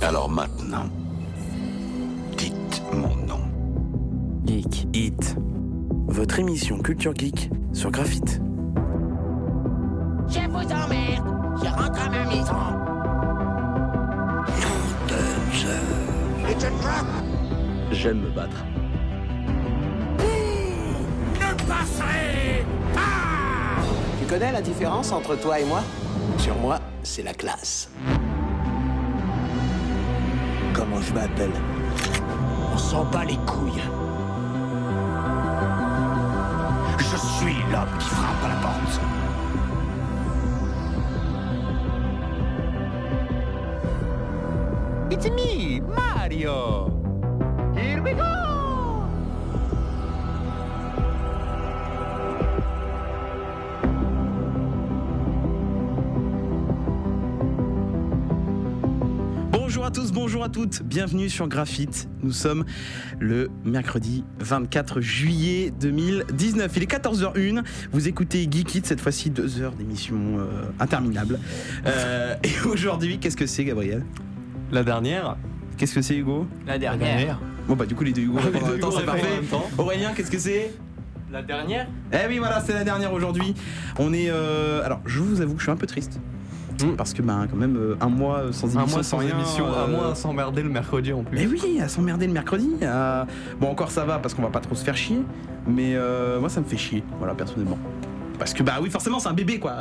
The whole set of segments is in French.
Alors maintenant, dites mon nom. Geek Hit. Votre émission Culture Geek sur Graphite. Je vous emmerde. Je rentre à ma maison. It's a trap. J'aime me battre. Ne passerez pas. Tu connais la différence entre toi et moi? Sur moi, c'est la classe. Je m'appelle On s'en bat les couilles. Je suis l'homme qui frappe à la porte. It's me, Mario! Here we go! Bonjour à toutes, bienvenue sur Graphite. Nous sommes le mercredi 24 juillet 2019. Il est 14h01. Vous écoutez Geek It, cette fois-ci deux heures d'émission euh, interminable. Euh, et aujourd'hui, qu'est-ce que c'est, Gabriel? La dernière Qu'est-ce que c'est, Hugo? La dernière. Bon, bah, du coup, les deux Hugo répondent en même temps, c'est parfait. Aurélien, qu'est-ce que c'est? La dernière? Eh oui, voilà, c'est la dernière aujourd'hui. On est. euh, Alors, je vous avoue que je suis un peu triste. Mm. Parce que, ben, quand même, euh, un mois sans émission. Un mois sans émission, un euh, mois à s'emmerder le mercredi en plus. Mais oui, à s'emmerder le mercredi. à- Bon, encore ça va parce qu'on va pas trop se faire chier. Mais euh, moi, ça me fait chier, voilà, personnellement. Parce que, bah oui, forcément, c'est un bébé, quoi.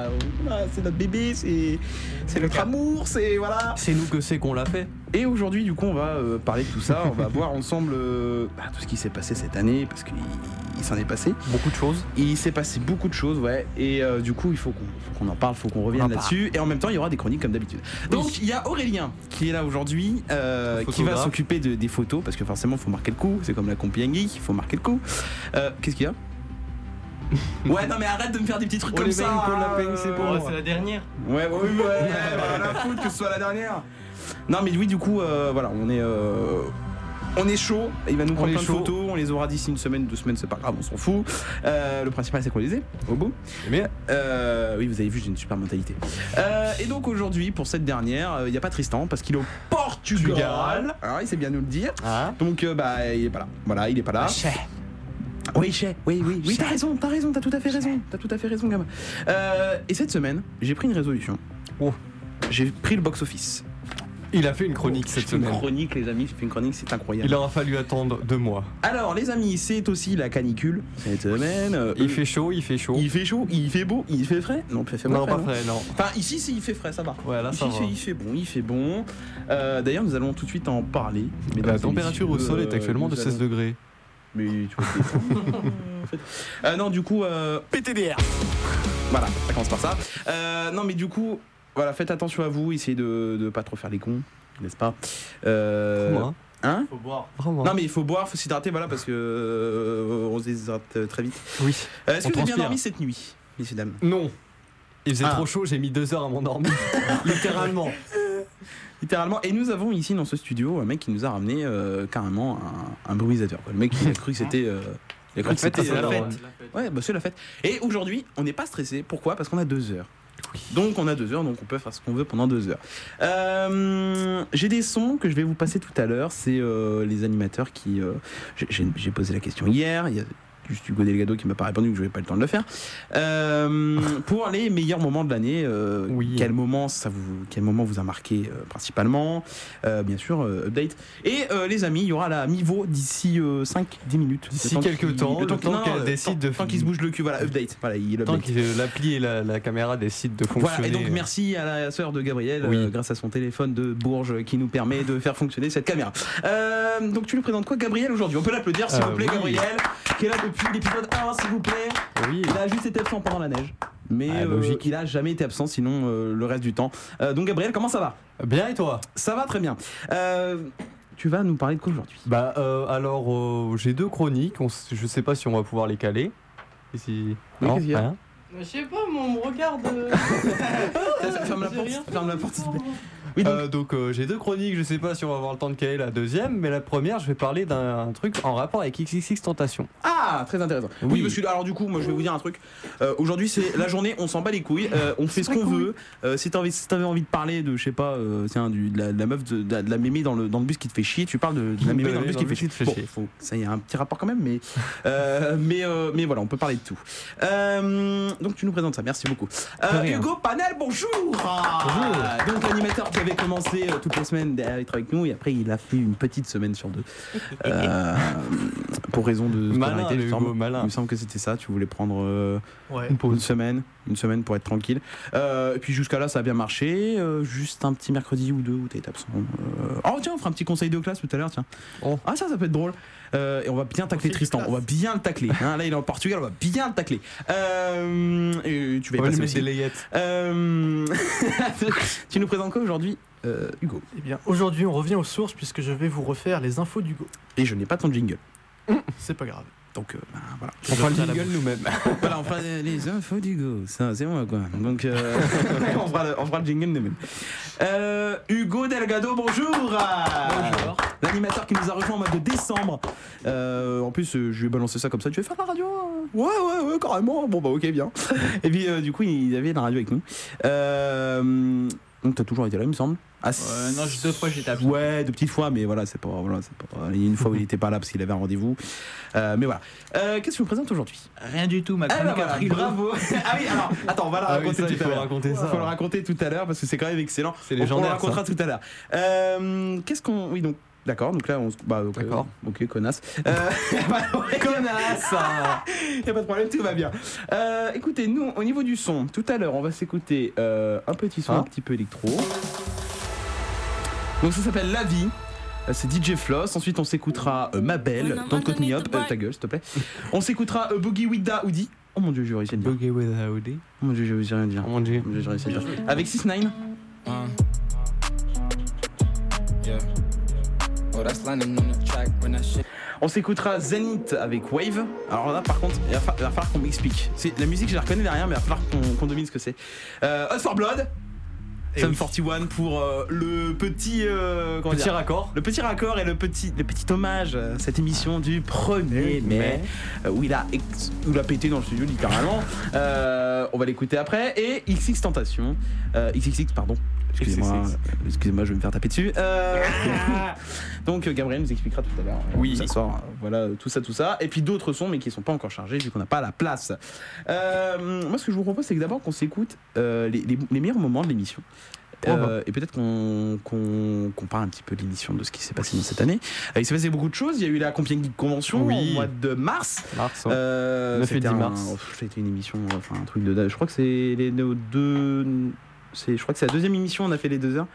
C'est notre bébé, c'est notre amour, c'est. Voilà. C'est nous que c'est qu'on l'a fait. Et aujourd'hui, du coup, on va euh, parler de tout ça. On va voir ensemble euh, bah, tout ce qui s'est passé cette année, parce qu'il il s'en est passé. Beaucoup de choses. Il s'est passé beaucoup de choses, ouais. Et euh, du coup, il faut qu'on en parle, faut qu'on revienne là-dessus. Et en même temps, il y aura des chroniques comme d'habitude. Donc, il y a Aurélien qui est là aujourd'hui, qui va s'occuper de- des photos, parce que forcément, il faut marquer le coup. C'est comme la compagnie il faut marquer le coup. Qu'est-ce qu'il y a? Ouais, non, mais arrête de me faire des petits trucs Oh, comme les ça. c'est la dernière. Ouais, ouais, ouais, ouais, bah, la foutre que ce soit la dernière. Non, mais oui, du coup, euh, voilà, on est. euh, on est chaud, il va nous prendre plein de photos, on les aura d'ici une semaine, deux semaines, c'est pas grave, on s'en fout. Euh, le principal c'est qu'on les ait, au bout. Mais Euh, oui, vous avez vu, j'ai une super mentalité. Euh, et donc aujourd'hui, pour cette dernière, euh, il n'y a pas Tristan parce qu'il est au Portugal. Alors, il sait bien nous le dire. ah, Donc, euh, bah, il est pas là. Voilà, il est pas là. Oui, Chez. Oui, oui, oui, t'as raison, t'as raison, t'as tout à fait raison. T'as tout à fait raison, gamin. Euh, et cette semaine, j'ai pris une résolution. Oh. J'ai pris le box-office. il a fait une chronique cette fait une semaine. chronique, les amis, fait une chronique, c'est incroyable. Il aura fallu attendre deux mois. Alors, les amis, c'est aussi la canicule cette semaine. Euh, Il fait chaud, il fait chaud. il fait chaud, il fait beau, il fait frais. Non, il fait Non, frais, pas non. frais, non. Enfin, ici, il fait frais, ça va. Ouais, là Ici, ça va. il fait bon, il fait bon. Euh, D'ailleurs, nous allons tout de suite en parler. mesdames La température au sol est actuellement de nous 16 allons- degrés. Mais tu vois, c'est- en fait. Euh, non, du coup, euh, PTDR! voilà, ça commence par ça. Euh, non, mais du coup, voilà, faites attention à vous, essayez de, de pas trop faire les cons, n'est-ce pas? Euh, Moi, Hein? Faut boire. Vraiment. Non, mais il faut boire, faut s'hydrater, voilà, parce que euh, on se déshydrate très vite. Oui. Euh, Est-ce que vous avez bien dormi cette nuit, messieurs dames? Non. Il faisait Ah. trop chaud, j'ai mis deux heures à m'endormir. Littéralement. Littéralement. Et nous avons ici dans ce studio un mec qui nous a ramené euh, carrément un, un brumisateur. Le mec il a cru que c'était. euh, il a cru La que fête, c'était c'est la fête. Ouais, bah c'est la fête. Et aujourd'hui, on n'est pas stressé. Pourquoi? Parce qu'on a deux heures. Donc on a deux heures, donc on peut faire ce qu'on veut pendant deux heures. Euh, J'ai des sons que je vais vous passer tout à l'heure. C'est euh, les animateurs qui. euh, j'ai- J'ai j'ai posé la question hier. Il y a juste Hugo Delgado qui m'a pas répondu, que je n'avais pas le temps de le faire. Euh, pour les meilleurs moments de l'année, euh, Oui. quel moment ça vous, quel moment vous a marqué euh, principalement Bien sûr, update. Et les amis, il y aura la Mivo d'ici 5-10 minutes. D'ici quelques temps, le temps qu'elle décide tant- de- Tant qu'il se bouge le cul, voilà, update. Voilà, il Tant update. que l'appli et la, la caméra décident de fonctionner. Voilà, et donc merci à la sœur de Gabriel, Oui. grâce à son téléphone de Bourges qui nous permet de faire fonctionner cette caméra. Donc tu nous présentes quoi Gabriel aujourd'hui? On peut l'applaudir s'il vous plaît oui. Gabriel, qui est là depuis l'épisode 1 s'il vous plaît. Oui. Il a juste été absent pendant la neige. Mais Ah, euh, logique. il a jamais été absent sinon euh, le reste du temps. Euh, donc Gabriel, comment ça va? Bien et toi? Ça va très bien. Euh, tu vas nous parler de quoi aujourd'hui? Bah euh, alors euh, j'ai deux chroniques. On je sais pas si on va pouvoir les caler. Et si... Oui, non, qu'est-ce qu'il y a? rien. Je sais pas, mon on me regarde. Ferme la porte, ferme la porte s'il te plaît. Oui, donc- Euh, donc euh, j'ai deux chroniques, je sais pas si on va avoir le temps de caler la deuxième, mais la première, je vais parler d'un truc en rapport avec XXX Tentation. Ah, très intéressant. Oui, Oui. parce que alors du coup, moi je vais vous dire un truc. Euh, Aujourd'hui, c'est la journée, on s'en bat les couilles, on fait ce qu'on veut. Si t'avais envie de parler de, je sais pas, tiens, du, de, la, de la meuf de, de la- de la mémé dans le, dans le bus qui te fait chier, tu parles de, la mémé dans le bus qui te fait chier. Bon, faut- ça y a un petit rapport quand même, mais mais mais voilà, on peut parler de tout. Donc tu nous présentes ça, merci beaucoup. Hugo Panel, bonjour. Ah, Donc l'animateur qui avait commencé euh, toutes les semaines à être avec nous et après il a fait une petite semaine sur deux Euh, pour raison de Malin, le. Hugo, malin. Il me semble que c'était ça. Tu voulais prendre euh, Ouais. une semaine, une semaine pour être tranquille. Euh, et puis jusqu'à là, ça a bien marché. Euh, juste un petit mercredi ou deux où t'as été absent. Euh, Oh tiens, on fera un petit conseil de classe tout à l'heure. Tiens. Oh. Ah ça, ça peut être drôle. Euh, et on va bien tacler Tristan. On va bien le tacler. hein. là, il est en Portugal. On va bien le tacler. Euh, et tu vas y On passer mettre aussi. des layettes. Euh, tu nous présentes quoi aujourd'hui, euh, Hugo? Eh bien, aujourd'hui, on revient aux sources puisque je vais vous refaire les infos d'Hugo. Et je n'ai pas ton jingle. C'est pas grave. Donc euh, bah, voilà. On fera le jingle nous-mêmes. voilà, on fera les- les infos d'Hugo. Ça, c'est moi quoi. Donc euh, on, fera le, on fera le jingle nous-mêmes. Euh, Hugo Delgado, bonjour. Bonjour. L'animateur qui nous a rejoint au mois de décembre. Euh, en plus, euh, je lui ai balancé ça comme ça. Tu veux faire la radio? Ouais, ouais, ouais, carrément. Bon bah ok, bien. Et puis euh, du coup, il avait la radio avec nous. Euh, donc t'as toujours été là, il me semble. Ah, Euh, non, juste deux fois j'étais absent. Ouais, de petites fois, mais voilà, c'est pas. Voilà, pas. Il y a une fois où il était pas là parce qu'il avait un rendez-vous. Euh, mais voilà. Euh, Qu'est-ce que je vous présente aujourd'hui? Rien du tout, ma Ah bah chronique a voilà, bravo. ah oui, alors attends, on va la Ah oui, raconter ça, il tout à l'heure. ça. faut le raconter tout à l'heure parce que c'est quand même excellent. C'est On- On, légendaire, le racontera tout à l'heure. Euh, Qu'est-ce qu'on. Oui, donc. D'accord, donc là on se. Bah, D'accord. Ok, connasse. Euh, Connasse a pas de problème, tout va bien. Euh, écoutez, nous, au niveau du son, tout à l'heure, on va s'écouter euh, un petit son Ah. un petit peu électro. Donc ça s'appelle La Vie. Euh, C'est DJ Floss. Ensuite, on s'écoutera euh, Ma Belle. Don't cut me up. Euh, ta gueule, s'il te plaît. On s'écoutera euh, Boogie with Da Oudi. Oh mon dieu, j'ai réussi à le dire. Boogie with a hoodie. Oh mon dieu, j'ai réussi à rien dire. Oh mon dieu. Oh j'ai réussi à le dire. Avec 6 9 Uh. Yeah. Oh, that's landing on the track when that shit. On s'écoutera Zenith avec Wave. Alors là, par contre, il va, falloir qu'on m'explique. C'est- La musique, je la reconnais derrière, mais il va falloir qu'on qu'on devine ce que c'est. Euh, Hot for Blood. Eh Sum oui. 41 pour euh, le petit. euh, comment Petit dire raccord. le petit raccord et le petit, le petit hommage à cette émission du 1er mai, euh, où il, a ex- où il a pété dans le studio littéralement. On va l'écouter après. Et XX Tentation. XXX, pardon. Excusez-moi, euh, excusez-moi, je vais me faire taper dessus. Euh, donc euh, Gabriel nous expliquera tout à l'heure. euh, Oui. ça sort, voilà, tout ça, tout ça. Et puis d'autres sons, mais qui sont pas encore chargés vu qu'on n'a pas la place. Euh, moi, ce que je vous propose, c'est que d'abord qu'on s'écoute euh, les, les- les meilleurs moments de l'émission. Oh, bah. Euh, et peut-être qu'on qu'on qu'on parle un petit peu de l'émission, de ce qui s'est passé dans cette année. Euh, il s'est passé beaucoup de choses. Il y a eu la Compiègne Geek Convention Oui. au mois de mars. Mars. ouais. Euh, 9 et c'était 10 un- une émission, enfin un truc de. Je crois que c'est les nos deux. C'est, je crois que c'est la deuxième émission. On a fait les deux heures.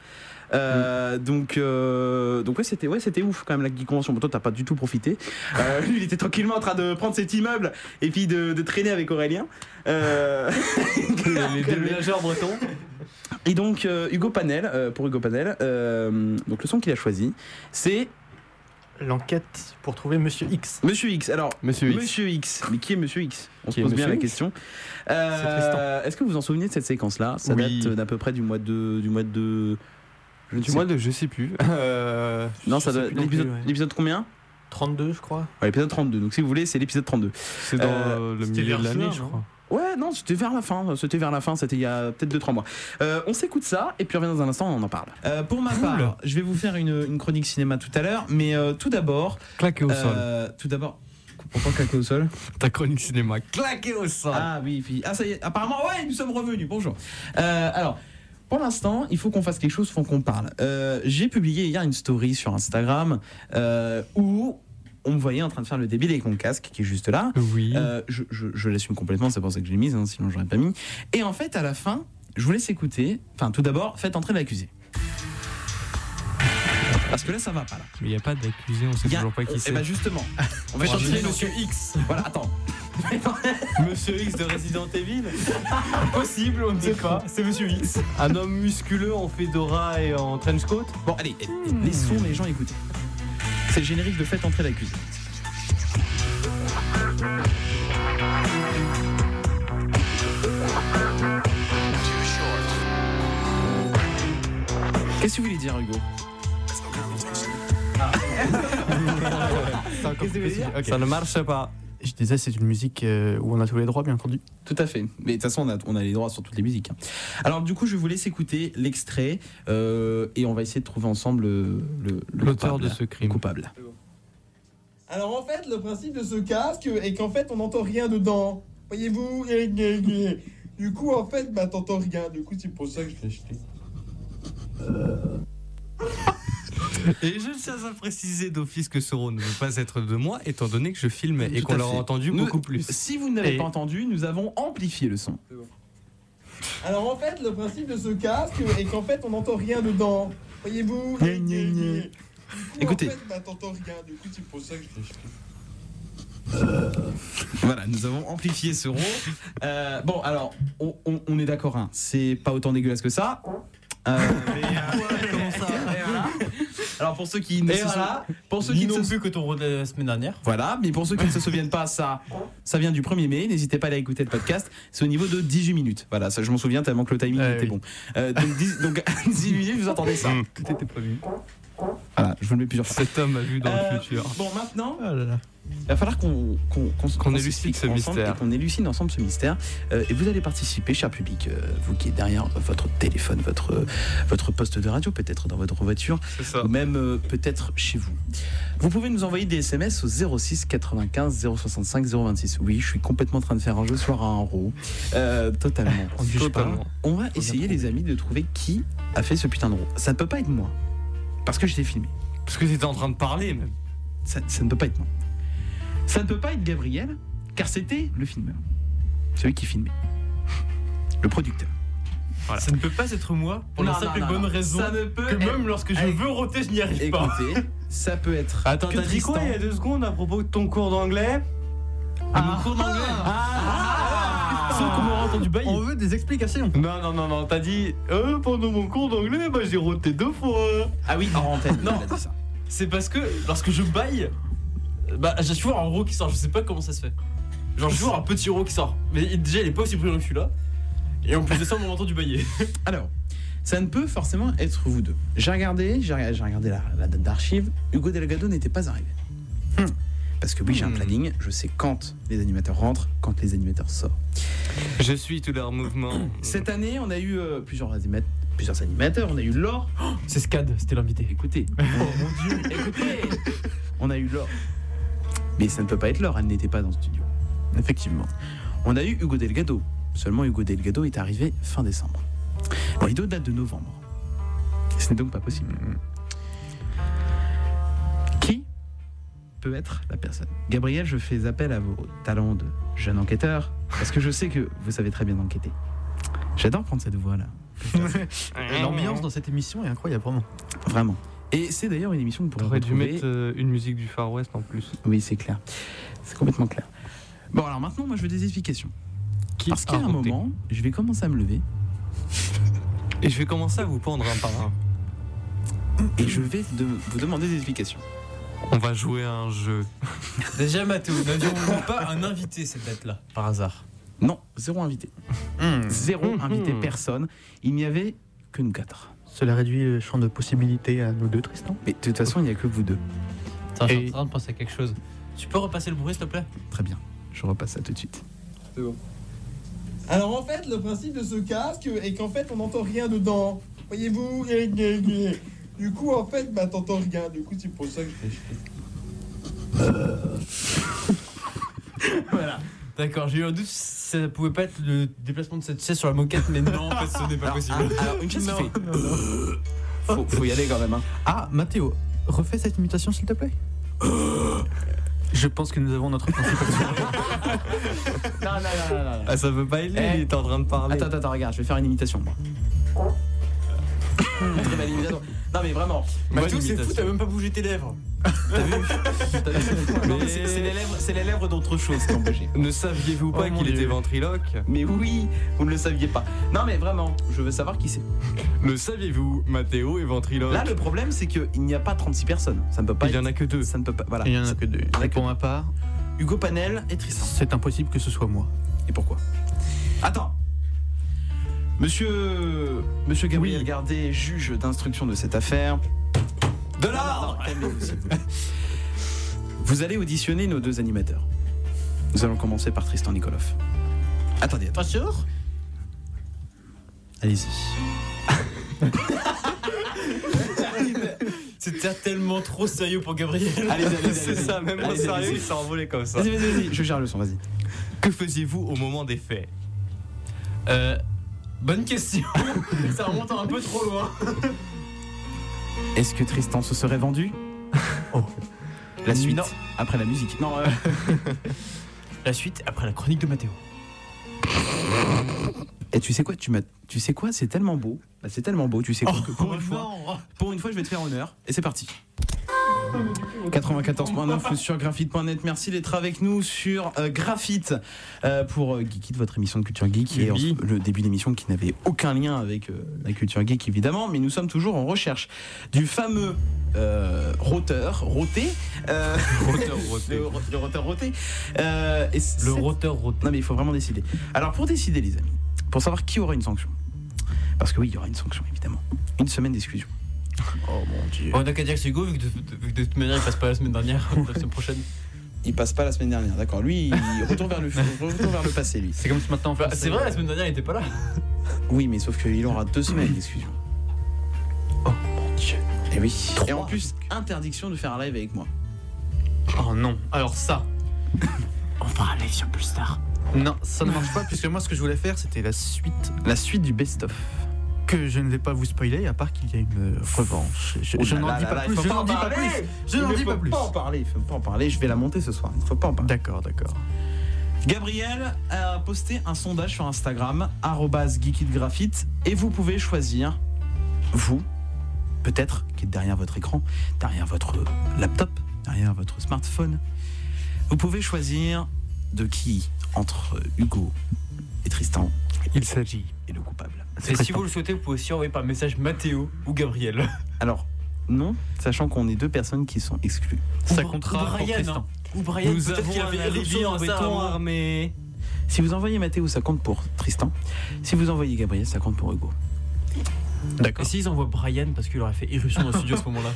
Euh, donc, euh, donc ouais, c'était ouais, c'était ouf quand même la Geek Convention. Bon, toi, t'as pas du tout profité. Euh, lui, il était tranquillement en train de prendre cet immeuble et puis de, de traîner avec Aurélien. Euh, les déménageurs bretons. Et donc euh, Hugo Panel, euh, pour Hugo Panel, euh, donc le son qu'il a choisi, c'est L'enquête pour trouver Monsieur X. Monsieur X. Alors Monsieur X. Monsieur X. Mais qui est Monsieur X On Qui se pose bien la question. Euh, Est-ce que vous vous en souvenez de cette séquence-là? Ça Oui. date d'à peu près du mois de du mois de. Je ne Du sais mois de je sais plus. Euh, Non, je ça doit l'épisode ouais. combien? 32, je crois. Ouais, L'épisode 32. Donc si vous voulez, c'est l'épisode 32. C'est dans Euh, le milieu de l'année, je crois. Ouais, non, c'était vers la fin. C'était vers la fin. C'était il y a peut-être 2-3 mois. Euh, on s'écoute ça et puis on revient dans un instant. On en parle. Euh, pour ma part, je vais vous faire une, une chronique cinéma tout à l'heure, mais euh, tout d'abord, Claqué au sol. tout d'abord, pourquoi claquer au sol Ta chronique cinéma. Claqué au sol. Ah oui, puis ah ça y est. Apparemment, ouais, nous sommes revenus. Bonjour. Alors. Pour l'instant, il faut qu'on fasse quelque chose, il faut qu'on parle. J'ai publié hier une story sur Instagram où on me voyait en train de faire le débile avec mon casque qui est juste là. Oui. Euh, je je, je l'assume complètement, c'est pour ça que je l'ai mise, hein, sinon j'aurais pas mis. Et en fait, à la fin, je vous laisse écouter. Enfin, tout d'abord, faites entrer l'accusé. Parce que là, ça va pas là. Mais il n'y a pas d'accusé, on sait a- toujours pas qui Eh c'est. ben justement, on va chercher Monsieur X. Voilà, attends. Monsieur X de Resident Evil Possible, on ne sait pas. C'est Monsieur X. Un homme musculeux en fedora et en trench coat Bon, allez, laissons les gens écouter. C'est le générique de Faites entrer l'accusé. Qu'est-ce que tu voulais dire, Hugo C'est encore Qu'est-ce que tu veux dire Ok. Ça ne marche pas. Je disais, c'est une musique euh, où on a tous les droits, bien entendu. Tout à fait. Mais de toute façon, on a, on a les droits sur toutes les musiques. hein. Alors, du coup, je vous laisse écouter l'extrait euh, et on va essayer de trouver ensemble le, le- le L'auteur coupable. de ce crime. Le coupable. Alors, en fait, le principe de ce casque est qu'en fait, on n'entend rien dedans. Voyez-vous Du coup, en fait, bah, t'entends rien. Du coup, c'est pour ça que je l'ai acheté. Et je tiens à préciser d'office que ce rôle ne veut pas être de moi, étant donné que je filme et qu'on l'aura entendu Nous- beaucoup plus. Si vous ne l'avez Et- pas entendu, nous avons amplifié le son. Alors en fait, le principe de ce casque est qu'en fait, on n'entend rien dedans. Voyez-vous? Écoutez. En fait, bah, t'entends rien. Du coup, c'est pour ça que je l'ai acheté. Voilà, nous avons amplifié ce rond. Euh, bon, alors, on, on- on est d'accord, hein, c'est pas autant dégueulasse que ça. Euh, mais, euh, et voilà. Alors pour ceux qui ne se voilà. pour ceux qui ne se plus que ton rôle de la semaine dernière. Voilà, mais pour ceux qui ne se souviennent pas, ça, ça vient du 1er mai. N'hésitez pas à aller écouter le podcast. C'est au niveau de 18 minutes. Voilà, ça je m'en souviens tellement que le timing Ouais, était oui. bon. Euh, donc, 10, donc 18 minutes, vous entendez ça. Tout était prévu. Voilà, je vous le mets plusieurs fois. Cet homme a vu dans Euh, le futur. Bon, maintenant, Ah là là. Il va falloir qu'on qu'on qu'on élucide ce ensemble mystère. et qu'on élucide ensemble ce mystère. Euh, et vous allez participer, cher public, euh, vous qui êtes derrière votre téléphone, votre, votre poste de radio, peut-être dans votre voiture, ou même euh, peut-être chez vous. Vous pouvez nous envoyer des SMS au 06 95 065 026. Oui, je suis complètement en train de faire un jeu soir à un. Euh, totalement. On ne juge pas. Totalement. On va essayer, les amis, de trouver qui a fait ce putain de roue. Ça ne peut pas être moi. Parce que je t'ai filmé. Parce que t'étais en train de parler même. Ça, ça ne peut pas être moi. Ça ne peut pas être Gabriel, car c'était le filmeur. Celui qui filmait. Le producteur. Ça ne peut pas être moi pour la Non, simple non, et bonne non. raison Ça ne peut que être- même lorsque je Allez. veux roter, je n'y arrive pas. Écoutez, ça peut être. Attends, t'as dit quoi il y a deux secondes à propos de ton cours d'anglais Ah, mon cours d'anglais. Ah Sans qu'on m'aura entendu bailler. On veut des explications. Non, non, non, non, t'as dit euh, pendant mon cours d'anglais, bah, j'ai roté deux fois. Ah oui, en antenne. Non. C'est parce que lorsque je baille, bah j'ai toujours un roux qui sort. Je sais pas comment ça se fait. Genre j'ai toujours un petit roux qui sort. Mais déjà il est pas aussi brillant que celui-là. Et en plus de ça, on m'a entendu bailler. Alors, ça ne peut forcément être vous deux. J'ai regardé, j'ai regardé, la, la date d'archive. Hugo Delgado n'était pas arrivé. Hmm. Parce que oui, j'ai un planning. Je sais quand les animateurs rentrent, quand les animateurs sortent. Je suis tous leurs mouvements. Cette année, on a eu euh, plusieurs, animat- plusieurs animateurs. On a eu Laure. C'est Scad, c'était l'invité. Écoutez. Oh mon dieu. Écoutez. On a eu Laure. Mais ça ne peut pas être Laure. Elle n'était pas dans le studio. Effectivement. On a eu Hugo Delgado. Seulement, Hugo Delgado est arrivé fin décembre. La vidéo date de novembre. Ce n'est donc pas possible. Qui peut être la personne? Gabriel, je fais appel à vos talents de jeune enquêteur parce que je sais que vous savez très bien enquêter. J'adore prendre cette voix-là. L'ambiance dans cette émission est incroyable, vraiment. Vraiment. Et c'est d'ailleurs une émission que vous pourrez dû mettre euh, une musique du Far West en plus. Oui, c'est clair. C'est complètement clair. Bon, alors maintenant, moi, je veux des explications. Qui Parce qu'à a un moment, je vais commencer à me lever Et je vais commencer à vous pendre un par un. et je vais de- vous demander des explications. On va jouer à un jeu. Déjà Mathéo, n'avions-nous pas un invité cette date-là Par hasard. Non, zéro invité. Zéro Mhm. invité, personne. Il n'y avait que nous quatre. Cela réduit le champ de possibilités à nous deux, Tristan. Mais de toute façon, il n'y a que vous deux. Attends, je suis Et- en train de penser à quelque chose. Tu peux repasser le bruit s'il te plaît? Très bien. Je repasse ça tout de suite. C'est bon. Alors en fait, le principe de ce casque est qu'en fait, on n'entend rien dedans. Voyez-vous Du coup, en fait, bah, t'entends rien. Du coup, c'est pour ça que je acheté. Voilà. D'accord, j'ai eu un doute si ça pouvait pas être le déplacement de cette chaise sur la moquette, mais non, en fait, ce n'est pas Alors, possible. ah, alors, une chaise qui fait. non. Faut, faut y aller quand même. Hein. Ah, Mathéo, refais cette imitation, s'il te plaît. Je pense que nous avons notre principal Non, non, non, non, non. Ah, ça veut pas aller, Eh. il est en train de parler. Attends, attends, attends, regarde, je vais faire une imitation, moi. Très belle imitation. Non, mais vraiment. Mathéo, c'est fou, t'as même pas bougé tes lèvres. T'as vu T'as c'est les lèvres, c'est les lèvres d'autre chose qui ont bougé. Ne saviez-vous pas Oh, mon qu'il était ventriloque Mais oui, vous ne le saviez pas. Non, mais vraiment, je veux savoir qui c'est. Ne saviez-vous Mathéo est ventriloque Là, le problème, c'est qu'il n'y a pas 36 personnes. Ça ne peut pas. Il y en a que deux. Ça ne peut pas. Voilà. Il n'y en a que deux. Et pour ma part, Hugo Panel et Tristan. c'est impossible que ce soit moi. Et pourquoi? Attends. Monsieur, Monsieur Gabriel Gardet, juge d'instruction de cette affaire. De l'ordre vous allez auditionner nos deux animateurs. Nous allons commencer par Tristan Nikolov. Attendez, attendez. Allez-y. C'était tellement trop sérieux pour Gabriel. Allez-y, allez-y. C'est ça, même en sérieux, il s'est envolé comme ça. Vas-y, vas-y, vas-y. Je gère le son, vas-y. Que faisiez-vous au moment des faits? Euh, bonne question. Ça remonte un peu trop loin. Est-ce que Tristan se serait vendu Oh. La suite, Non. après la musique. Non, euh, La suite après la chronique de Mathéo. Et tu sais quoi, tu m'as, tu sais quoi, c'est tellement beau. Bah, c'est tellement beau, tu sais quoi, que pour une fois, pour une fois, je vais te faire honneur. Et c'est parti. 94.9 sur graphite.net. Merci d'être avec nous sur euh, Graphite euh, pour euh, Geekit, votre émission de culture geek. Et Oui. en- le début d'émission qui n'avait aucun lien avec euh, la culture geek évidemment, mais nous sommes toujours en recherche du fameux roteur, roté, Roteur roté. le, le roteur roté. Et Le roteur roté. non mais il faut vraiment décider. Alors pour décider les amis, pour savoir qui aura une sanction, parce que oui il y aura une sanction évidemment, une semaine d'exclusion. Oh mon dieu. On a qu'à dire que c'est Hugo, vu que, de, vu que de toute manière il passe pas la semaine dernière, la semaine prochaine. Il passe pas la semaine dernière, d'accord. Lui il retourne vers le retourne vers le passé lui. C'est comme si maintenant on Bah, faisait- c'est vrai, la semaine dernière il était pas là. Oui mais sauf qu'il aura deux semaines d'exclusion. Oh mon dieu. Et oui. Et en plus interdiction de faire un live avec moi. Oh non. Alors ça. On va aller sur plus tard. Non, ça ne marche pas puisque moi ce que je voulais faire c'était la suite La suite du best-of. Que je ne vais pas vous spoiler à part qu'il y a une euh, revanche. Je, je n'en dis pas plus. il faut Je n'en en dis pas plus. Je Il n'en ne dis faut pas plus. pas en parler, il faut pas en parler. Je vais la monter ce soir. Il faut pas en parler. D'accord, d'accord. Gabriel a posté un sondage sur Instagram, geekitgraphite, et vous pouvez choisir, vous, peut-être, qui êtes derrière votre écran, derrière votre laptop, derrière votre smartphone, vous pouvez choisir de qui, entre Hugo et Tristan, Il s'agit. est le coupable. Et si vous le souhaitez, vous pouvez aussi envoyer par message Mathéo ou Gabriel. Alors, non, sachant qu'on est deux personnes qui sont exclues. Ça comptera ou pour Brian, Tristan. hein. Ou Brian, Nous peut-être avons qu'il a fait un en béton avant. armé. Si vous envoyez Mathéo, ça compte pour Tristan. Si vous envoyez Gabriel, ça compte pour Hugo. Et D'accord. s'ils envoient Brian parce qu'il aurait fait éruption dans le studio à ce moment-là?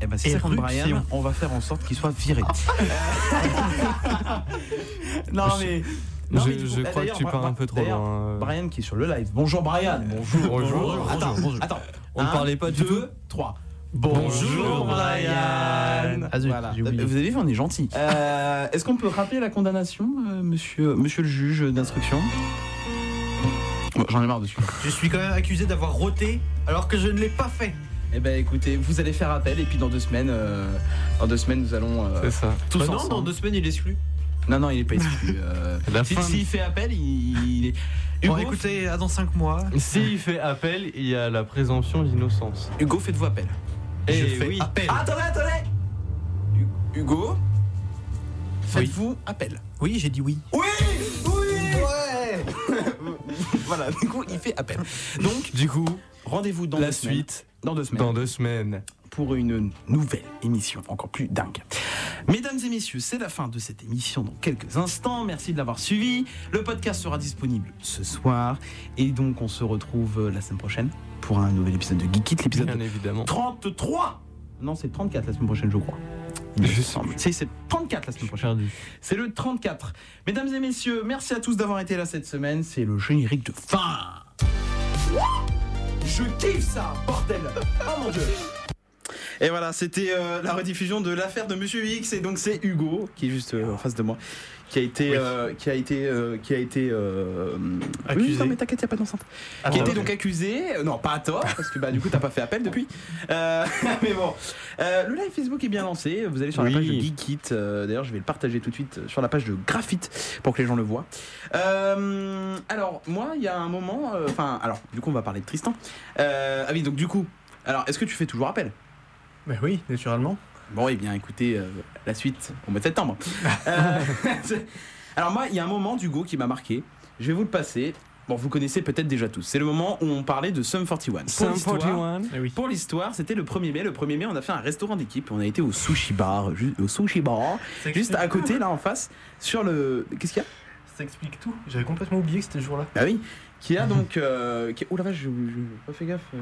Eh ben, si ça compte Éruption. Brian, on va faire en sorte qu'il soit viré. non, mais. Non, je bah, crois que tu pars un peu trop loin. euh. Brian qui est sur le live. Bonjour Brian. Bonjour. Bonjour. Attends, Bonjour. attends. On ne parlait pas du deux, tout. trois. Bonjour, Brian. Ah, zut, Voilà. Vous avez vu, on est gentil. Euh, Est-ce qu'on peut rappeler la condamnation, euh, monsieur, monsieur le juge d'instruction? Bon, J'en ai marre dessus. Je suis quand même accusé d'avoir roté alors que je ne l'ai pas fait. Eh ben écoutez, vous allez faire appel et puis dans deux semaines, euh, dans deux semaines nous allons euh, C'est ça. tous Bah non, dans deux semaines il est exclu. Non, non, il est pas exclu. euh, La si- S'il fait appel, il, il est. Bon, Hugo, écoutez, à dans 5 mois. S'il fait appel, il y a la présomption d'innocence. Hugo, faites-vous appel. je Eh fais oui. appel. Attendez, attendez Hu- Hugo, faites-vous appel. Oui, j'ai dit oui. Oui Oui Ouais Voilà, du coup, il fait appel. Donc, Du coup, rendez-vous dans la deux semaines. suite Dans deux semaines. dans deux semaines. Pour une nouvelle émission encore plus dingue. Mesdames et messieurs, c'est la fin de cette émission dans quelques instants. Merci de l'avoir suivi. Le podcast sera disponible ce soir et donc on se retrouve euh, la semaine prochaine pour un nouvel épisode de Geekit, l'épisode Bien évidemment. 33. Non, c'est 34 la semaine prochaine, je crois. Je semble. C'est c'est 34 la semaine prochaine. C'est le 34. Mesdames et messieurs, merci à tous d'avoir été là cette semaine. C'est le générique de fin. Je kiffe ça, bordel. Oh mon dieu. Et voilà, c'était euh, la rediffusion de l'affaire de Monsieur X et donc c'est Hugo qui est juste euh, en face de moi qui a été euh, qui a été qui a été Accusé. oui, non mais t'inquiète, y a pas d'enceinte. Ah, qui a été donc accusé, non pas à tort parce que bah du coup t'as pas fait appel depuis. Mais bon, le live Facebook est bien lancé. Vous allez sur la Oui. page de Geekit. D'ailleurs, je vais le partager tout de suite sur la page de Graphite pour que les gens le voient. Alors moi, il y a un moment, enfin alors du coup on va parler de Tristan. Ah oui donc du coup, alors est-ce que tu fais toujours appel? Bah oui, naturellement. Bon, eh bien, écoutez, euh, la suite au mois de septembre. Euh, alors moi, il y a un moment d'Hugo qui m'a marqué. Je vais vous le passer. Bon, vous connaissez peut-être déjà tous. C'est le moment où on parlait de Sum 41. Pour Sum l'histoire- 41. Eh oui. Pour l'histoire, c'était le 1er mai. Le 1er mai, on a fait un restaurant d'équipe. On a été au sushi bar, au sushi bar, juste à côté, là en face, sur le. Qu'est-ce qu'il y a? Ça explique tout. J'avais complètement oublié que c'était ce jour-là. Bah oui, qui a donc. euh, qui... Oh la vache, j'ai j'ai pas fait gaffe. euh.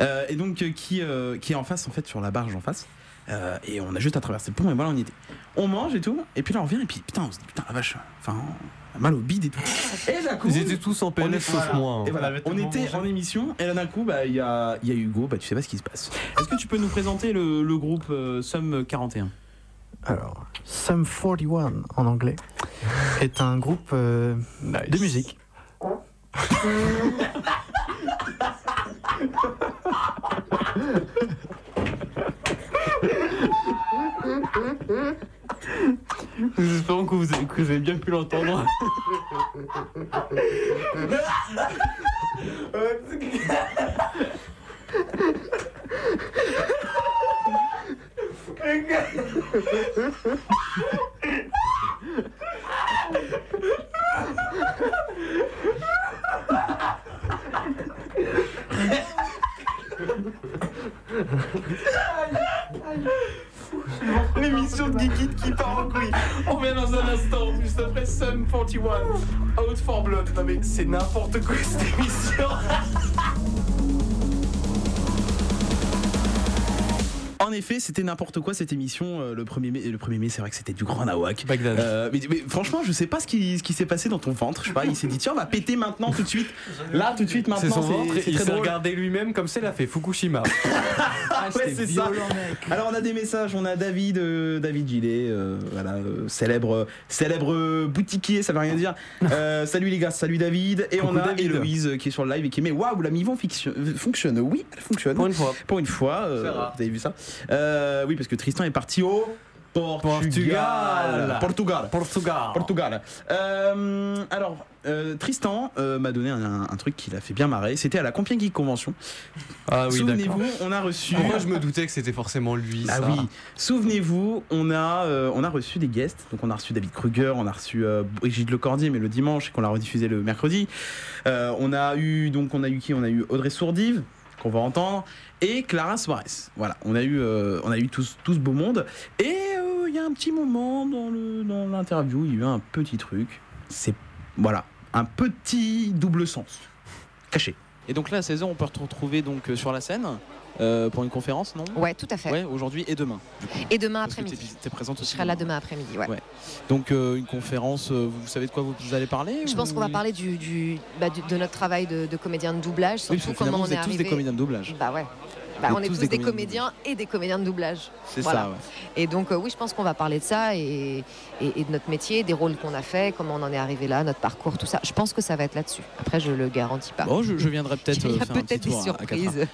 Euh, et donc, qui, euh, qui est en face, en fait, sur la barge en face. Euh, et on a juste à traverser le pont et voilà, on y était. On mange et tout, et puis là on revient, et puis putain, on se dit putain, la vache, enfin, on a mal au bide et tout. Et d'un coup. Ils étaient tous en PLS sauf voilà. moi. hein. Et voilà, On était mangé. en émission, et là d'un coup, bah, il y, a, il y a Hugo, bah, tu sais pas ce qui se passe. Est-ce que tu peux nous présenter le, le groupe euh, Sum 41 Alors, Sum 41 en anglais est un groupe euh, de musique. Nous espérons que vous avez, que vous avez bien pu l'entendre. L'émission de Geekit qui part en couille. On revient dans un instant, juste après Sum 41, Out for Blood. Non mais c'est n'importe quoi cette émission. En effet, c'était n'importe quoi cette émission. euh, le 1er mai, le 1er mai c'est vrai que c'était du grand nawak. Bagdad. Euh, mais, mais franchement, je sais pas ce qui, ce qui s'est passé dans ton ventre. Je sais pas, il s'est dit tiens, on va péter maintenant tout de suite. Là, tout de suite, C'est maintenant, son ventre, c'est c'est il s'est regardé lui-même comme ça, il a fait Fukushima. Ah, Ouais, c'est ça. Alors on a des messages, on a David, euh, David Gillet, euh, voilà, célèbre, célèbre boutiquier, ça veut rien dire. Salut les gars, salut David. Et on a David. Héloïse qui est sur le live et qui met waouh la mi-vent fiction- fonctionne. Oui, elle fonctionne. Pour une fois. Pour une fois, C'est vous avez vu ça Euh, Oui, parce que Tristan est parti au Portugal. Portugal. Portugal. Portugal. Portugal. Euh, alors, euh, Tristan euh, m'a donné un, un truc qui l'a fait bien marrer. C'était à la Compiègne Geek Convention. Ah oui. Souvenez-vous, on a reçu. Pourquoi je me doutais que c'était forcément lui Ah ça oui, souvenez-vous, on a, euh, on a reçu des guests. Donc on a reçu David Kruger, on a reçu euh, Brigitte Lecordier, mais le dimanche et qu'on l'a rediffusé le mercredi. Euh, on a eu donc on a eu qui? On a eu Audrey Sourdive qu'on va entendre et Clara Suarez. Voilà, on a eu euh, on a eu tout ce beau monde et euh, il y a un petit moment dans dans l'interview, il y a eu un petit truc. C'est voilà, un petit double sens caché. Et donc là, à 16h, on peut retrouver donc euh, sur la scène euh, pour une conférence, non? Ouais, tout à fait. Ouais, aujourd'hui et demain. Et demain après-midi. t'es- t'es présente Je aussi serai là demain. après-midi, ouais. Ouais. Donc euh, une conférence, euh, vous savez de quoi vous, allez parler Je pense qu'on va parler du, du- bah, du- de notre travail de, de comédien de doublage, Oui, surtout parce que comment on vous est êtes tous arrivé. des comédiens de doublage. Bah ouais. Bah, on est tous tous des comédiens comédiens et des comédiens de doublage. C'est Voilà. ça, ouais. Et donc, euh, oui, je pense qu'on va parler de ça et, et- et de notre métier, des rôles qu'on a fait, comment on en est arrivé là, notre parcours, tout ça. Je pense que ça va être là-dessus. Après, je le garantis pas. Bon, je, je viendrai peut-être Il y euh, a faire un petit peut-être des surprises.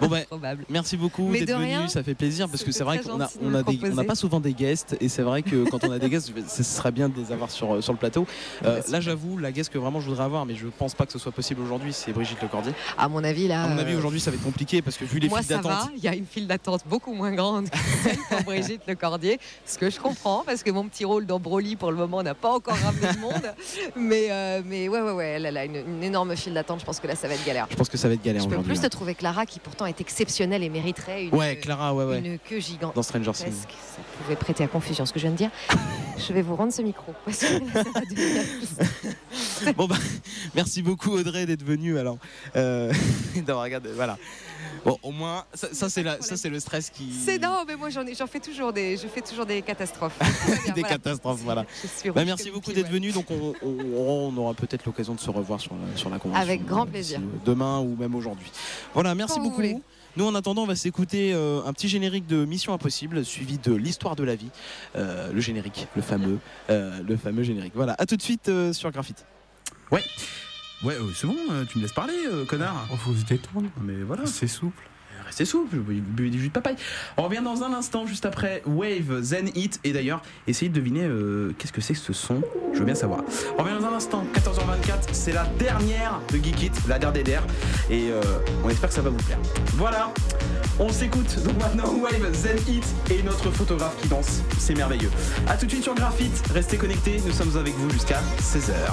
Bon bah, merci beaucoup d'être venu, ça fait plaisir parce que c'est vrai qu'on a, on des- on pas souvent des guests et c'est vrai que quand on a des guests, ce serait bien de les avoir sur, sur le plateau. Euh, là, j'avoue, la guest que vraiment je voudrais avoir, mais je pense pas que ce soit possible aujourd'hui, c'est Brigitte Lecordier. À mon avis, là. À mon avis, euh, aujourd'hui, ça va être compliqué parce que vu les Moi, ça va. Il y a une file d'attente beaucoup moins grande que celle pour Brigitte Le Cordier. Ce que je comprends, parce que mon petit rôle dans Broly, pour le moment, n'a pas encore ramené de monde. Mais, euh, mais ouais, ouais, ouais, elle, elle a une, une énorme file d'attente. Je pense que là, ça va être galère. Je pense que ça va être galère Je peux plus ouais. te trouver Clara, qui pourtant est exceptionnelle et mériterait une, Ouais, Clara, ouais, ouais. une queue gigantesque. Dans Stranger Things. Ça pouvait prêter à confusion ce que je viens de dire. je vais vous rendre ce micro. Parce que Bon bah, merci beaucoup Audrey d'être venue alors. Euh, d'avoir regardé, voilà. Bon, au moins, ça, ça, c'est la- ça c'est le stress qui. C'est non, mais moi j'en ai- j'en fais toujours des, je fais toujours des catastrophes. Des voilà. catastrophes, voilà. Je suis Bah, merci beaucoup d'être ouais. venu. Donc on, on- on aura peut-être l'occasion de se revoir sur la, sur la convention. Avec grand plaisir. euh, Demain ou même aujourd'hui. Voilà, merci Quand beaucoup. Nous en attendant, on va s'écouter euh, un petit générique de Mission Impossible suivi de l'histoire de la vie, Euh, le générique, le fameux, euh, le fameux générique. Voilà, à tout de suite euh, sur Graphite. Ouais. Ouais, euh, c'est bon, euh, tu me laisses parler, euh, connard. On faut se détendre. Mais voilà. C'est souple. Souple, vous buvez du jus de papaye. On revient dans un instant, juste après Wave, Zen Hit. Et d'ailleurs, essayez de deviner euh, qu'est-ce que c'est que ce son. Je veux bien savoir. On revient dans un instant, 14h24. C'est la dernière de Geek It, la dernière. Et euh, on espère que ça va vous plaire. Voilà, on s'écoute. Donc maintenant, Wave, Zen Hit et notre photographe qui danse. C'est merveilleux. A tout de suite sur Graphite. Restez connectés. Nous sommes avec vous jusqu'à 16h.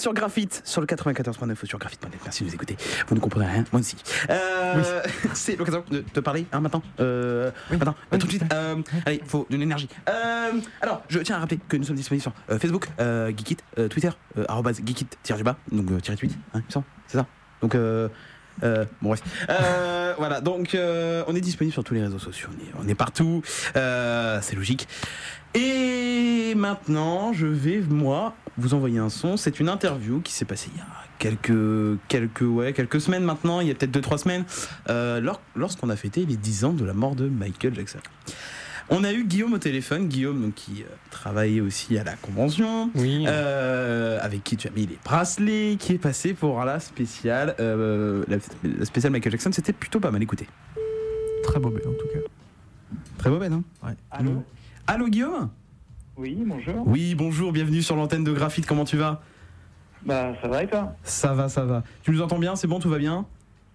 Êtes sur Graphite, sur le 94.9 ou sur graphite.net. Merci de nous écouter. Vous ne comprenez rien, moi aussi. Euh, C'est l'occasion de te parler hein, maintenant. Euh, Maintenant, tout de suite. Euh, allez, faut de l'énergie. Euh, alors, je tiens à rappeler que nous sommes disponibles sur euh, Facebook, Geekit, Twitter, euh, arrobase geekit-bas, donc euh, tiré tweet, hein, il me semble, c'est ça. Donc, euh, bon bref. Euh, voilà, donc euh, on est disponible sur tous les réseaux sociaux, on est, on est partout, c'est logique. Et maintenant, je vais moi vous envoyer un son. C'est une interview qui s'est passée il y a quelques quelques ouais quelques semaines maintenant, il y a peut-être 2-3 semaines, euh, lors- lorsqu'on a fêté les 10 ans de la mort de Michael Jackson. On a eu Guillaume au téléphone, Guillaume donc, qui euh, travaillait aussi à la convention, euh, avec qui tu as mis les bracelets, qui est passé pour la spéciale, euh, la, la spéciale Michael Jackson. C'était plutôt pas mal écouté. Très beau bête en tout cas. Très beau Ben, hein Ouais. Allô? Allô Guillaume Oui, bonjour. Oui, bonjour, bienvenue sur l'antenne de Graphite, comment tu vas Bah, ça va et toi Ça va, ça va. Tu nous entends bien C'est bon, tout va bien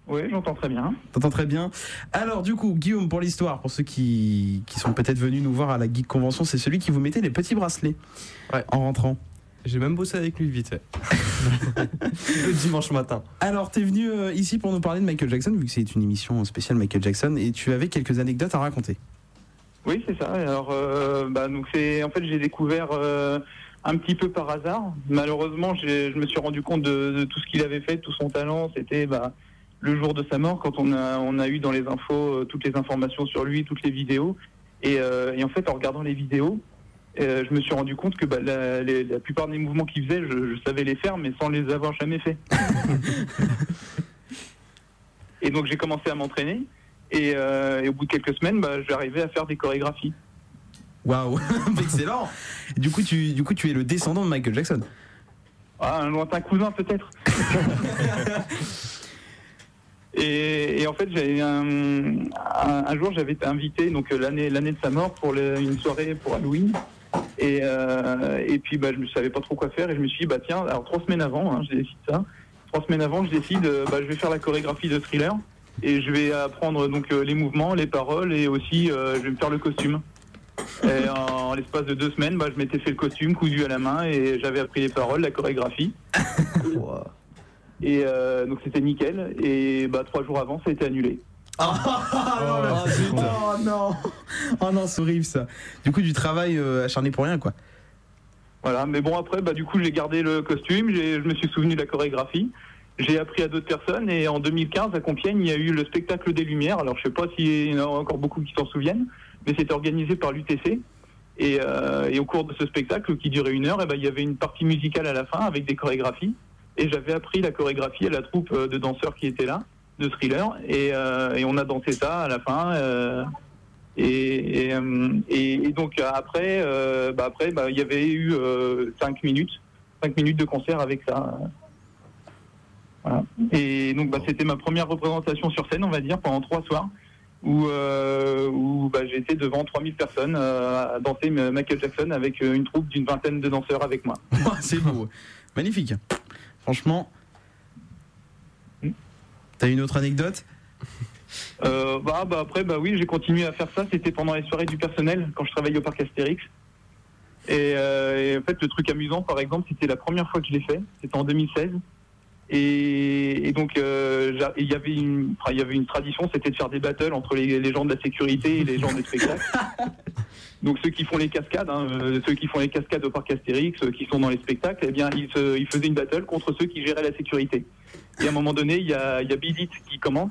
Oui, j'entends très bien. T'entends très bien. Alors, du coup, Guillaume, pour l'histoire, pour ceux qui, qui sont peut-être venus nous voir à la Geek Convention, c'est celui qui vous mettait les petits bracelets en rentrant. J'ai même bossé avec lui vite fait. le dimanche matin. Alors, t'es venu euh, ici pour nous parler de Michael Jackson, vu que c'est une émission spéciale Michael Jackson, et tu avais quelques anecdotes à raconter. Oui, c'est ça. Alors, euh, bah, donc c'est, en fait, j'ai découvert euh, un petit peu par hasard. Malheureusement, je me suis rendu compte de, de tout ce qu'il avait fait, tout son talent. C'était bah, le jour de sa mort, quand on a, on a eu dans les infos euh, toutes les informations sur lui, toutes les vidéos. Et, euh, et en fait, en regardant les vidéos, euh, je me suis rendu compte que bah, la, les- la plupart des mouvements qu'il faisait, je, je savais les faire, mais sans les avoir jamais faits. et donc, j'ai commencé à m'entraîner. Et, euh, et au bout de quelques semaines, bah, j'arrivais à faire des chorégraphies. Waouh, excellent Du coup, tu, du coup, tu es le descendant de Michael Jackson. Ah, un lointain cousin peut-être. et, et en fait, j'avais un, un, un jour, j'avais été invité donc euh, l'année l'année de sa mort pour le- une soirée pour Halloween. Et, euh, et puis, bah, je ne savais pas trop quoi faire et je me suis dit, bah tiens, alors trois semaines avant, hein, je décide ça. Trois semaines avant, je décide, bah, je vais faire la chorégraphie de Thriller et je vais apprendre donc euh, les mouvements, les paroles et aussi euh, je vais me faire le costume. Et en, l'espace de deux semaines, bah, je m'étais fait le costume cousu à la main et j'avais appris les paroles, la chorégraphie. Et euh, donc c'était nickel. Et bah, trois jours avant, ça a été annulé. Oh, non, mais- oh non Oh non, c'est horrible ça. Du coup, du travail euh, acharné pour rien, quoi. Voilà, mais bon après, bah, du coup j'ai gardé le costume, j'ai- je me suis souvenu de la chorégraphie, j'ai appris à d'autres personnes et en 2015 à Compiègne il y a eu le spectacle des Lumières. Alors je sais pas s'il y en a encore beaucoup qui s'en souviennent, mais c'était organisé par l'UTC. Et, euh, et au cours de ce spectacle qui durait une heure, eh ben, il y avait une partie musicale à la fin avec des chorégraphies. Et j'avais appris la chorégraphie à la troupe euh, de danseurs qui était là, de thriller. Et, euh, et on a dansé ça à la fin. euh, et, et, euh, et- et donc après, euh, bah après, bah, il y avait eu 5 minutes, 5 minutes de concert avec ça. Voilà. Et donc bah, c'était ma première représentation sur scène, on va dire, pendant trois soirs, où, euh, où bah, j'étais devant 3000 personnes euh, à danser Michael Jackson avec euh, une troupe d'une vingtaine de danseurs avec moi. c'est beau. Magnifique. Franchement. T'as une autre anecdote? Euh, bah, bah, après, bah oui, j'ai continué à faire ça. C'était pendant les soirées du personnel, quand je travaillais au parc Astérix. Et, euh, et en fait, le truc amusant, par exemple, c'était la première fois que je l'ai fait. C'était en 2016. Et, et donc, euh, il y avait une, il y avait une tradition, c'était de faire des battles entre les, les gens de la sécurité et les gens des spectacles. Donc ceux qui font les cascades, hein, euh, ceux qui font les cascades au parc Astérix, ceux qui sont dans les spectacles, eh bien, ils, se- ils faisaient une battle contre ceux qui géraient la sécurité. Et à un moment donné, il y a, il y a Bidit qui commence.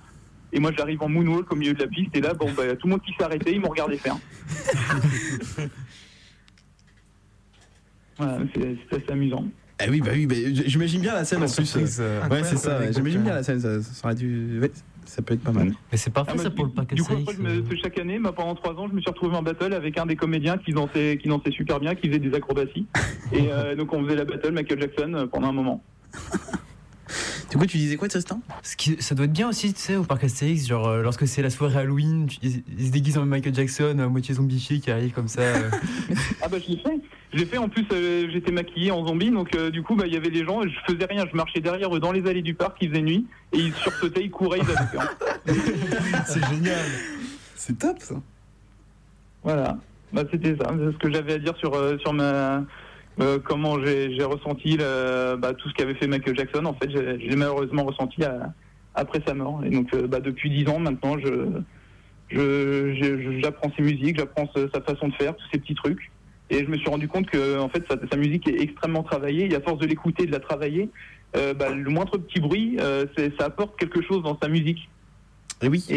Et moi, j'arrive en moonwalk au milieu de la piste. Et là, bon, bah, tout le monde qui s'est arrêté, ils m'ont regardé faire. Voilà, c'est assez amusant. Ah oui, bah oui, bah, j'imagine bien la scène en plus. surprise, euh, ouais, c'est ça. ouais, J'imagine bien la scène. Ça, ça aurait dû. ouais, ça peut être pas mal. Mais c'est parfait Ah, ça pour le parc Du coup, Astérix. après, je me- chaque année, bah, pendant trois ans, je me suis retrouvé en battle avec un des comédiens qui dansait, qui dansait super bien, qui faisait des acrobaties. Et euh, donc, on faisait la battle Michael Jackson euh, pendant un moment. Du coup, tu disais quoi, Tristan? Ce qui- ça doit être bien aussi, tu sais, au parc Astérix, genre euh, lorsque c'est la soirée Halloween, tu- ils, ils se déguisent en Michael Jackson, à moitié zombifié qui arrive comme ça. euh. Ah bah je l'ai fait. Je l'ai fait en plus euh, j'étais maquillé en zombie donc euh, du coup bah il y avait les gens je faisais rien je marchais derrière eux dans les allées du parc il faisait nuit et ils sursautaient ils couraient ils avaient. C'est génial. C'est top ça. Voilà. Bah c'était ça c'est ce que j'avais à dire sur euh, sur ma euh, comment j'ai ressenti le- bah, tout ce qu'avait fait Michael Jackson. En fait, j'ai malheureusement ressenti à- après sa mort. Et donc, euh, bah, depuis dix ans maintenant, je je- je- j'apprends ses musiques, j'apprends sa façon de faire, tous ces petits trucs. Et je me suis rendu compte que en fait, sa, sa musique est extrêmement travaillée. Et à force de l'écouter, de la travailler, euh, bah, le moindre petit bruit, ça apporte quelque chose dans sa musique. Et oui. Et,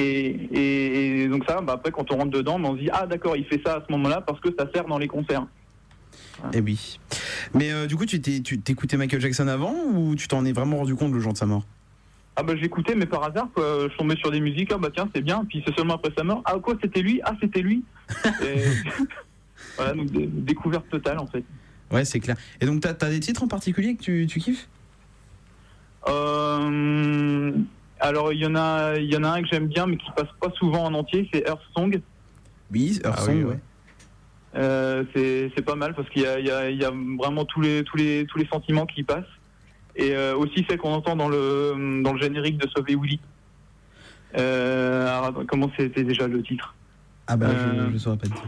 et- et donc ça, bah, après, quand on rentre dedans, on se dit ah d'accord, il fait ça à ce moment-là parce que ça sert dans les concerts. Et oui. Mais euh, du coup, tu t'écoutais Michael Jackson avant ou tu t'en es vraiment rendu compte le jour de sa mort? Ah bah j'écoutais, mais par hasard, quoi. je tombais sur des musiques, ah bah tiens, c'est bien, puis c'est seulement après sa mort, ah quoi, c'était lui, ah c'était lui. Et- voilà, donc dé- découverte totale en fait. Ouais, c'est clair. Et donc, t'as as des titres en particulier que tu, tu kiffes? Euh, alors il y en a, il y en a un que j'aime bien, mais qui passe pas souvent en entier, c'est Earth Song. Oui, Earth Ah Song, oui, ouais. Euh, c'est pas mal parce qu'il y y, y a vraiment tous les, tous, les, tous les sentiments qui passent. Et euh, aussi celle qu'on entend dans le, dans le générique de Sauver Willy. Euh, alors, comment c'était déjà le titre? Ah bah, Euh, je, je saurais pas dire.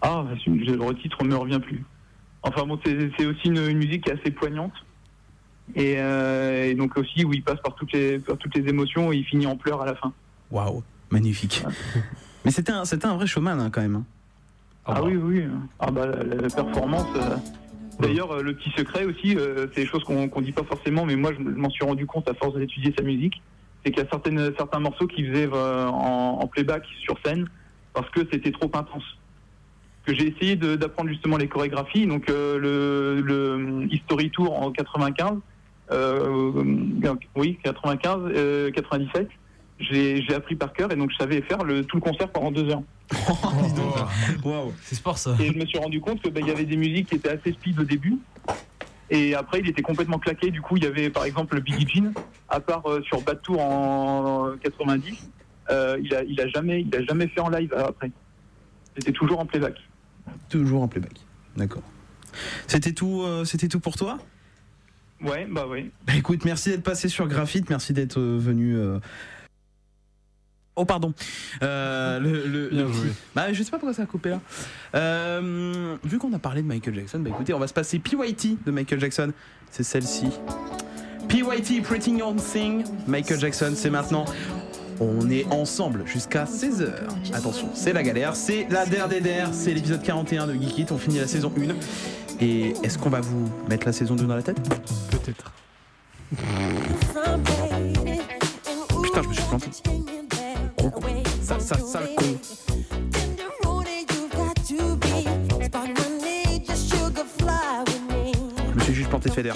Ah, je- le titre me revient plus. Enfin bon, c'est aussi une, une musique qui est assez poignante. Et, euh, et donc aussi où il passe par toutes les, par toutes les émotions et il finit en pleurs à la fin. Waouh, magnifique. Mais c'était un, un vrai showman hein, quand même. Hein. Ah, oui, oui. Ah bah la, performance. euh, D'ailleurs, euh, le petit secret aussi, euh, c'est des choses qu'on qu'on dit pas forcément, mais moi je m'en suis rendu compte à force d'étudier sa musique, c'est qu'il y a certaines, certains morceaux qu'il faisait en, en playback sur scène parce que c'était trop intense. Que j'ai essayé d'apprendre justement les chorégraphies, donc le, le History Tour en 95, euh, euh, oui 95, euh, 97, j'ai j'ai appris par cœur et donc je savais faire le, tout le concert pendant deux heures. Waouh, c'est sport ça. Et je me suis rendu compte qu'il y avait des musiques qui étaient assez speed au début. Et après, il était complètement claqué. Du coup, il y avait par exemple le Billie Jean, à part euh, sur Bad Tour en 90. euh, il, a, il, a jamais, il a jamais fait en live euh, après. C'était toujours en playback. Toujours en playback. D'accord. C'était tout, euh, c'était tout pour toi? Ouais, bah ouais. Bah écoute, merci d'être passé sur Graphite, merci d'être euh, venu. Oh pardon. Euh, le, le- le petit- Bah, je sais pas pourquoi ça a coupé là. Euh, vu qu'on a parlé de Michael Jackson, bah écoutez, on va se passer PYT de Michael Jackson. C'est celle-ci. PYT Pretty Young Thing. Michael Jackson, c'est maintenant. On est ensemble jusqu'à 16h. Attention, c'est la galère, c'est la der des der, c'est l'épisode 41 de Geek It. On finit la saison 1. Et est-ce qu'on va vous mettre la saison 2 dans la tête? Peut-être. Putain, je me suis planté. Con. Ça, ça, ça, le con. Je me suis juste planté de Feder.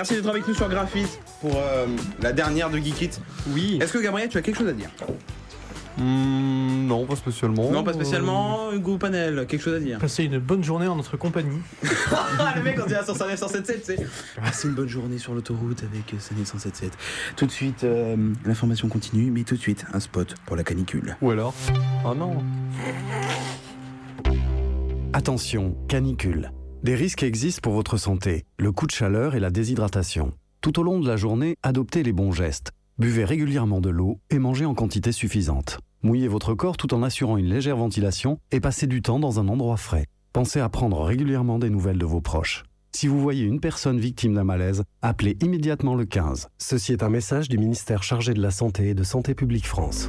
Merci d'être avec nous sur Graphite pour euh, la dernière de Geekit. Oui. Est-ce que Gabriel, tu as quelque chose à dire? Hmm, non, pas spécialement. Non, pas spécialement. Hugo Panel, quelque chose à dire? Passer une bonne journée en notre compagnie. Ah, le mec, on dirait sur 109, 177, c'est. C'est une bonne journée sur l'autoroute avec Sané 177. Tout de suite, euh, l'information continue, mais tout de suite, un spot pour la canicule. Ou alors? Oh non. Attention, canicule. Des risques existent pour votre santé, le coup de chaleur et la déshydratation. Tout au long de la journée, adoptez les bons gestes. Buvez régulièrement de l'eau et mangez en quantité suffisante. Mouillez votre corps tout en assurant une légère ventilation et passez du temps dans un endroit frais. Pensez à prendre régulièrement des nouvelles de vos proches. Si vous voyez une personne victime d'un malaise, appelez immédiatement le 15. Ceci est un message du ministère chargé de la Santé et de Santé publique France.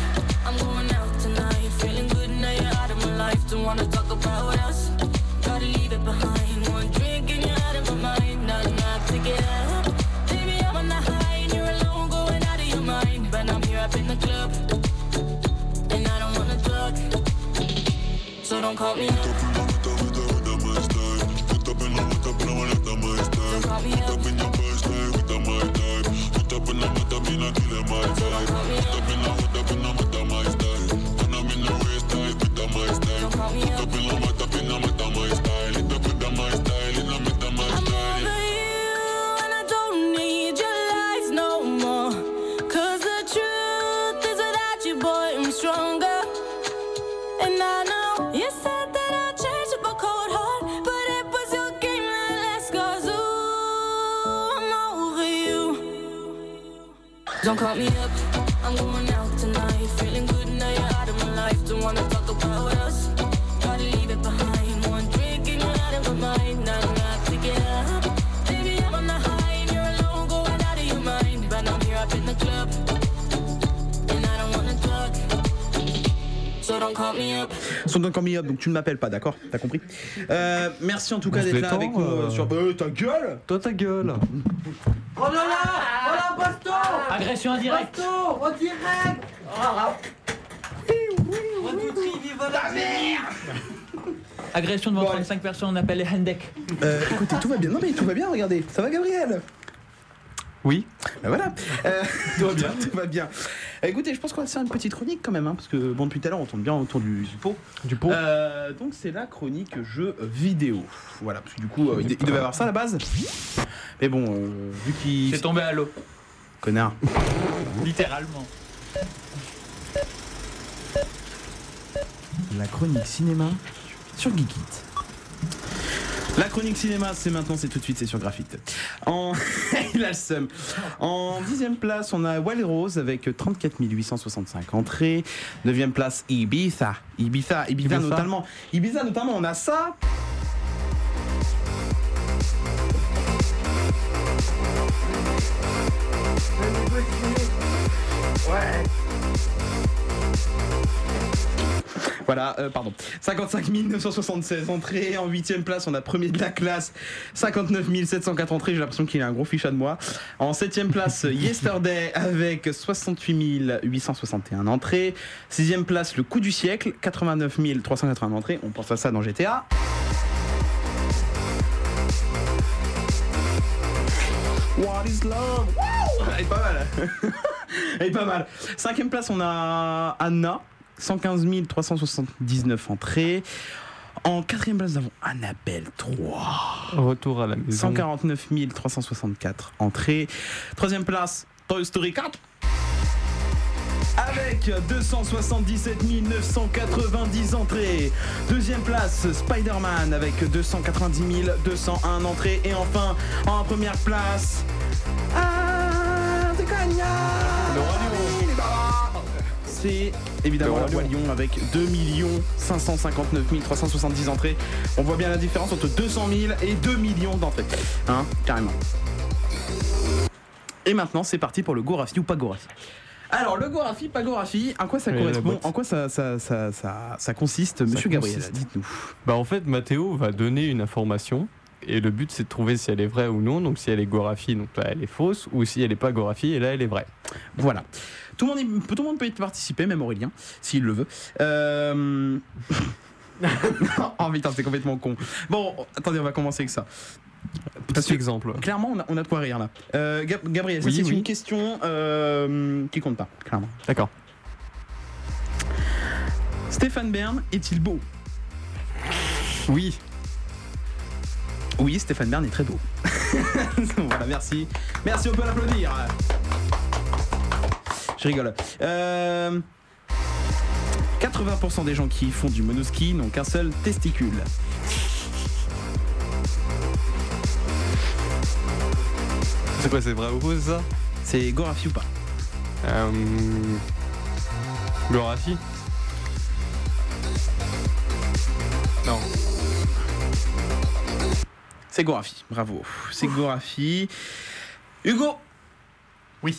don't call me. Put up in the mud, I my vibe. Put up in the Son Don't Call Me Up, donc tu ne m'appelles pas, d'accord T'as compris Euh, Merci en tout cas d'être là avec nous euh, euh. sur. Euh, ta gueule Toi ta gueule Oh là là Oh là, baston Agression indirecte. Baston En direct Oh là Ta mère Agression devant 35 personnes, on appelle les Hendek. Euh, écoutez, tout va bien. Non mais tout va bien, regardez. Ça va Gabriel? Oui. Ben voilà. Euh, tout va bien. tout va bien. Euh, Écoutez, je pense qu'on va faire une petite chronique quand même, hein, parce que bon, depuis tout à l'heure, on tourne bien autour du, du pot. Du pot. Euh, donc c'est la chronique jeu vidéo. Voilà, parce que du coup, euh, il, il devait avoir ça à la base. Mais bon, euh, vu qu'il. C'est tombé à l'eau. Connard. Littéralement. La chronique cinéma sur Geekit. La chronique cinéma, c'est maintenant, c'est tout de suite, c'est sur Graphite. En... Il a le seum. En dixième place, on a Wild Rose avec 34 865 entrées. Neuvième place, Ibiza. Ibiza, Ibiza, Ibiza. notamment. Ibiza notamment, on a ça. Ouais Voilà, euh, pardon. 55 976 entrées. En huitième place, on a premier de la classe. 59 704 entrées. J'ai l'impression qu'il a un gros fichat de moi. En septième place, Yesterday avec 68 861 entrées. Sixième place, le coup du siècle. 89 380 entrées. On pense à ça dans GTA. What is love? Wouh Elle est pas mal. Elle est pas mal. Cinquième place, on a Anna. 115 379 entrées. En quatrième place, nous avons Annabelle 3. Retour à la maison. 149 364 entrées. Troisième place, Toy Story 4. Avec 277 990 entrées. Deuxième place, Spider-Man avec 290 201 entrées. Et enfin, en première place, ah, c'est c'est évidemment Le la Roi Lion avec 2 559 370 entrées. On voit bien la différence entre 200 000 et 2 millions d'entrées. Hein, carrément. Et maintenant, c'est parti pour le Gorafi ou pas Gorafi. Alors, le Gorafi, pas Gorafi, en quoi ça correspond. En quoi ça, ça, ça, ça, ça consiste, monsieur Gabriel. Dites-nous. Bah en fait, Mathéo va donner une information et le but c'est de trouver si elle est vraie ou non. Donc si elle est Gorafi, donc là elle est fausse, ou si elle est pas Gorafi, et là elle est vraie. Voilà. Tout le, monde, y- tout le monde peut y participer, même Aurélien, s'il le veut. Euh... oh putain, c'est complètement con. Bon, attendez, on va commencer avec ça. Parce que, exemple. Clairement, on a, on a de quoi rire là. Euh, Gab- Gabriel, Oui, c'est oui. une question euh, qui compte pas, clairement. D'accord. Stéphane Bern est-il beau? Oui. Oui, Stéphane Bern est très beau. voilà, merci. Merci, on peut l'applaudir. Je rigole. Euh, 80% des gens qui font du monoski n'ont qu'un seul testicule. C'est quoi, c'est vrai ou faux, c'est ça? C'est Gorafi ou pas? Euh... Gorafi? Non. C'est Gorafi, bravo. C'est Gorafi. Hugo? Oui.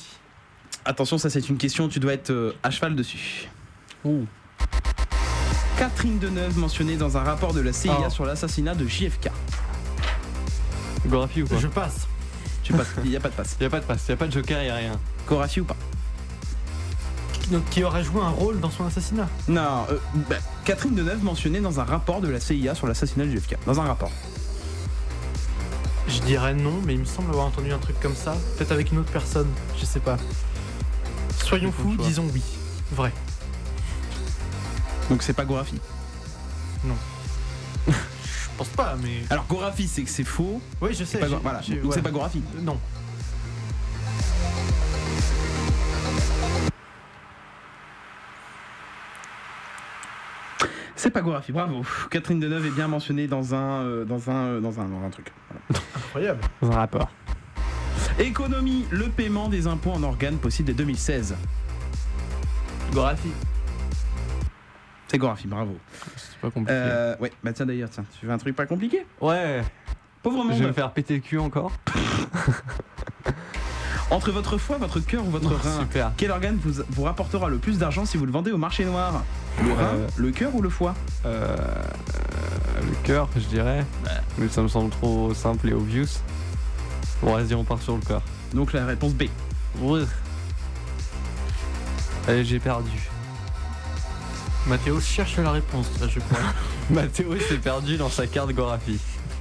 Attention, ça c'est une question, tu dois être euh, à cheval dessus. Catherine Deneuve mentionnée dans un rapport de la CIA Ah. sur l'assassinat de JFK. Gorafi ou pas Je passe. Tu passes, il n'y a pas de passe. Y a pas de passe, y a pas de joker, y a rien. Gorafi ou pas Donc, qui aurait joué un rôle dans son assassinat Non, euh, bah, Catherine Deneuve mentionnée dans un rapport de la CIA sur l'assassinat de JFK. Dans un rapport. Je dirais non, mais il me semble avoir entendu un truc comme ça. Peut-être avec une autre personne, je sais pas. Soyons fous, choix. disons oui. Vrai. Donc c'est pas Gorafi. Non. je pense pas, mais. Alors Gorafi c'est que c'est faux. Oui, je sais. C'est pas Go- voilà, donc ouais. c'est pas Gorafi. Euh, Non. C'est pas Gorafi, bravo. Catherine Deneuve est bien mentionnée dans un, euh, dans un, euh, dans un, dans un truc. Voilà. Incroyable. Dans un rapport. Économie, le paiement des impôts en organes possible dès 2016. Gorafi. C'est Gorafi, bravo. C'est pas compliqué. Euh, ouais, bah tiens d'ailleurs, tiens, tu veux un truc pas compliqué Ouais. Pauvre Je vais me monde. faire péter le cul encore. Entre votre foie, votre cœur ou votre Oh, rein, super. quel organe vous, vous rapportera le plus d'argent si vous le vendez au marché noir? Le rein, Euh, le cœur ou le foie? Euh, le cœur, je dirais. Mais ça me semble trop simple et obvious. Bon, vas-y, on part sur le cœur. Donc la réponse B. Ouais. Allez, j'ai perdu. Mathéo cherche la réponse, là, je crois. Mathéo s'est perdu dans sa carte Gorafi.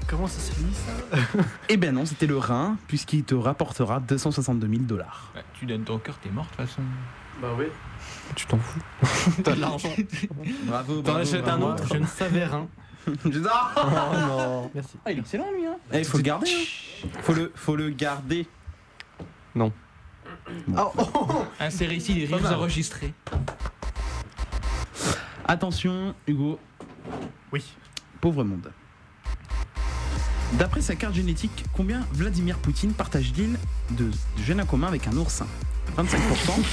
Comment ça se lit ça Eh ben non, c'était le rein, puisqu'il te rapportera 262 000 dollars. Bah, tu donnes ton cœur, t'es mort de toute façon. Bah oui. Tu t'en fous T'as de l'argent. Bravo, T'en bravo, achètes un autre Je ne savais rien. Je dis, ah Oh non. Merci. Ah, il est excellent lui, hein Eh, faut le garder, hein. Faut le, faut le garder. Non. Ah, oh, oh, Insérez ici les Pas rives mal. enregistrées. Attention, Hugo, Oui. pauvre monde. D'après sa carte génétique, combien Vladimir Poutine partage-t-il de, de gènes en commun avec un oursin 25%,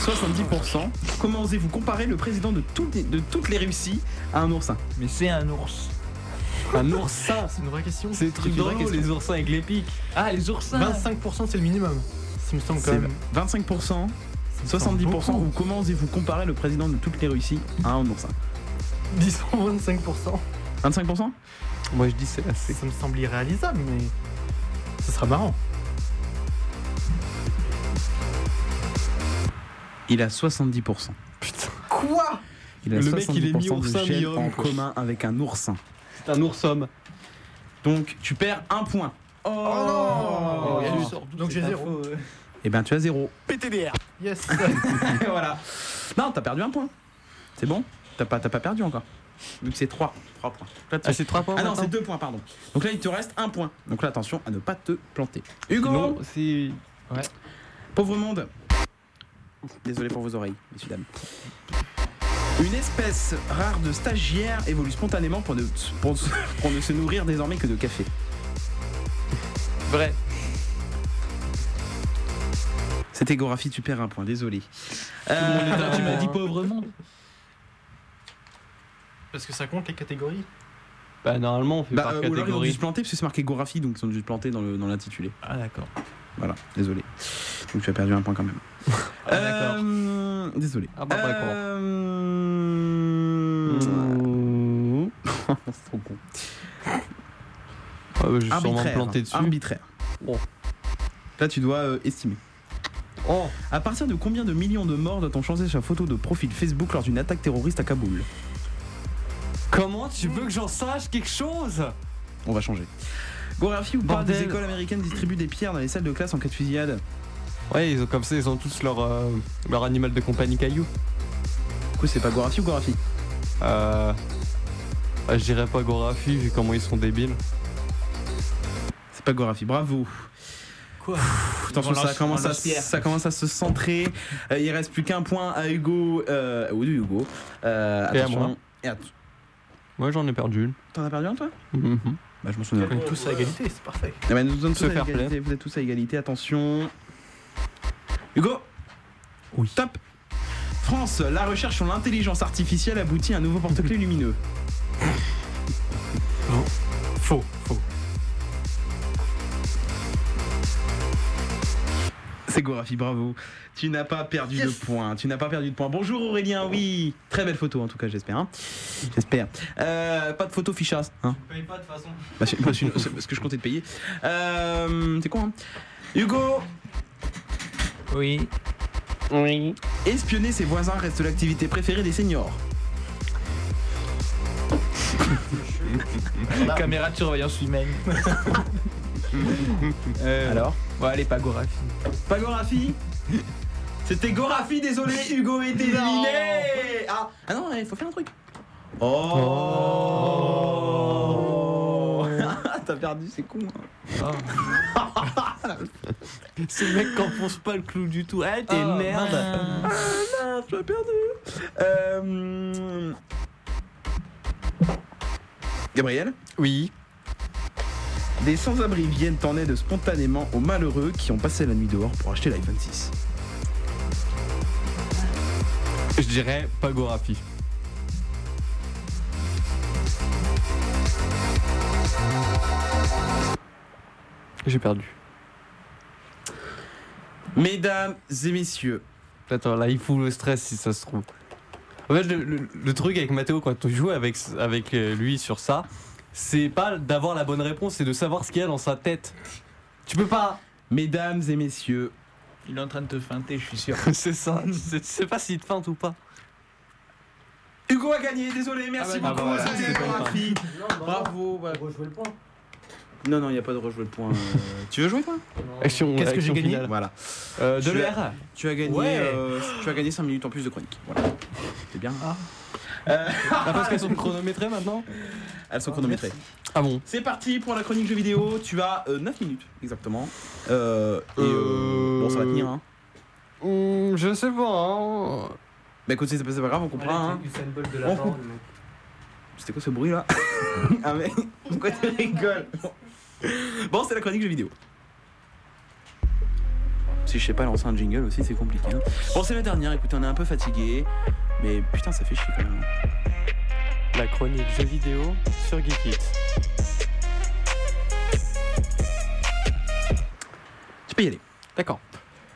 70%. Comment osez-vous comparer le président de, toutes les- de toutes les Russies à un oursin? Mais c'est un ours. Un oursin C'est une vraie question. C'est truc une vraie drôle, question. les oursins avec les pics. Ah, les oursins 25% c'est le minimum. Ça me semble quand même. 25%, ça me semble 70% beaucoup. ou comment osez-vous comparer le président de toutes les Russies à un oursin? Disons 25%. 25% Moi je dis c'est assez. Ça me semble irréalisable, mais ce sera marrant. Il a 70%. Quoi? Il a Le mec, il est 70% mi-oursin, de mi-homme, en quoi. commun avec un oursin. C'est un oursomme. Donc tu perds un point. Oh, non Et Donc j'ai zéro. Eh ben tu as zéro. PTDR Yes voilà. Non, t'as perdu un point. C'est bon? T'as pas, t'as pas perdu encore. Vu que c'est 3. 3 points. Là, tu- Ah, c'est trois points Ah non, c'est 2 points, pardon. Donc là, il te reste un point. Donc là, attention à ne pas te planter. Hugo Non, c'est. Ouais. Pauvre monde. Désolé pour vos oreilles, messieurs dames. Une espèce rare de stagiaires évolue spontanément pour ne, pour, pour ne se nourrir désormais que de café. Vrai. C'était Gorafi, tu perds un point, désolé. Est Euh, tu m'as dit pauvre monde. Parce que ça compte les catégories? Bah normalement on fait Bah, par euh, ou alors ils ont dû catégorie. se planter parce que c'est marqué Gorafi, donc ils ont dû se planter dans le- dans l'intitulé. Ah d'accord. Voilà, désolé. Donc tu as perdu un point quand même. Ah, d'accord. Euh, désolé. Ah bah, d'accord. Euh... c'est trop con. Ah, bah, je vais sûrement planter dessus. Arbitraire. Bon. Là, tu dois euh, estimer. Oh À partir de combien de millions de morts doit-on changer sa photo de profil Facebook lors d'une attaque terroriste à Kaboul? Comment tu veux que j'en sache quelque chose? On va changer. Gorafi ou pas Bordel. des écoles américaines distribuent des pierres dans les salles de classe en cas de fusillade Ouais, ils ont comme ça, ils ont tous leur, euh, leur animal de compagnie caillou. Du coup, c'est pas Gorafi ou Gorafi? Euh. je dirais pas Gorafi vu comment ils sont débiles. C'est pas Gorafi, bravo. Quoi? Attention, On ça lance- commence, à, ça commence à se centrer. Euh, il reste plus qu'un point à Hugo. Euh, ou de Hugo. Euh, Et à attention. moi. Et à- Moi j'en ai perdu une. T'en as perdu un, toi? Mhm. Bah, je m'en souviens. On est tous à égalité, c'est parfait. Eh ben, nous sommes tous Se à faire égalité. Vous êtes tous à égalité. Attention. Hugo Oui. Top France, la recherche sur l'intelligence artificielle aboutit à un nouveau porte-clés lumineux. Faux, faux. C'est Gorafi, bravo. Tu n'as pas perdu de points. Tu n'as pas perdu de points. Bonjour Aurélien, oui. Très belle photo en tout cas, j'espère. hein. J'espère. Euh, pas de photo fichasse. Hein. paye pas de toute façon. Bah, bah, c'est parce que je comptais te payer. Euh, c'est con, hein? Hugo, Oui. Oui. espionner ses voisins reste l'activité préférée des seniors. Caméra de surveillance humaine. Euh, Alors Ouais, elle est pas Gorafi. Pas Gorafi C'était Gorafi, désolé, Hugo est éliminé ah. ah non, il faut faire un truc. Oh, T'as perdu, c'est con. hein. Ce mec qu'enfonce pas le clou du tout. Ah, t'es une merde. Ah non, tu as perdu. Euh... Gabriel? Oui. Des sans-abri viennent en aide spontanément aux malheureux qui ont passé la nuit dehors pour acheter l'iPhone 6. Je dirais pas Gorafi. J'ai perdu. Mesdames et messieurs, Attends, là il fout le stress si ça se trouve. En fait, le, le- le truc avec Mathéo quand on joue avec, avec euh, lui sur ça, c'est pas d'avoir la bonne réponse, c'est de savoir ce qu'il y a dans sa tête. Tu peux pas. mesdames et messieurs, Il est en train de te feinter, je suis sûr. c'est ça. Tu sais- pas s'il te feinte ou pas. Hugo a gagné, désolé, merci Ah bah, beaucoup, ah bah, voilà, c'était c'est pas une Gorafi. Bravo. bah. Non, non, il n'y a pas de rejouer le point. euh, tu veux jouer toi? Action- Qu'est-ce que j'ai gagné finale. Voilà. Euh, de Tu l'air. as- Tu as gagné, Ouais. euh, tu as gagné 5 minutes en plus de chronique. Voilà. C'est bien. Euh, Ah, parce qu'elles sont chronométrées maintenant? Elles sont chronométrées. Ah bon C'est parti pour la chronique jeux vidéo. Tu as 9 minutes exactement. Euh, et euh, bon, ça va tenir. Hein. Hmm, Je sais pas. hein. Bah écoute, c'est pas, c'est pas grave, on comprend. Hein. On coupe. C'était quoi ce bruit là? Ah mais pourquoi tu rigoles? Bon, c'est la chronique jeux vidéo. Si je sais pas lancer un jingle aussi, c'est compliqué. hein. Bon, c'est la dernière. Écoutez, on est un peu fatigué, mais putain, ça fait chier quand même. La chronique jeux vidéo sur Geekit. Tu peux y aller. D'accord.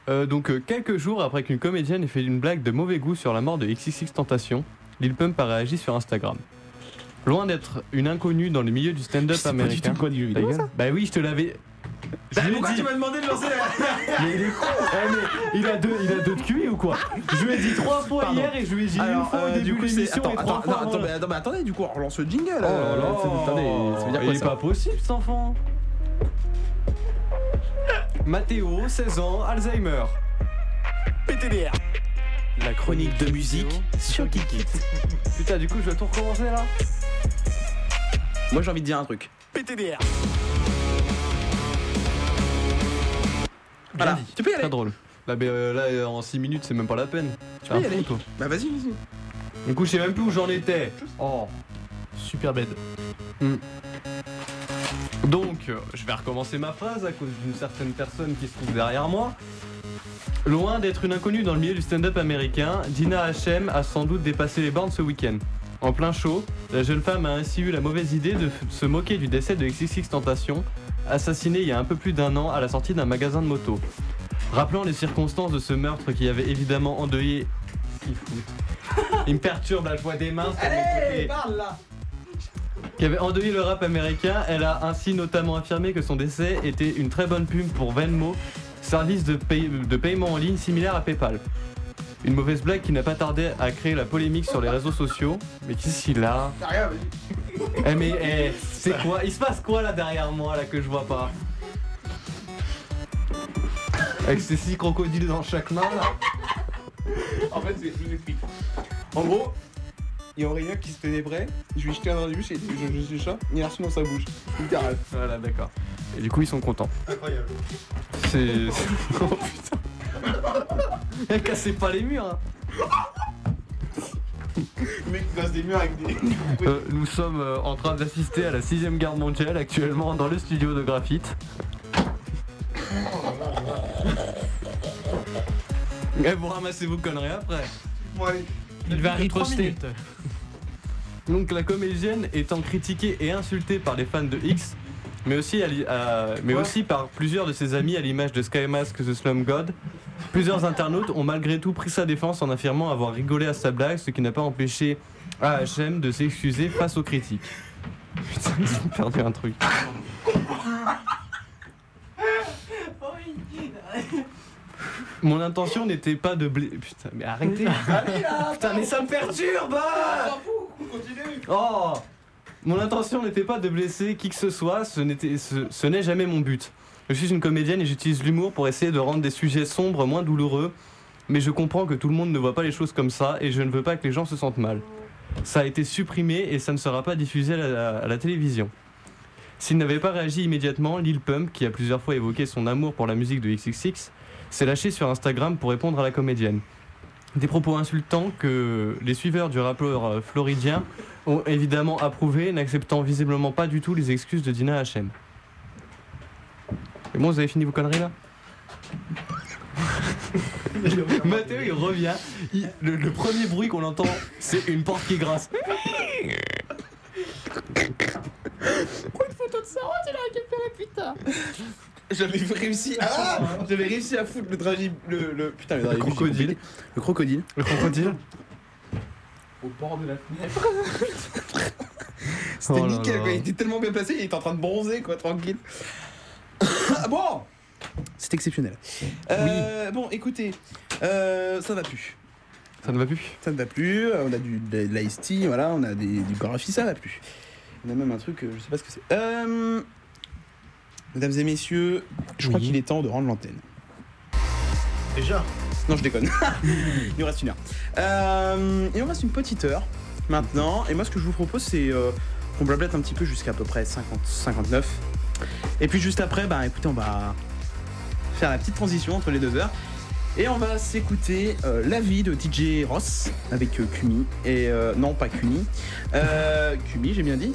Euh, donc euh, quelques jours après qu'une comédienne ait fait une blague de mauvais goût sur la mort de XXX Tentation, Lil Pump a réagi sur Instagram. Loin d'être une inconnue dans le milieu du stand-up C'est pas du américain. tout du jeu vidéo, ça Bah oui, je te l'avais. Je Bah, lui ai pourquoi dit- tu m'as demandé de lancer la. mais il est con Eh, mais il a deux, il a deux de QI ou quoi? Je lui ai dit trois fois Pardon. hier et je lui ai dit Alors, une fois euh, au début du de coup, c'est. l'émission Attends, et trois attends, fois attends, avant. mais, attends, mais attendez, du coup, on relance le jingle. Oh là euh, là, Attendez, ça veut dire il est pas possible cet enfant Mathéo, 16 ans, Alzheimer. PTDR. La chronique de musique sur Kikit. Putain, du coup, je dois tout recommencer là? Moi, j'ai envie de dire un truc. PTDR. Voilà, tu peux y aller. Très drôle. Là, mais, euh, là, euh, en 6 minutes, c'est même pas la peine. Tu peux y aller. Bah, vas-y, vas-y. Du coup, je sais même plus où j'en étais. Oh. Super bed. Hmm. Donc, euh, je vais recommencer ma phrase à cause d'une certaine personne qui se trouve derrière moi. Loin d'être une inconnue dans le milieu du stand-up américain, Dina H.M. a sans doute dépassé les bornes ce week-end. En plein show, la jeune femme a ainsi eu la mauvaise idée de se moquer du décès de XXX Tentation, assassiné il y a un peu plus d'un an à la sortie d'un magasin de moto. Rappelant les circonstances de ce meurtre qui avait évidemment endeuillé. Il me perturbe la joie des mains. m'écouter parle là qui avait endeuillé le rap américain. Elle a ainsi notamment affirmé que son décès était une très bonne pub pour Venmo, service de, paye- de paiement en ligne similaire à PayPal. Une mauvaise blague qui n'a pas tardé à créer la polémique sur les réseaux sociaux. Mais qu'est-ce qu'il a Rien. Eh mais eh, c'est quoi? Il se passe quoi là derrière moi là que je vois pas? Avec ces six crocodiles dans chaque main là En fait, c'est- je vous explique. En gros, il y a Aurélien qui se prêt. Je lui ai jeté un bouche et je, je suis chat. Il a reçu dans sa bouche. Littéral. Voilà d'accord. Et du coup ils sont contents. Incroyable. C'est- Oh putain Eh, cassez pas les murs hein. Le mec casse des murs avec des. Euh, nous sommes euh, en train d'assister à la sixième guerre mondiale actuellement dans le studio de graphite. Et vous ramassez vos conneries après. Il va riposter. Donc la comédienne étant critiquée et insultée par les fans de X, mais aussi, à li- à- mais aussi par plusieurs de ses amis à l'image de Sky Mask The Slum God, plusieurs internautes ont malgré tout pris sa défense en affirmant avoir rigolé à sa blague, ce qui n'a pas empêché AHM de s'excuser face aux critiques. Putain, j'ai perdu un truc. Mon intention n'était pas de blé... Putain, mais arrêtez Putain, mais ça me perturbe ah Oh Mon intention n'était pas de blesser qui que ce soit, ce n'est jamais mon but. Je suis une comédienne et j'utilise l'humour pour essayer de rendre des sujets sombres moins douloureux, mais je comprends que tout le monde ne voit pas les choses comme ça et je ne veux pas que les gens se sentent mal. Ça a été supprimé et ça ne sera pas diffusé à la, télévision. S'il n'avait pas réagi immédiatement, Lil Pump, qui a plusieurs fois évoqué son amour pour la musique de XXX, s'est lâché sur Instagram pour répondre à la comédienne. Des propos insultants que les suiveurs du rappeur euh, floridien ont évidemment approuvé, n'acceptant visiblement pas du tout les excuses de Dina H.M. Et bon, vous avez fini vos conneries là Mathéo il revient, Il- le, le premier bruit qu'on entend c'est une porte qui grince. Une photo de Sarah, tu l'as récupérée, putain J'avais réussi à. J'avais réussi à foutre le dragib. Le, le. Putain, le dragib. crocodile. Le crocodile. Le crocodile Au bord de la fenêtre. C'était Oh là nickel, là. quoi. Il était tellement bien placé, il était en train de bronzer, quoi, tranquille. Ah bon? C'est exceptionnel. Euh, Bon, écoutez, euh, ça va plus. Ça ne va plus? Ça ne va plus. On a du, de, de l'ice tea, voilà, on a des, du graphie, ça va plus. On a même un truc, euh, je sais pas ce que c'est. Euh, mesdames et messieurs, je crois qu'il est temps de rendre l'antenne. Déjà? Non, je déconne. Il nous reste une heure. Euh, il nous reste une petite heure maintenant. Et moi, ce que je vous propose, c'est euh, qu'on blablette un petit peu jusqu'à à peu près 50, 59. Et puis juste après, bah écoutez, on va faire la petite transition entre les deux heures. Et on va s'écouter euh, la vie de DJ Ross avec euh, Kumi. Et euh, non, pas Kumi. Euh, Kumi, j'ai bien dit.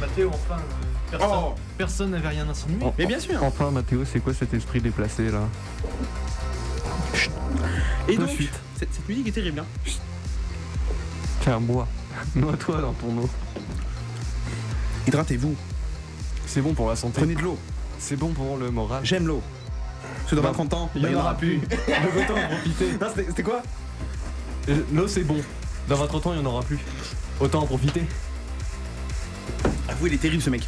Mathéo, enfin, euh, personne Oh. personne n'avait rien insinué. Mais bien sûr. Enfin Mathéo, c'est quoi cet esprit déplacé là? Et De donc, suite. cette, cette musique est terrible. Hein. Tiens, bois. Noie-toi dans ton eau. Hydratez-vous. C'est bon pour la santé. Prenez de l'eau. C'est bon pour le moral. J'aime l'eau. Parce que dans Bah, 20 ans, il y en aura plus. Donc autant en profiter. Non, c'était quoi? Euh, L'eau c'est bon. Dans votre temps, il n'y en aura plus. Autant en profiter. Avouez, il est terrible ce mec.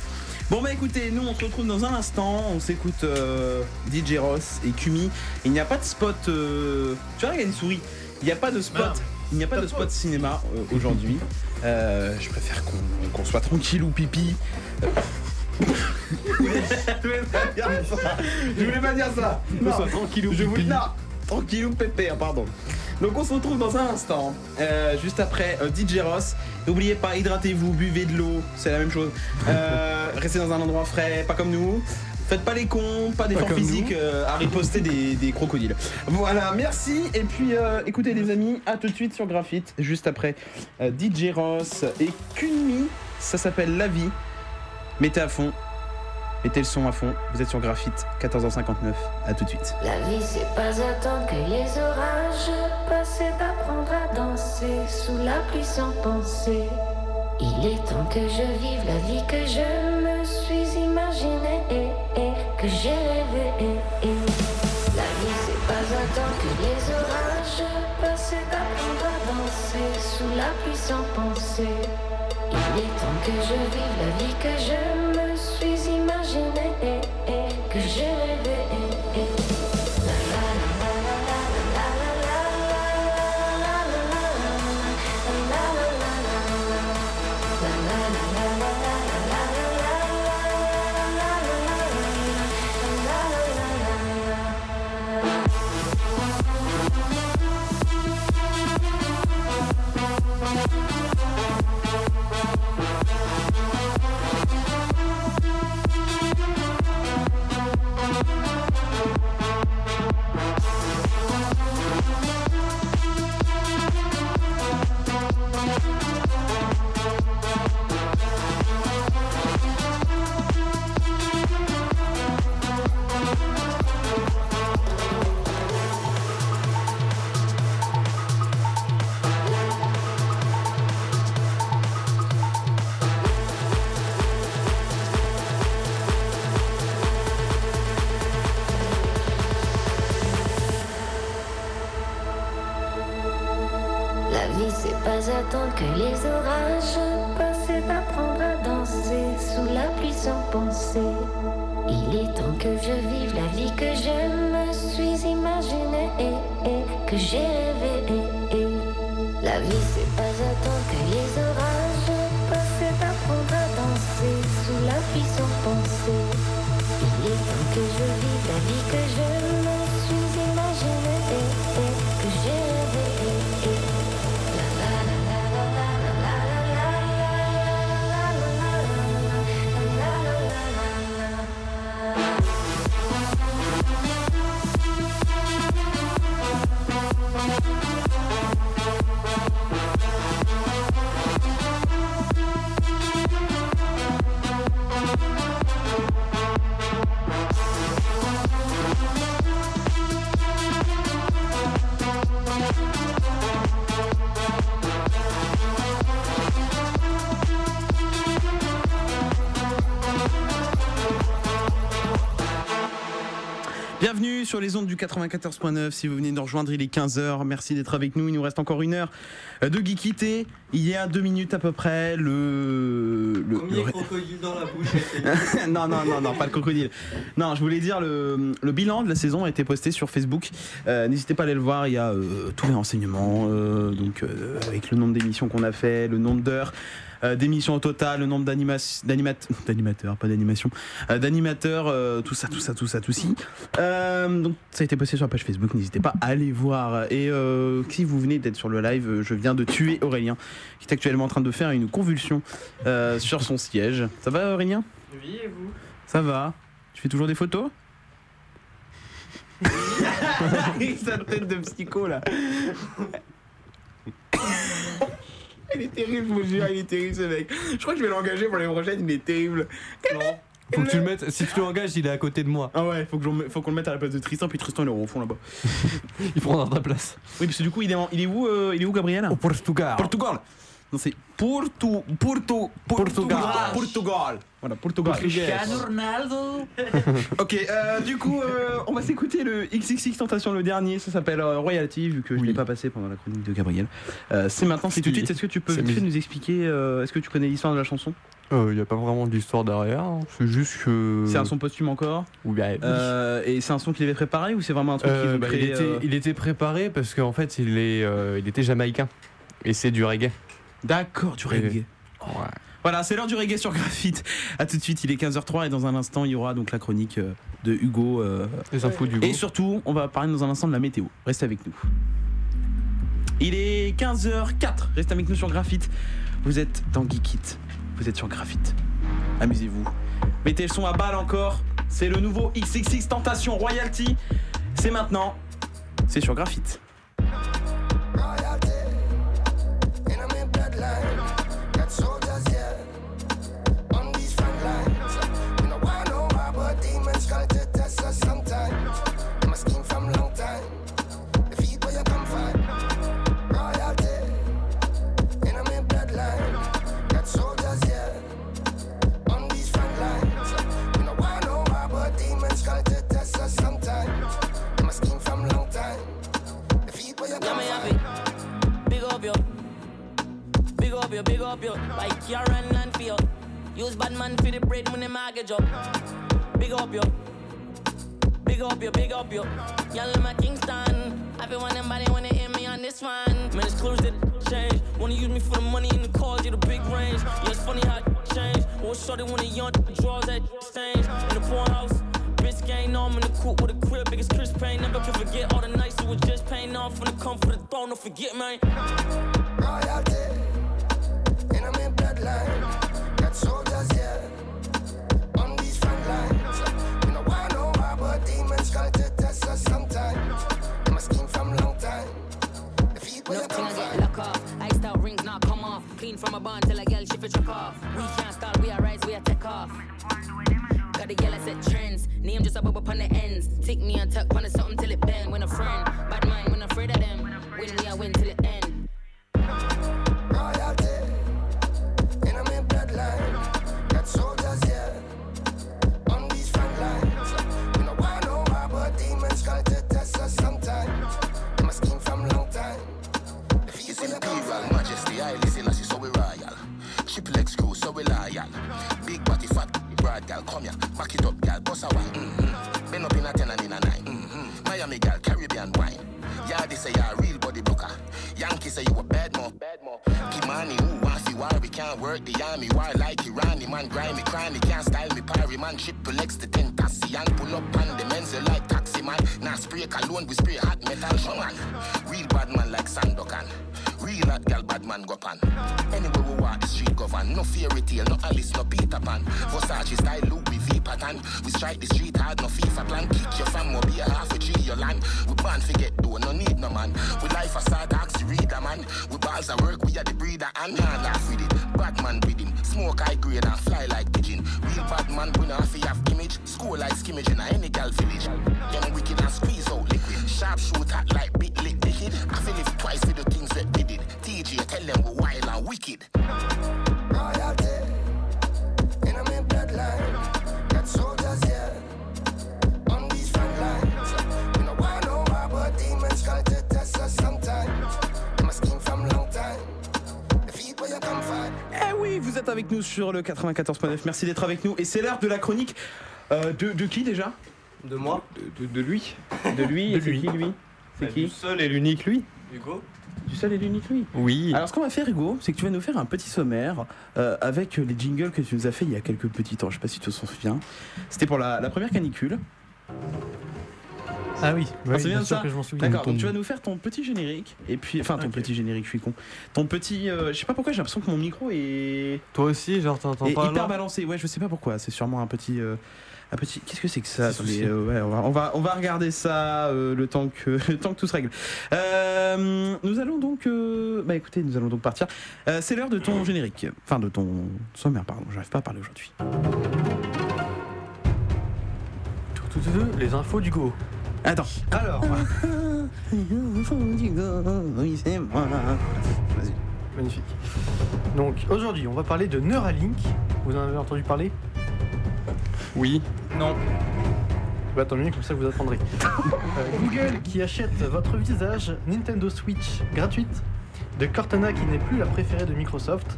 Bon bah écoutez, nous on se retrouve dans un instant, on s'écoute euh, DJ Ross et Kumi. Il n'y a pas de spot, euh, tu vois, il y a une souris. Il n'y a pas de spot, il n'y a pas de spot cinéma euh, aujourd'hui. Euh, je préfère qu'on qu'on soit tranquille ou pipi. Je voulais pas dire ça. Je voulais pas dire ça. Qu'on soit tranquille ou je vous pipi. non, tranquille ou pépère, pardon. Donc on se retrouve dans un instant, euh, juste après euh, DJ Ross. N'oubliez pas, hydratez-vous, buvez de l'eau, c'est la même chose. Euh, restez dans un endroit frais, pas comme nous. Faites pas les cons, pas d'efforts physiques à riposter des, des crocodiles. Voilà, merci. Et puis écoutez les amis, à tout de suite sur Graphite, juste après DJ Ross et Kunmi. Ça s'appelle La Vie. Mettez à fond, mettez le son à fond. Vous êtes sur Graphite, 14h59. À tout de suite. La vie, c'est pas attendre que les orages passent, c'est d'apprendre à danser sous la pluie sans penser. Il est temps que je vive la vie que je me suis imaginée et, et que j'ai rêvé. et, et. La vie, c'est pas attendre que les orages passent, c'est d'apprendre à danser sous la pluie sans penser. Il est temps que je vive la vie que je me suis imaginée que j'ai sur les ondes du 94.9. Si vous venez de nous rejoindre, il est 15h. Merci d'être avec nous. Il nous reste encore une heure de geekité. Il y a deux minutes à peu près, le. le, Premier le- crocodile dans la bouche. non, non, non, non, pas le crocodile. Non, je voulais dire, le, le bilan de la saison a été posté sur Facebook. Euh, N'hésitez pas à aller le voir, il y a euh, tous les renseignements, euh, donc avec le nombre d'émissions qu'on a fait, le nombre d'heures. Euh, d'émissions au total, le nombre d'animateurs, pas d'animation, euh, d'animateurs, euh, tout ça, tout ça, tout ça, tout ci. Donc ça a été posté sur la page Facebook, n'hésitez pas à aller voir. Et euh, si vous venez d'être sur le live, je viens de tuer Aurélien, qui est actuellement en train de faire une convulsion sur son siège. Ça va Aurélien? Oui, et vous? Ça va? Tu fais toujours des photos? Sa tête de psycho là Il est terrible, je vous jure, il est terrible ce mec. Je crois que je vais l'engager pour les prochaines, il est terrible. Faut que tu le mettes. Si tu l'engages, il est à côté de moi. Ah ouais, faut qu'on le mette à la place de Tristan, puis Tristan il est au fond là-bas. Il prendra ta place. Oui, parce que du coup, il est, en- il est où, euh, il est où Gabriel? Au Portugal. Portugal Non, c'est Porto, Porto, Portugal. Portugal. Voilà, Portugal. Cristiano Ronaldo. Ok, euh, du coup, euh, on va s'écouter le XXX Tentation, le dernier. Ça s'appelle euh, Royalty, vu que je l'ai pas passé pendant la chronique de Gabriel. Euh, c'est maintenant, c'est tout de suite. Est-ce que tu peux vite fait nous expliquer euh, Est-ce que tu connais l'histoire de la chanson? Il n'y a pas vraiment d'histoire derrière, hein. c'est juste que. C'est un son posthume encore? Oui, bah, oui. Euh, Et c'est un son qu'il avait préparé ou c'est vraiment un truc Euh, ont bah, créé il, était, euh, il était préparé parce qu'en fait il, est, euh, il était jamaïcain et c'est du reggae. D'accord, du reggae. Voilà, c'est l'heure du reggae sur Graphite. A tout de suite, il est 15h03 et dans un instant, il y aura donc la chronique euh, de Hugo. euh, Les infos d'Hugo. Et surtout, on va parler dans un instant de la météo. Restez avec nous. Il est 15h04. Restez avec nous sur Graphite. Vous êtes dans Geekit. Vous êtes sur Graphite. Amusez-vous. Mettez le son à balle encore. C'est le nouveau XXX Tentation Royalty. C'est maintenant. C'est sur Graphite. You, big up you. Like Karen and feel. Use bad man for the bread when the mortgage up. Big up you. Big up you, big up you. Y'all in my Kingston. Everyone and body wanna hear me on this one. Man, it's close to change. Wanna use me for the money in the cars, you the big range. Yeah, it's funny how change. Was shorty when the young draws that change. In the porn house. Bitch gang, no, I'm in the coop with a crib, biggest Chris Payne. Never can forget all the nights it was just paying off when it come for the throne. Don't forget, man. Royalty, from long time. The feet where you Nothing come I get from. lock off. Iced out rings not come off. Clean from a bond till a girl shift it truck off. We can't stall, we are rise, we are take off. Got the yellow set trends. Name just a bubble upon the ends. Tick me and tuck on the something till it bend. When a friend, gal, come here. Back it up, gal, boss a wine. Mm-hmm. Been up in a ten and in a 9 Mm-hmm. Miami gal, Caribbean wine. Yeah, they say you a real body blocker. Yankee say you a bad mo. Bad mo. Kimani, who wants the war? We can't work the army. War like Irani, man, grimy, cranny. Can't style me, parry, man. Triple X to ten taxi and pull up on the men's like taxi, man. Nah, spray cologne, we spray hot metal, show man. Real bad man like Sandokan. Hot gal, bad man go pan. Anywhere we walk, the street govern. No fairy tale, no Alice, no Peter Pan. Versace style, Louis V pattern. We strike the street hard, no FIFA plan. Kick your fam, or be a half a G your land. We ban forget though, no need no man. We life a sad axe, read a man. We balls at work, we are the breeder and can't laugh with it. Bad man with smoke high grade and fly like pigeon. Real bad man, we not have image. School like skimmage in a any gal village. Them wicked and squeeze out liquid. Sharp shoot hot like big lick wicked. I feel if twice for the tell them we wild and wicked. Royalty, and I'm in bloodline. Got soldiers, yeah, on these front lines. You know why no why, but demons come to test us sometimes. Them a scheme from long time. The feet where you come from. Eh oui, vous êtes avec nous sur le 94.9. Merci d'être avec nous. Et c'est l'heure de la chronique euh, de, de qui déjà? De moi? De, de- de lui. De lui. De et c'est lui. qui lui? C'est Bah, qui? du seul et l'unique lui? Hugo Du seul et l'unique lui Oui. Alors ce qu'on va faire Hugo, c'est que tu vas nous faire un petit sommaire euh, avec les jingles que tu nous as fait il y a quelques petits temps. Je sais pas si tu t'en souviens. C'était pour la, la première canicule. Ah oui, On oui, se souvient bien ça que je m'en souviens. D'accord, donc tu vas nous faire ton petit générique et puis enfin ton petit générique, je suis con. Ton petit euh, je sais pas pourquoi j'ai l'impression que mon micro est Toi aussi, genre t'entends est pas hyper là balancé. Ouais, je sais pas pourquoi, c'est sûrement un petit euh, un petit Qu'est-ce que c'est que ça Attendez, euh, ouais, on, va, on va on va regarder ça euh, le temps que le temps que tout se règle. Euh, nous allons donc euh, bah écoutez, nous allons donc partir. C'est l'heure de ton générique, enfin de ton sommaire pardon, j'arrive pas à parler aujourd'hui. Tout, tout, tout, tout, Les infos du go. Attends. Alors. Oui, c'est moi. Vas-y. magnifique. Donc aujourd'hui, on va parler de Neuralink. Vous en avez entendu parler? Oui. Non. Bah tant mieux, comme ça vous apprendrez. Euh, Google qui achète votre visage, Nintendo Switch gratuite, de Cortana qui n'est plus la préférée de Microsoft,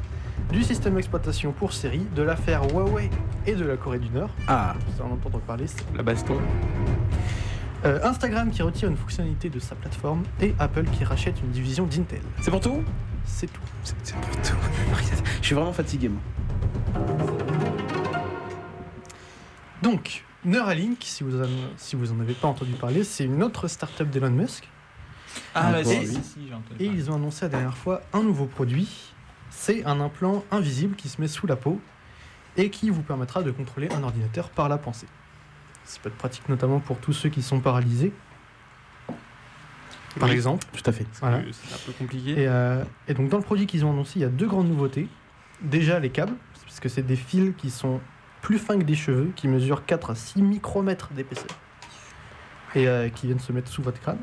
du système d'exploitation pour série, de l'affaire Huawei et de la Corée du Nord. Ah. Ça en entend parler. c'est- La baston. Euh, Instagram qui retire une fonctionnalité de sa plateforme et Apple qui rachète une division d'Intel. C'est pour tout? C'est tout. C'est c'est pour tout. Je suis vraiment fatigué, moi. Donc, Neuralink, si vous en, si vous en avez pas entendu parler, c'est une autre startup d'Elon Musk. Ah, bah, et, si, si, si, j'ai entendu et ils ont annoncé la dernière fois un nouveau produit. C'est un implant invisible qui se met sous la peau et qui vous permettra de contrôler un ordinateur par la pensée. Ça peut être pratique notamment pour tous ceux qui sont paralysés. Par Oui, exemple. Tout à fait. Voilà. C'est un peu compliqué. Et, euh, et donc dans le produit qu'ils ont annoncé, il y a deux grandes nouveautés. Déjà les câbles, parce que c'est des fils qui sont plus fins que des cheveux, qui mesurent 4 à 6 micromètres d'épaisseur. Et euh, qui viennent se mettre sous votre crâne.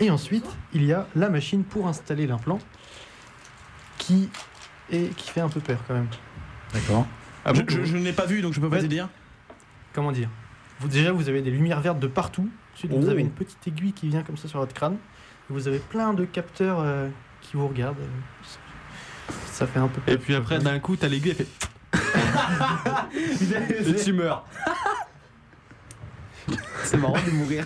Et ensuite, il y a la machine pour installer l'implant, qui, est, qui fait un peu peur quand même. D'accord. Ah je bon je, je ne l'ai pas vu, donc je peux pas te dire. Comment dire? Vous, Déjà, vous avez des lumières vertes de partout. Ensuite, vous Oh. avez une petite aiguille qui vient comme ça sur votre crâne. Et vous avez plein de capteurs euh, qui vous regardent. Ça fait un peu peur. Et puis après, d'un coup, t'as l'aiguille, elle fait. Et tu meurs. C'est marrant de mourir.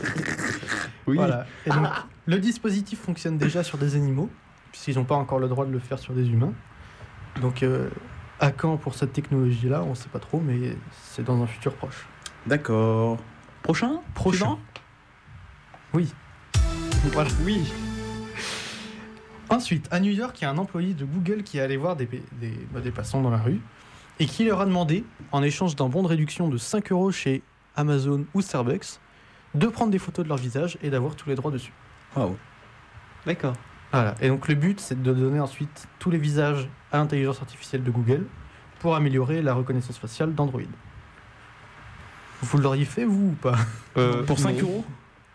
Oui. Voilà. Et donc, le dispositif fonctionne déjà sur des animaux, puisqu'ils n'ont pas encore le droit de le faire sur des humains. Donc, euh, à quand pour cette technologie-là On ne sait pas trop, mais c'est dans un futur proche. D'accord. Prochain? Prochain. Oui. Voilà. Oui. Ensuite, à New York, il y a un employé de Google qui est allé voir des, des, bah, des passants dans la rue et qui leur a demandé, en échange d'un bon de réduction de 5 euros chez Amazon ou Starbucks, de prendre des photos de leur visage et d'avoir tous les droits dessus. Waouh. D'accord. Voilà. Et donc le but, c'est de donner ensuite tous les visages à l'intelligence artificielle de Google pour améliorer la reconnaissance faciale d'Android. Vous l'auriez fait, vous, ou pas? Euh, Pour 5 non. euros?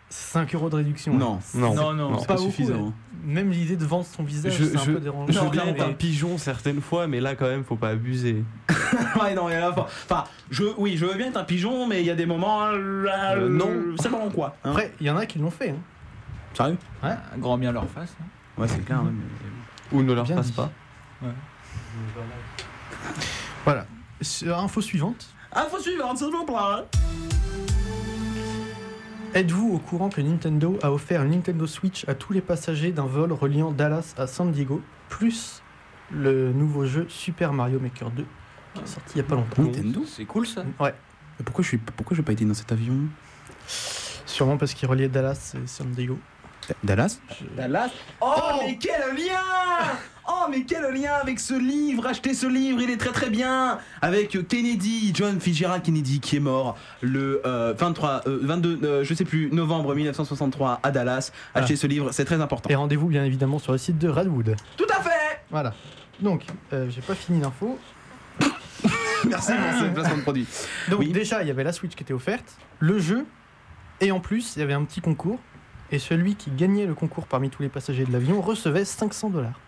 5 euros de réduction. Non. Non. Non, non, c'est pas pas beaucoup, suffisant. mais Même l'idée de vendre son visage, Je, c'est un je, peu dérangeant. je Non, veux être un pigeon certaines fois, mais là quand même, faut pas abuser. ouais, non, il y a- enfin, enfin, je, oui, je veux bien être un pigeon, mais il y a des moments. là, Euh, non. C'est marrant quoi. hein. Après, il y en a qui l'ont fait. hein. Sérieux? Un grand bien leur face. hein. Ouais, c'est clair. ouais, mais- Ou ne leur Bien fasse dit. pas. Voilà. Sur info suivante. Info suivante, s'il vous plaît. Êtes-vous au courant que Nintendo a offert une Nintendo Switch à tous les passagers d'un vol reliant Dallas à San Diego, plus le nouveau jeu Super Mario Maker 2, qui est sorti il y a pas longtemps Nintendo C'est cool ça. Ouais. Mais Pourquoi je suis, pourquoi j'ai pas été dans cet avion? Sûrement parce qu'il reliait Dallas et San Diego. Dallas Je- Dallas oh, mais quel lien Oh mais quel lien avec ce livre Achetez ce livre, il est très très bien Avec Kennedy, John Fitzgerald Kennedy qui est mort le euh, 23, euh, 22, euh, je sais plus, novembre 1963 à Dallas. Achetez Ah. ce livre, c'est très important. Et rendez-vous bien évidemment sur le site de Radwood. Tout à fait Voilà. Donc, euh, j'ai pas fini l'info. Merci pour ce placement de produit. Donc Oui. déjà, il y avait la Switch qui était offerte, le jeu, et en plus, il y avait un petit concours. Et celui qui gagnait le concours parmi tous les passagers de l'avion recevait 500 dollars.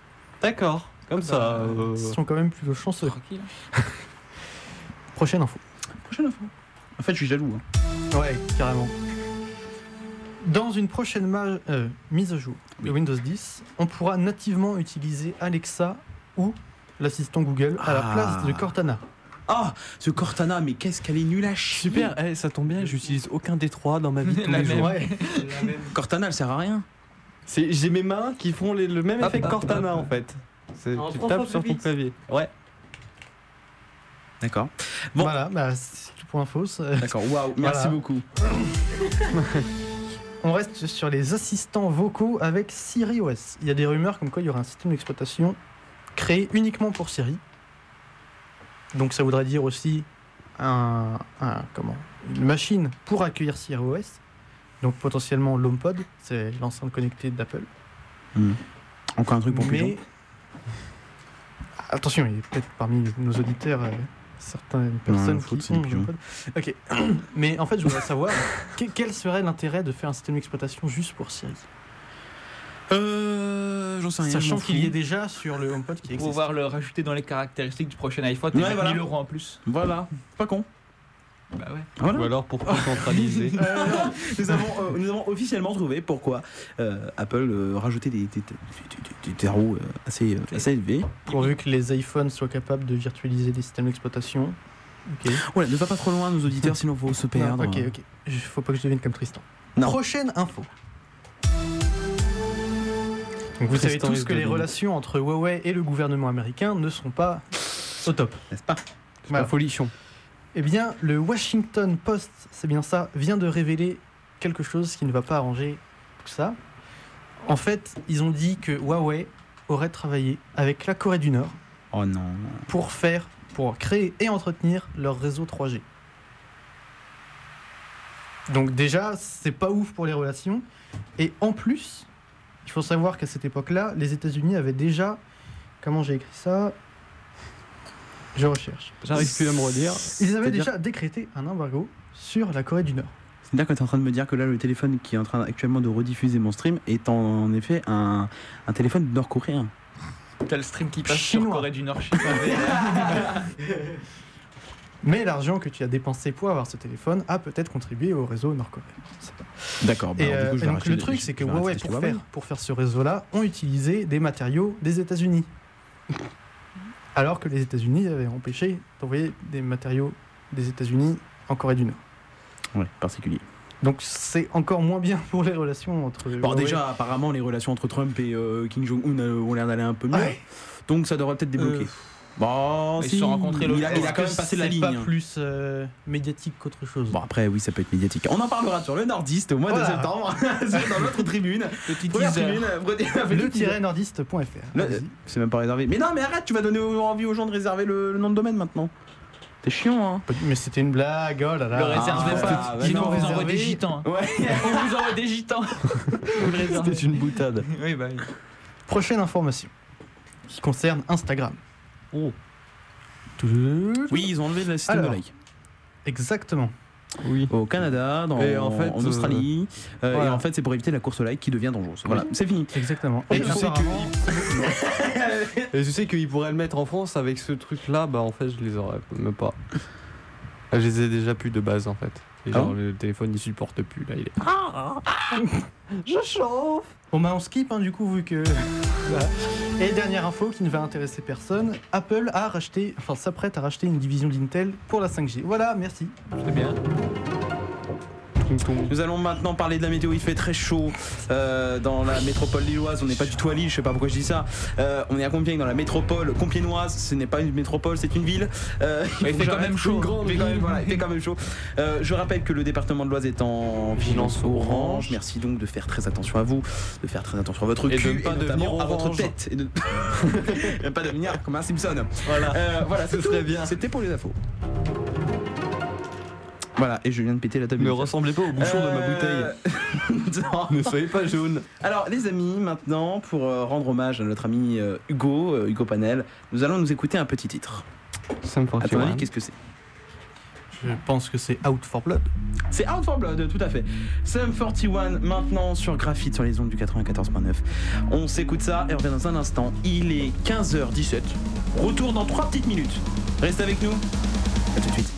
D'accord. Comme ça. euh, Ils sont quand même plutôt chanceux. Tranquille. Prochaine info. Prochaine info. En fait, je suis jaloux. hein. Ouais, carrément. Dans une prochaine ma- euh, mise à jour de Windows 10, on pourra nativement utiliser Alexa ou l'assistant Google à la Ah. place de Cortana. Oh, ce Cortana, mais qu'est-ce qu'elle est nulle à chier Super, eh, ça tombe bien, j'utilise aucun des trois dans ma vie tous La les même. jours. Ouais. Cortana, elle sert à rien. C'est- J'ai mes mains qui font les- le même Hop, effet que hop, Cortana hop. en fait. C'est- En Tu trois tapes fois sur plus ton vite. clavier. Ouais. D'accord. Bon. Voilà, bah, c'est tout pour info. ça. D'accord, waouh, merci Voilà. beaucoup. On reste sur les assistants vocaux avec Siri OS. Il y a des rumeurs comme quoi il y aura un système d'exploitation créé uniquement pour Siri. Donc ça voudrait dire aussi un, un- comment, une machine pour accueillir Siri OS. Donc potentiellement l'HomePod, c'est l'enceinte connectée d'Apple. Hmm. Encore un truc pour Mais pigeon. attention, il y a peut-être parmi nos auditeurs euh, certaines Non, personnes foot, qui ont l'HomePod. Ok, mais en fait je voudrais savoir que- quel serait l'intérêt de faire un système d'exploitation juste pour Siri? Euh, j'en sais rien. Sachant qu'il y est déjà sur le HomePod qui Pour existe. pouvoir le rajouter dans les caractéristiques du prochain iPhone Ouais, mettre voilà. 1000 euros en plus. Voilà, pas con. Bah ouais. Voilà. Ou alors pour centraliser. Euh, nous, avons, euh, nous avons officiellement trouvé pourquoi euh, Apple euh, rajoutait des, des, des, des- des terreaux euh, assez, euh, assez élevés. Pourvu que les iPhones soient capables de virtualiser des systèmes d'exploitation. Ok. Voilà, ne va pas trop loin, nos auditeurs, sinon il faut se perdre. Non, ok, ok. Faut pas que je devienne comme Tristan. Non. Prochaine info. Donc vous savez tous que les relations entre Huawei et le gouvernement américain ne sont pas au top. N'est-ce pas? Voilà. Un folichon. Eh bien, le Washington Post, c'est bien ça, vient de révéler quelque chose qui ne va pas arranger tout ça. En fait, ils ont dit que Huawei aurait travaillé avec la Corée du Nord Oh non. pour faire, pour créer et entretenir leur réseau 3G. Donc déjà, c'est pas ouf pour les relations. Et en plus, il faut savoir qu'à cette époque-là, les États-Unis avaient déjà, comment j'ai écrit ça Je recherche. J'arrive plus à me redire. Ils avaient déjà décrété un embargo sur la Corée du Nord. C'est-à-dire que tu es en train de me dire que là, le téléphone qui est en train actuellement de rediffuser mon stream est en, en effet un, un téléphone nord-coréen. T'as le stream qui passe Chinois. sur Corée du Nord. je sais pas. Mais l'argent que tu as dépensé pour avoir ce téléphone a peut-être contribué au réseau nord-coréen. D'accord. bah euh, le des- truc, c'est que Huawei, pour faire, pour faire ce réseau-là, ont utilisé des matériaux des États-Unis. Alors que les États-Unis avaient empêché d'envoyer des matériaux des États-Unis en Corée du Nord. Ouais, particulier. Donc c'est encore moins bien pour les relations entre. Bon, Huawei- déjà, apparemment, les relations entre Trump et euh, Kim Jong-un euh, ont l'air d'aller un peu mieux. Ouais. Donc ça devrait peut-être débloquer. Euh, bon, ils se sont rencontrés il l'autre a, jour. il a quand même passé la c'est ligne. pas hein. plus euh, médiatique qu'autre chose. Bon, après, oui, ça peut être médiatique. On en parlera sur le Nordiste au mois Voilà. de septembre. C'est dans notre tribune. Petit Première teaser. tribune. petit le teaser. nordiste.fr. Le- Allez-y. C'est même pas réservé. Mais non, mais arrête, tu vas donner envie aux gens de réserver le, le nom de domaine maintenant. T'es chiant, hein. Mais c'était une blague, oh là là. Le réservez Ah, pas. Sinon, non, on vous envoie des gitans. hein. Ouais. On vous envoie des gitans. C'était une boutade. Oui, bah oui. Prochaine information qui concerne Instagram. Oh. Oui, ils ont enlevé le système Alors. de like. Exactement. Oui. Au Canada, dans, Et en fait, en Australie. euh, voilà. Et en fait, c'est pour éviter la course au like qui devient dangereuse. Voilà, c'est fini. Exactement. Et tu sais apparemment- Et tu sais qu'ils pourraient le mettre en France avec ce truc-là, bah en fait, je les aurais même pas. Je les ai déjà plus de base en fait. Et Ah genre, le téléphone il supporte plus là, il est. Je chauffe Bon bah on skip hein, du coup vu que... Voilà. Et dernière info qui ne va intéresser personne, Apple a racheté, enfin s'apprête à racheter une division d'Intel pour la 5G. Voilà, merci. C'est bien. Nous allons maintenant parler de la météo. Il fait très chaud euh, dans la métropole lilloise. On n'est pas du tout à Lille, je sais pas pourquoi je dis ça. Euh, on est à Compiègne, dans la métropole compiénoise. Ce n'est pas une métropole, c'est une ville. Euh, Il fait quand même chaud. Il fait quand même- voilà, il fait quand même chaud. Je rappelle que le département de l'Oise est en vigilance orange. Merci donc de faire très attention à vous, de faire très attention à votre Et de cul ne pas devenir à votre tête. Et de ne pas devenir comme un Simpson. Voilà. Euh, voilà, Ce serait bien. C'était pour les infos. Voilà, et je viens de péter la table. Ne ressemblez pas au bouchon de ma Euh, bouteille. non. ne soyez pas jaune. Alors les amis, maintenant pour euh, rendre hommage à notre ami euh, Hugo, Hugo Panel, nous allons nous écouter un petit titre. Sam À ton avis, qu'est-ce que c'est? Je pense que c'est Out for Blood. C'est Out for Blood, tout à fait. Sum 41 maintenant sur Graphite sur les ondes du 94.9. On s'écoute ça et on revient dans un instant. Il est 15h17. Retour dans 3 petites minutes. Reste avec nous. À tout de suite.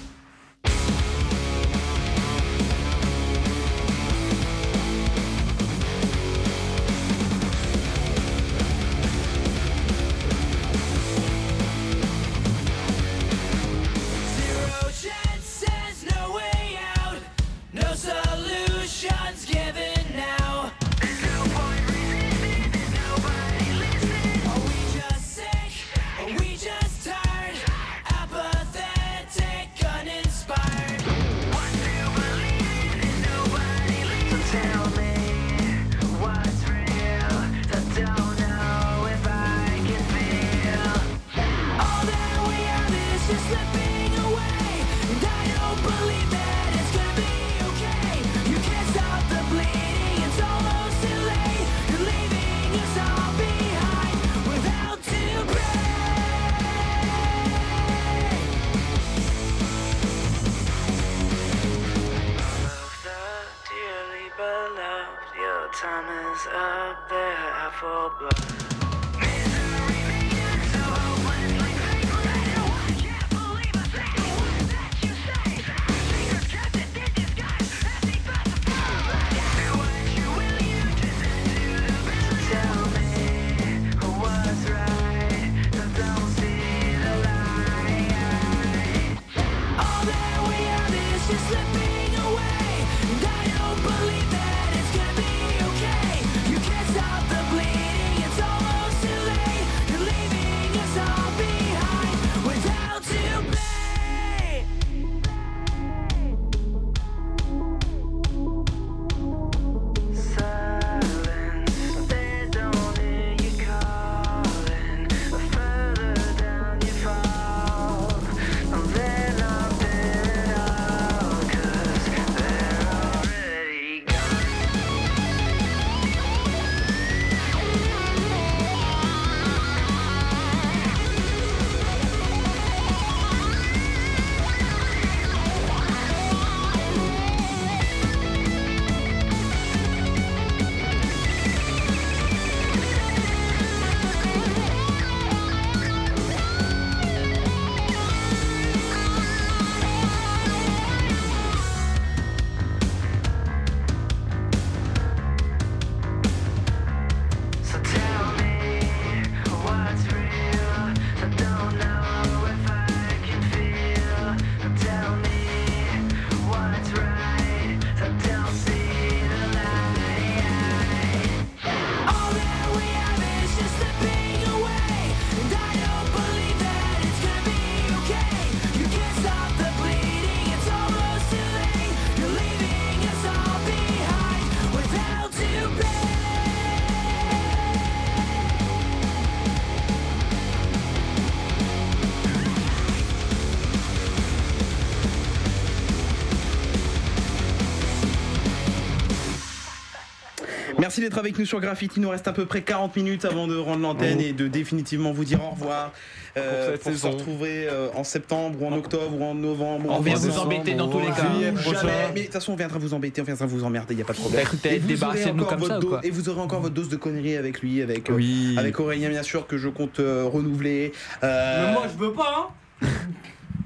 Merci d'être avec nous sur Graffiti. Il nous reste à peu près 40 minutes avant de rendre l'antenne Oh. et de définitivement vous dire au revoir. euh, Pour pour se retrouver euh, en septembre ou en octobre ou en novembre. On en vient vous décembre, embêter dans ou tous les cas. Jamais. Mais de toute façon, on viendra vous embêter, on viendra vous emmerder, il n'y a pas de problème. Que t'allais Et vous aurez encore comme ça, dose- Et vous aurez encore votre dose de conneries avec lui, avec, euh, Oui. avec Aurélien, bien sûr, que je compte euh, renouveler. Euh, Mais moi, je veux pas, hein.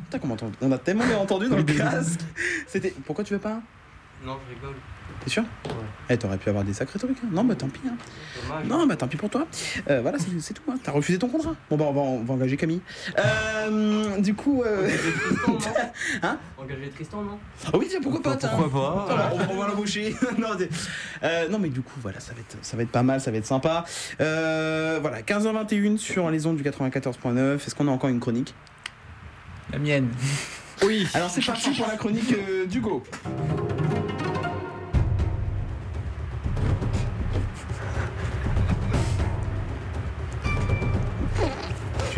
Putain, comment on a tellement bien entendu dans le casque. C'était. Pourquoi tu veux pas? Non, je rigole. T'es sûr Eh, t'aurais pu avoir des sacrés trucs. hein. Non, bah tant pis. hein. Non, bah tant pis pour toi. Euh, voilà, c'est c'est tout. hein. T'as refusé ton contrat. Bon, bah on va, on va engager Camille. Euh, du coup. euh, hein Engager Tristan, non Ah oui, tiens, pourquoi pas tiens. Pourquoi pas on, va- on va l'embaucher. non, c'est- euh, non, mais du coup, voilà, ça va être, ça va être pas mal, ça va être sympa. Euh, voilà, 15h21 sur les ondes du 94.9. Est-ce qu'on a encore une chronique? La mienne. Oui. Alors c'est parti pour la chronique euh, d'Hugo.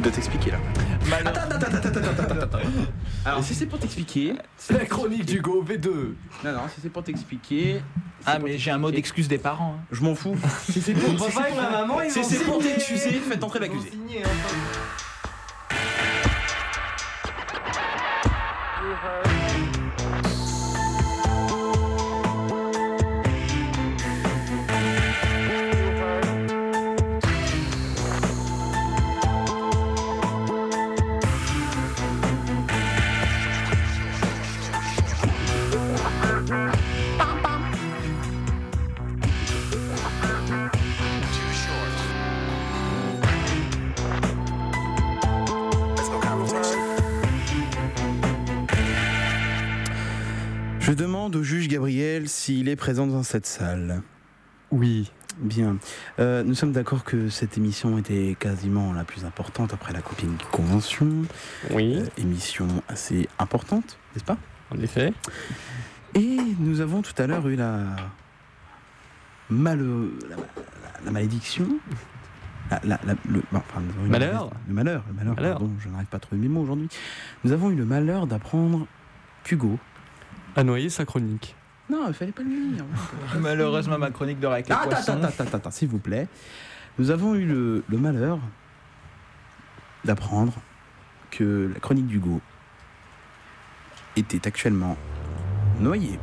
Dois t'expliquer là. Attends, attends, attends, attends, attends, attends, attends. Alors si c'est pour t'expliquer, C'est la chronique d'Hugo V2. non non, si c'est pour t'expliquer, Ah, mais j'ai un mot d'excuse des parents. hein. je m'en fous. Si c'est pour, si c'est pour- la maman, ils si vont c'est pour signer. t'excuser, faites entrer l'accusé. Je Gabriel s'il est présent dans cette salle. Oui. Bien. Euh, nous sommes d'accord que cette émission était quasiment la plus importante après la copine convention. Oui. Euh, émission assez importante, n'est-ce pas? En effet. Et nous avons tout à l'heure eu la, mal... la, malédiction. La- la- la- le, enfin, Malheur. Le malheur, le malheur, Malheur. pardon, je n'arrive pas à trouver mes mots aujourd'hui. Nous avons eu le malheur d'apprendre qu'Hugo. A noyé sa chronique. Non, il fallait pas le dire. Malheureusement, ma chronique de avec les Ah, attends, poissons. attends, attends, attends, attends, s'il vous plaît. Nous avons eu le, le malheur d'apprendre que la chronique d'Hugo était actuellement noyée.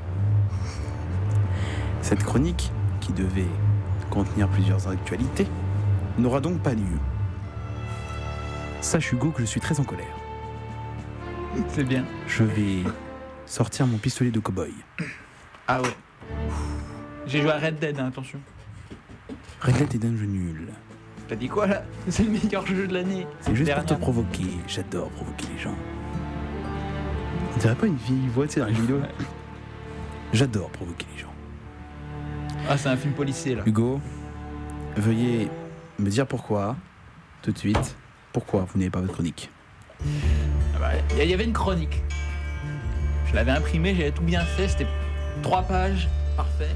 Cette chronique qui devait contenir plusieurs actualités, n'aura donc pas lieu. Sache Hugo que je suis très en colère. C'est bien. Je vais sortir mon pistolet de cow-boy. Ah ouais. J'ai joué à Red Dead, hein, attention. Red Dead est un jeu nul. T'as dit quoi là? C'est le meilleur jeu de l'année. C'est juste pour te provoquer. J'adore provoquer les gens. On dirait pas une vieille voix, tu sais, dans les vidéos. J'adore provoquer les gens. Ah, c'est un film policier là. Hugo, veuillez me dire pourquoi, tout de suite, pourquoi vous n'avez pas votre chronique. Ah bah, Il y avait une chronique. Je l'avais imprimée, j'avais tout bien fait, c'était trois pages, parfait.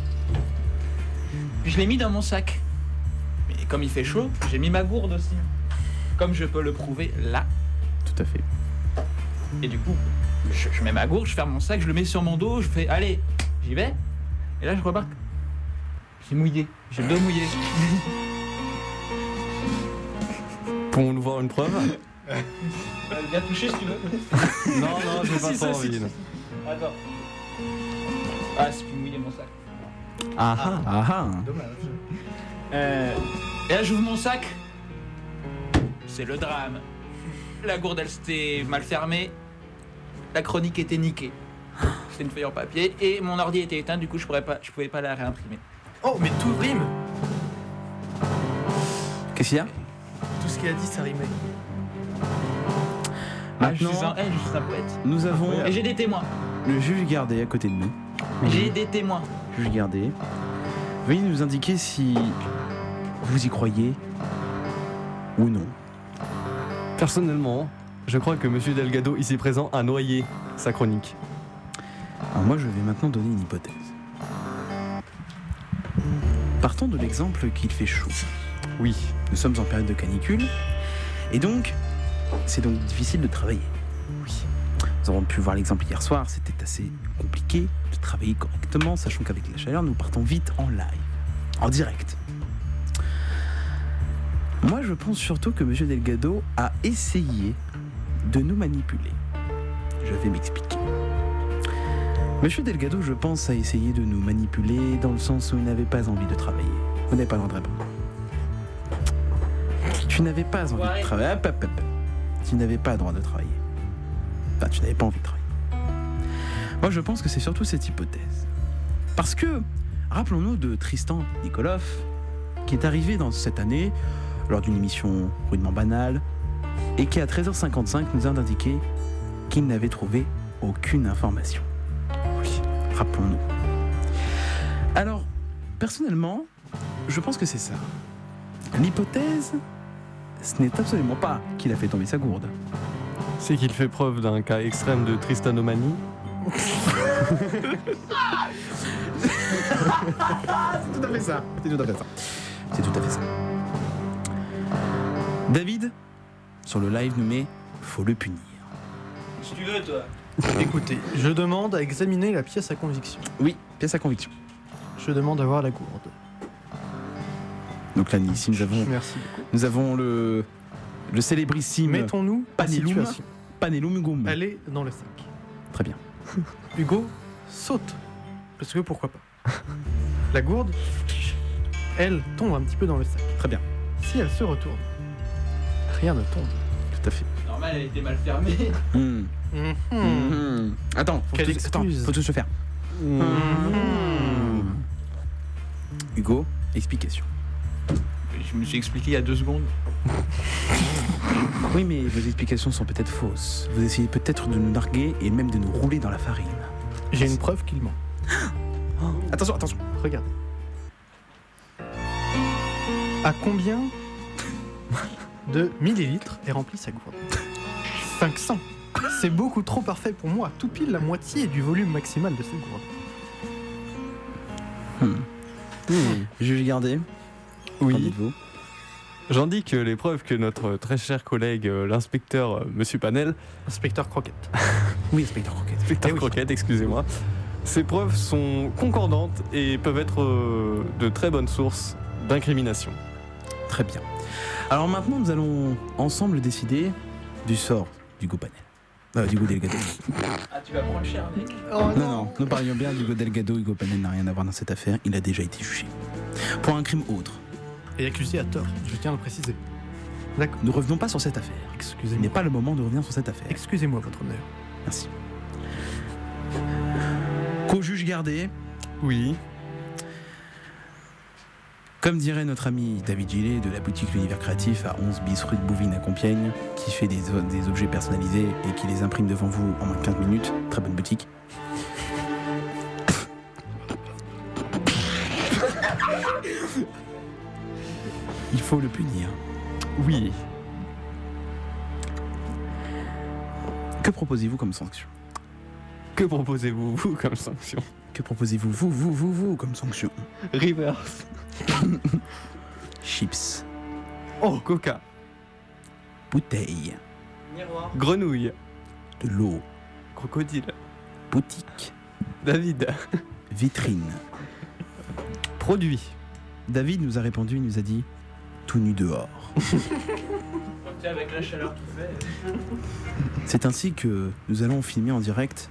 Puis je l'ai mis dans mon sac. Mais comme il fait chaud, j'ai mis ma gourde aussi. Comme je peux le prouver là. Tout à fait. Et du coup, je, je mets ma gourde, je ferme mon sac, je le mets sur mon dos, je fais allez, j'y vais. Et là, je remarque, j'ai mouillé, j'ai le dos mouillé. Pouvons-nous voir une preuve Viens toucher si tu veux. Non, non, j'ai pas Si, trop envie. si, non. si. Attends. Ah, c'est plus mouillé mon sac. Ah ah ah ah. Dommage. Euh, et là, j'ouvre mon sac. C'est le drame. La gourde, elle s'était mal fermée. La chronique était niquée. C'était une feuille en papier et mon ordi était éteint, du coup, je pourrais pas, je pouvais pas la réimprimer. Oh, mais tout rime Qu'est-ce qu'il y a? Tout ce qu'il a dit, ça rimait. Ah, je Maintenant, suis un, eh, je suis un poète. nous avons Et j'ai des témoins. le juge gardé à côté de nous. J'ai des témoins. Juge gardé. Veuillez nous indiquer si vous y croyez ou non. Personnellement, je crois que Monsieur Delgado, ici présent, a noyé sa chronique. Alors moi, je vais maintenant donner une hypothèse. Partons de l'exemple qu'il fait chaud. Oui. Nous sommes en période de canicule, et donc, c'est donc difficile de travailler. Oui. Nous avons pu voir l'exemple hier soir, c'était assez compliqué de travailler correctement, sachant qu'avec la chaleur, nous partons vite en live, en direct. Moi, je pense surtout que M. Delgado a essayé de nous manipuler. Je vais m'expliquer. Monsieur Delgado, je pense, a essayé de nous manipuler dans le sens où il n'avait pas envie de travailler. Vous n'avez pas le droit de répondre. Tu n'avais pas envie de travailler. Tu n'avais pas le droit de travailler. Enfin, tu n'avais pas envie de travailler. Moi, je pense que c'est surtout cette hypothèse. Parce que, rappelons-nous de Tristan Nikolov, qui est arrivé dans cette année lors d'une émission rudement banale, et qui à 13h55 nous a indiqué qu'il n'avait trouvé aucune information. Oui, rappelons-nous. Alors, personnellement, je pense que c'est ça. L'hypothèse, ce n'est absolument pas qu'il a fait tomber sa gourde. C'est qu'il fait preuve d'un cas extrême de tristanomanie. C'est tout à fait ça. C'est tout à fait ça. C'est tout à fait ça. David, sur le live, nous met faut le punir. Si tu veux, toi. Écoutez, je demande à examiner la pièce à conviction. Oui, pièce à conviction. Je demande à voir la gourde. Donc là, ici, nous avons, Merci beaucoup. nous avons le, le célébrissime Mettons-nous Panelum. situation. Panelum Gum. Elle est dans le sac. Très bien. Hugo saute. Parce que pourquoi pas. La gourde, elle tombe un petit peu dans le sac. Très bien. Si elle se retourne, rien ne tombe. Tout à fait. Normal, elle était mal fermée. Hmm. Hmm. Attends, faut Quelle tout, attends, excuse. faut tout se faire. Hmm. Hugo, explication. Je me suis expliqué il y a deux secondes. Oui, mais vos explications sont peut-être fausses. Vous essayez peut-être de nous narguer et même de nous rouler dans la farine. J'ai une preuve qu'il ment. Attention, attention. Regarde. À combien de millilitres est remplie sa gourde? 500. C'est beaucoup trop parfait pour moi. Tout pile la moitié du volume maximal de cette gourde. Hmm. Juge gardé. Oui. Qu'en dites-vous J'indique les preuves que notre très cher collègue, euh, l'inspecteur euh, Monsieur Panel, Inspecteur Croquette. Oui, inspecteur Croquette. inspecteur Eh oui. Croquette, excusez-moi, ces preuves sont concordantes et peuvent être euh, de très bonnes sources d'incrimination. Très bien. Alors maintenant, nous allons ensemble décider du sort d'Hugo Panel. Euh, d'Hugo Delgado. Ah, tu vas prendre cher, mec. non, non, nous parlions bien d'Hugo Delgado. Hugo Panel n'a rien à voir dans cette affaire. Il a déjà été jugé. Pour un crime autre. Et accusé à tort, je tiens à le préciser. D'accord. Ne revenons pas sur cette affaire. Excusez-moi. n'est pas le moment de revenir sur cette affaire. Excusez-moi, votre honneur. Merci. Co-juge gardé. Oui. Comme dirait notre ami David Gillet de la boutique L'Univers Créatif à 11 bis rue de Bouvines à Compiègne, qui fait des, des objets personnalisés et qui les imprime devant vous en moins de 15 minutes. Très bonne boutique. Il faut le punir. Oui. Que proposez-vous comme sanction? Que proposez-vous, vous, comme sanction? Que proposez-vous, vous, vous, vous, vous, comme sanction? Reverse. Chips. Oh, coca. Bouteille. Grenouille. De l'eau. Crocodile. Boutique. David. Vitrine. Produit. David nous a répondu, il nous a dit tout nu dehors. Avec la chaleur qu'il fait. C'est ainsi que nous allons filmer en direct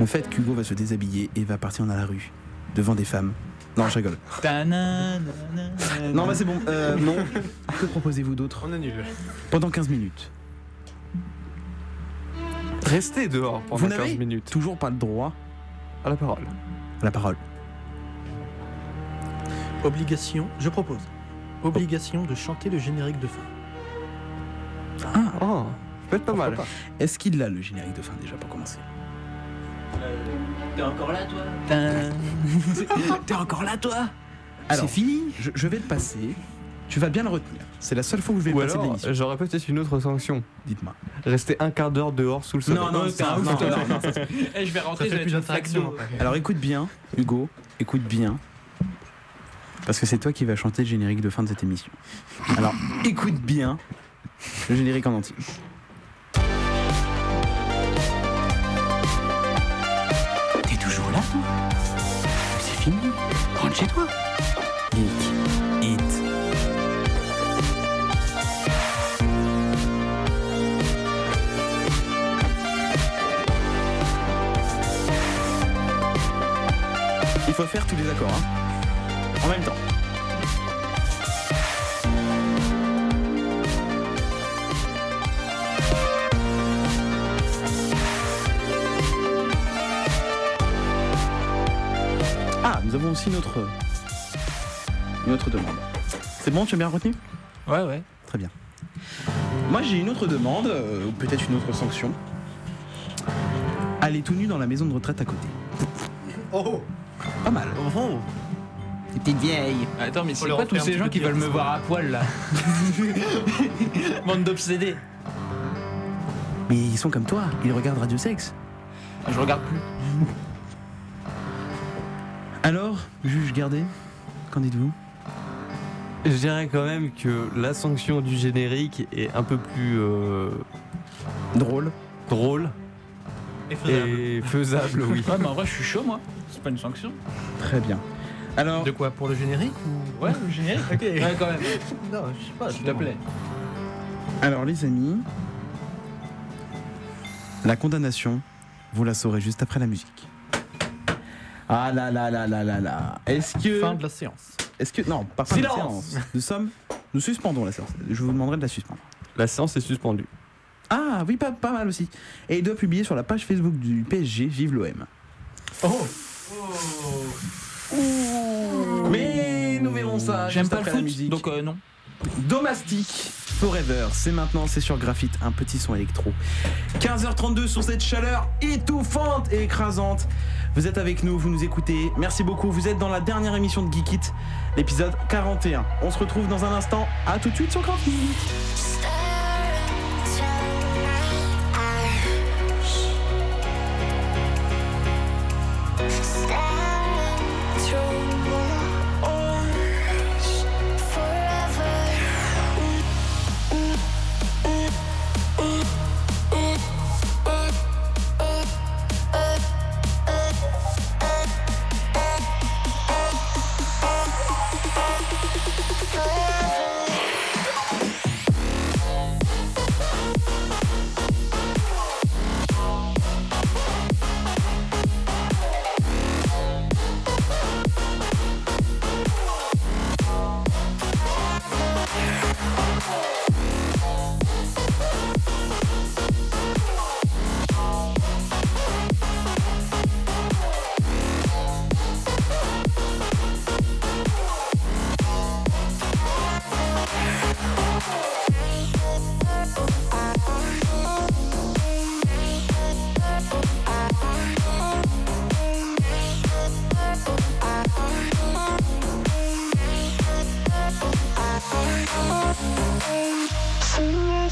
le fait qu'Hugo va se déshabiller et va partir dans la rue devant des femmes. Non, je rigole. Non, bah c'est bon. Euh, non. Que proposez-vous d'autre On annule. Pendant 15 minutes. Restez dehors pendant Vous 15 n'avez minutes. toujours pas le droit À la parole. à la parole. Obligation, je propose. Obligation de chanter le générique de fin. Ah, Oh, peut être pas mal. Est-ce qu'il a le générique de fin déjà pour commencer? T'es encore là, toi? T'es encore là, toi? C'est fini? je, je vais te passer. Tu vas bien le retenir. C'est la seule fois où je vais Ou le passer alors, j'aurais peut-être une autre sanction. Dites-moi. Rester un quart d'heure dehors sous le soleil. Non, non, t'es ça- un non, Eh, je vais rentrer, d'interaction faxo. après. Alors écoute bien, Hugo, écoute bien. Parce que c'est toi qui vas chanter le générique de fin de cette émission. Alors écoute bien le générique en entier. T'es toujours là, toi? C'est fini. Rentre chez toi. Geek, hit. Il faut faire tous les accords, hein. Aussi notre, une autre demande. C'est bon, tu as bien retenu? Ouais, ouais. Très bien. Moi, j'ai une autre demande, euh, ou peut-être une autre sanction. Aller tout nu dans la maison de retraite à côté. Oh Pas mal. Oh Des petites vieilles. Attends, mais c'est quoi tous ces gens qui veulent me voir à poil là Bande d'obsédés. Mais ils sont comme toi, ils regardent Radio Sex. Je regarde plus. Alors, juge gardé, qu'en dites-vous? Je dirais quand même que la sanction du générique est un peu plus euh, Drôle. drôle Et faisable. et faisable, oui. Ouais, mais en vrai, je suis chaud moi. C'est pas une sanction. Très bien. Alors, De quoi Pour le générique ou... Ouais, le générique. Ok. Ouais, quand même. Non, je sais pas. S'il te plaît. alors les amis, la condamnation, vous la saurez juste après la musique. Ah là là là là là là. Est-ce que Fin de la séance. Est-ce que non, pas fin de la séance. Nous sommes, nous suspendons la séance. Je vous demanderai de la suspendre. La séance est suspendue. Ah oui, pas, pas mal aussi. Et il doit publier sur la page Facebook du PSG Vive l'OM. Oh Mais nous verrons ça. J'aime pas le foot, musique. donc euh, non. Domastic Forever, c'est maintenant, c'est sur Graphite, un petit son électro. 15h32 sur cette chaleur étouffante et écrasante. Vous êtes avec nous, vous nous écoutez. Merci beaucoup. Vous êtes dans la dernière émission de Geek It, l'épisode 41. On se retrouve dans un instant. À tout de suite sur Graphite.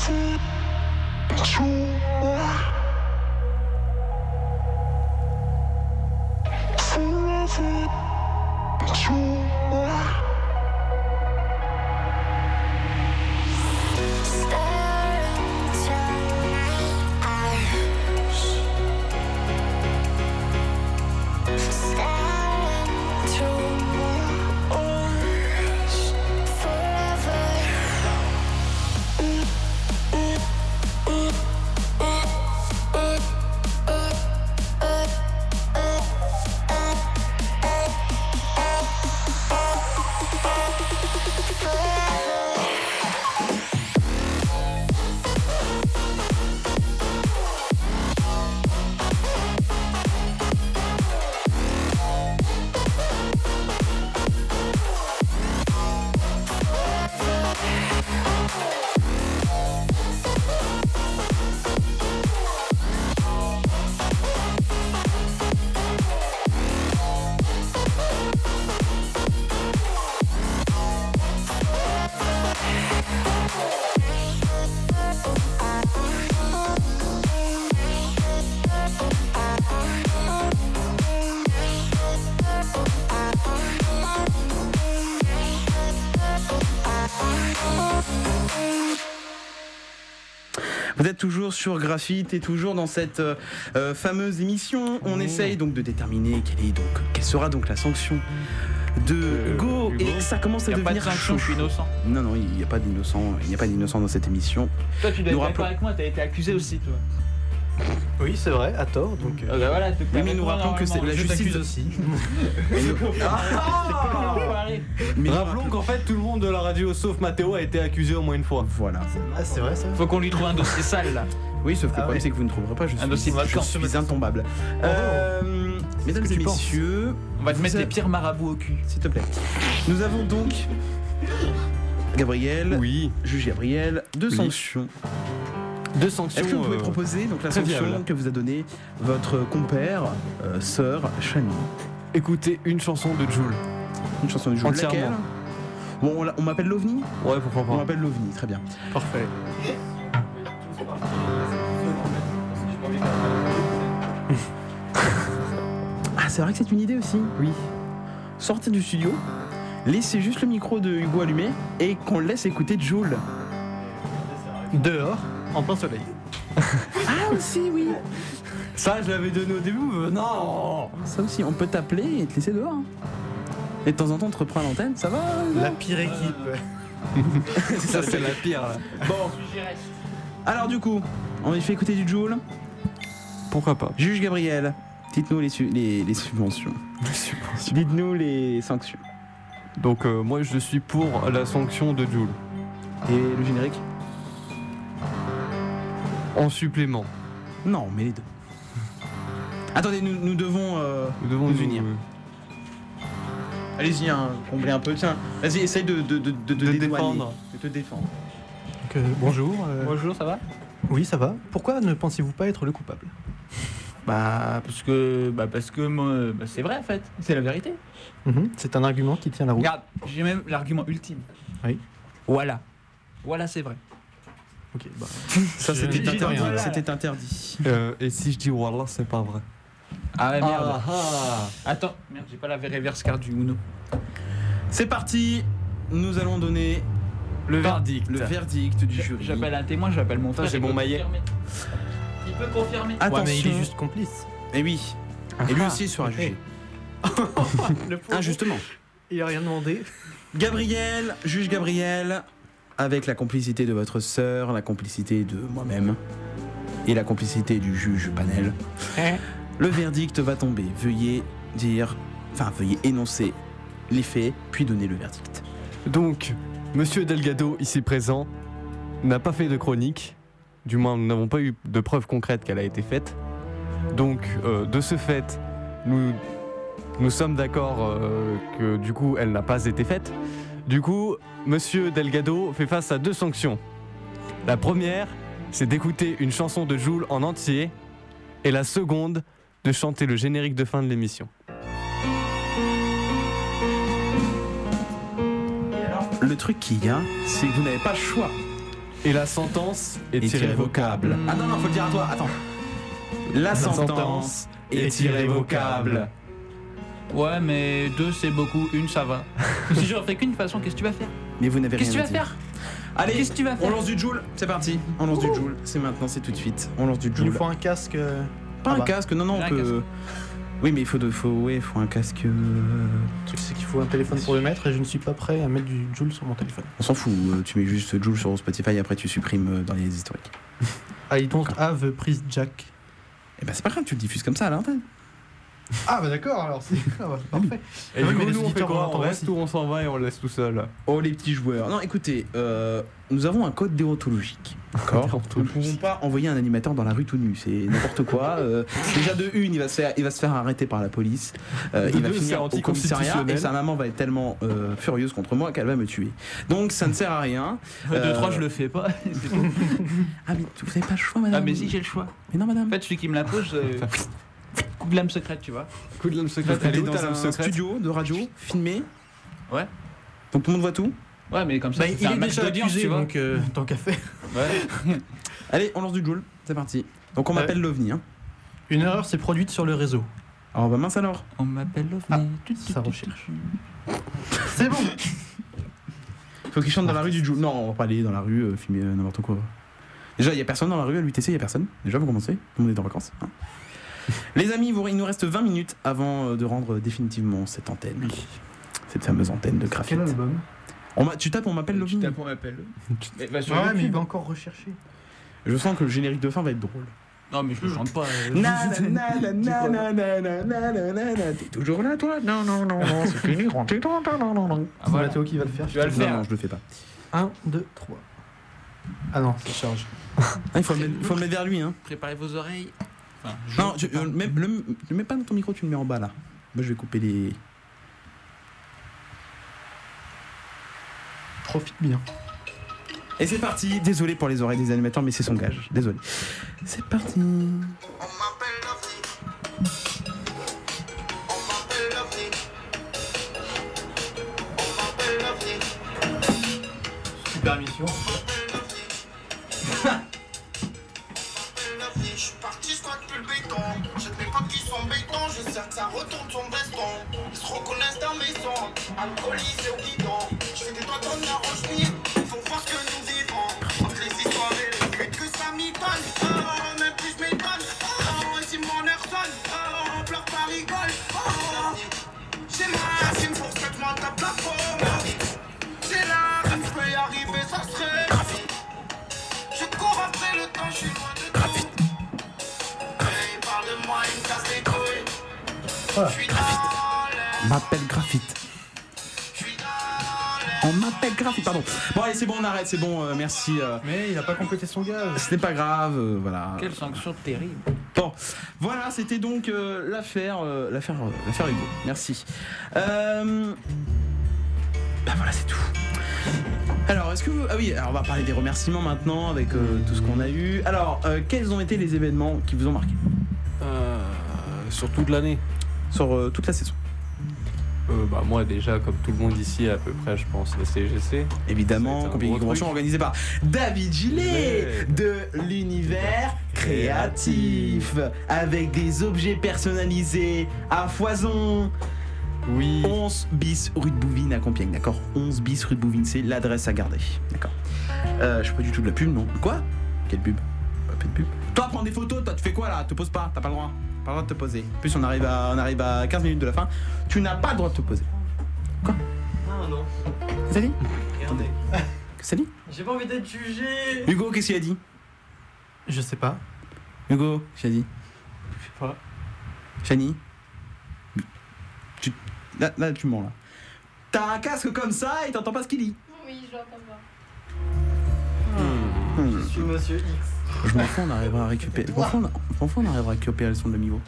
Two more. Êtes toujours sur Graphite et toujours dans cette euh, euh, fameuse émission. On essaye donc de déterminer quelle, est donc, quelle sera donc la sanction de Go. Et ça commence à y a pas de devenir sanction, chaud. je suis innocent. Non, non, il n'y a pas d'innocent. Il n'y a pas d'innocent dans cette émission. Toi, tu dois être rappelons- avec moi, t'as été accusé aussi, toi. Oui, c'est vrai, à tort. Donc, euh, Ah bah voilà, donc Oui, mais nous rappelons que c'est la justice. aussi. Mais Rappelons qu'en fait tout le monde de la radio sauf Mathéo a été accusé au moins une fois. Voilà. Ah, c'est vrai ça Faut qu'on lui trouve un dossier sale là. Oui, sauf que Ah le problème, ouais. c'est que vous ne trouverez pas. Je Un suis, dossier je suis intombable. Euh, mesdames et messieurs, On va te mettre a- pires marabouts au cul. S'il te plaît. Nous avons donc Gabriel, Oui. juge Gabriel, deux Oui. sanctions. Deux sanctions. Est-ce que vous pouvez euh, proposer donc la sanction que vous a donnée votre compère, euh, sœur Chani écouter une chanson de Jules. Une chanson du jour. Entièrement. Laquelle? Bon, on, l'a- on m'appelle l'OVNI? Ouais, pourquoi On pas. m'appelle l'OVNI, très bien. Parfait. Ah, c'est vrai que c'est une idée aussi Oui. Sortez du studio, laissez juste le micro de Hugo allumé et qu'on le laisse écouter Joule. Dehors, en plein soleil. Ah, aussi, oui Ça, je l'avais donné au début. mais Non. Ça aussi, on peut t'appeler et te laisser dehors. hein. Et de temps en temps, on te reprend à l'antenne, ça va La pire équipe. Ça, c'est la pire. Là. Bon. Alors, du coup, on lui fait écouter du Joule. Pourquoi pas Juge Gabriel, dites-nous les, su- les, les subventions. Dites-nous les sanctions. Donc euh, moi, je suis pour la sanction de Jules. Et le générique? En supplément. Non, mais les deux. Attendez, nous, nous devons euh, Nous devons nous nous unir. Allez-y, hein, comblez un peu. Tiens, vas-y, essaye de, de, de, de, De dédouaner, défendre. De te défendre. Donc, euh, bonjour. euh, Bonjour, ça va? Oui, ça va. Pourquoi ne pensez-vous pas être le coupable? Bah parce que bah parce que moi, bah, c'est vrai en fait, c'est la vérité. Mhm, C'est un argument qui tient la route. Regarde, j'ai même l'argument ultime. Oui. Voilà. Voilà, c'est vrai. Ok, bah. Ça, c'était interdit. rien. C'était interdit. Euh, et si je dis Wallah, c'est pas vrai. Ah ouais, merde. ah. Attends, merde, j'ai pas la reverse card du Uno. C'est parti. Nous allons donner Le verdict. le verdict du jury. J'appelle un témoin, j'appelle mon frère. j'ai il mon peut maillet. confirmer. Il peut confirmer. Ouais, Attention. mais il est juste complice. Et oui. Et lui aussi sera jugé. Injustement. Il a rien demandé. Gabriel, juge Gabriel, avec la complicité de votre sœur, la complicité de moi-même et la complicité du juge panel, le verdict va tomber. Veuillez dire, enfin veuillez énoncer les faits, puis donner le verdict. Donc, Monsieur Delgado, ici présent, n'a pas fait de chronique. Du moins, nous n'avons pas eu de preuves concrètes qu'elle a été faite. Donc, euh, de ce fait, nous, nous sommes d'accord euh, que du coup, elle n'a pas été faite. Du coup, Monsieur Delgado fait face à deux sanctions. La première, c'est d'écouter une chanson de Joule en entier. Et la seconde, de chanter le générique de fin de l'émission. Le truc qu'il y a, c'est que vous n'avez pas le choix. Et la sentence est, Est irrévocable. Ah non, non, faut le dire à toi, attends. La, sentence, est irrévocable. Ouais, mais deux c'est beaucoup, une ça va. si j'en fais qu'une façon, qu'est-ce que tu vas faire Mais vous n'avez rien Qu'est-ce que tu à vas dire. faire Allez, Qu'est-ce que tu vas faire on lance du Joule, c'est parti. On lance du Joule, c'est maintenant, c'est tout de suite. On lance du Il Joule. nous faut un casque. euh, Pas ah un bah. casque, non, non, J'ai on un peut. Oui, mais il faut, de, faut, ouais, faut un casque. euh, Le truc, c'est qu'il faut un téléphone pour le mettre et je ne suis pas prêt à mettre du Joule sur mon téléphone. On s'en fout, euh, tu mets juste Joule sur Spotify et après tu supprimes euh, dans les historiques. I don't have prise jack. Et bah c'est pas grave, tu le diffuses comme ça à l'antenne. Ah bah d'accord, alors c'est ah bah, parfait. Et Ah du coup, nous, on fait quoi On reste ou on s'en va et on le laisse tout seul Oh les petits joueurs. Non, écoutez, euh, nous avons un code déontologique. D'accord Nous ne pouvons pas envoyer un animateur dans la rue tout nu. C'est n'importe quoi. Euh, déjà de une, il va se faire, il va se faire arrêter par la police. Euh, il va deux, finir au commissariat et sa maman va être tellement euh, furieuse contre moi qu'elle va me tuer. Donc ça ne sert à rien. Deux, trois, je le fais pas. Ah mais vous n'avez pas le choix, madame. Ah, mais si, j'ai le choix. Mais non, madame. En fait, celui qui me la pose, euh, coup de lame secrète, tu vois. Coup de lame secrète, Elle elle est dans un secrète studio de radio, filmé. Ouais. Donc tout le monde voit tout. Ouais, mais comme ça, Bah, c'est il un est match déjà accusé, tu vois. donc euh, tant qu'à faire. Ouais. Allez, on lance du Joule. C'est parti. Donc on Ouais. m'appelle l'OVNI. Hein. Une erreur s'est produite sur le réseau. Alors bah mince alors. On m'appelle Ah, l'OVNI. ça recherche. C'est bon Faut qu'il chante dans la rue du Joule. Non, on va pas aller dans la rue euh, filmer euh, n'importe quoi. Déjà, il y a personne dans la rue à l'UTC, il y a personne. Déjà, pour commencer, tout le monde est en vacances. hein. Les amis, il nous reste 20 minutes avant euh, de rendre définitivement cette antenne. Cette fameuse antenne de graphite. Quel album? Tu tapes, on m'appelle Lovin. Tu tapes, on m'appelle. mais, bah, mais il va encore rechercher. Je sens que le générique de fin va être drôle. Non, mais je ne chante pas. T'es toujours là, toi? Non, non, non, non, c'est fini, rentrez non, non, non, non. Ah, voilà, Théo qui va le faire. Tu vas le faire. Non, je le fais pas. 1, 2, 3. Ah non, ça charge. Ah, il faut le mettre vers lui. Hein. Préparez vos oreilles. Enfin, Non, tu, euh, mets- le, le mets pas dans ton micro, tu le mets en bas là. Moi, je vais couper les. Profite bien. Et c'est parti. Désolé pour les oreilles des animateurs, mais c'est son gage. Désolé. C'est parti. Super mission. je sais que ça retourne son veston. Ils se reconnaissent dans mes sons, alcoolisés au guidon. Je fais des doigts dans la roche faut voir ce que nous vivons. Entre les histoires et les putes que ça m'étonne. Oh, même plus je m'étonne. Oh, si mon air sonne. Oh, on pleure pas rigole. Oh, j'ai la rime pour que je m'en Voilà. On m'appelle Graphite. On m'appelle Graphite, pardon. Bon, allez, c'est bon, on arrête, c'est bon, euh, merci. euh, Mais il a pas complété son gage. Ce n'est pas grave, euh, voilà. Quelle sanction terrible. Bon, voilà, c'était donc euh, l'affaire, euh, l'affaire, euh, l'affaire Hugo. Merci. Euh... Bah voilà, c'est tout. Alors, est-ce que vous... Ah oui, alors on va parler des remerciements maintenant avec euh, tout ce qu'on a eu. Alors, euh, quels ont été les événements qui vous ont marqué? Euh, Sur toute l'année. Sur euh, toute la saison Euh, bah, moi, déjà, comme tout le monde ici, à peu près, je pense, la CGC. Évidemment, convention organisée par David Gillet Gillet. de l'univers créatif avec des objets personnalisés à foison. Oui. 11 bis rue de Bouvines à Compiègne, d'accord 11 bis rue de Bouvines, c'est l'adresse à garder, d'accord euh, Je fais pas du tout de la pub, non Quoi? Quelle pub? Pas de pub. Toi, prends des photos, toi, tu fais quoi là? Te pose pas, t'as pas le droit. Pas le droit de te poser. En plus, on arrive à, on arrive à 15 minutes de la fin. Tu n'as pas le droit de te poser. Non, non. Qu'est-ce dit. Qu'est-ce dit J'ai pas envie d'être jugé. Hugo, qu'est-ce qu'il a dit? Je sais pas. Hugo, qu'est-ce qu'il a dit? Je sais pas. Chani tu... là, là, tu mens là. T'as un casque comme ça et t'entends pas ce qu'il dit. Oui, je l'entends pas. Hmm. Je suis Monsieur X. Je m'en fous, on arrivera à récupérer. On, arrivera à récupérer le son de niveau.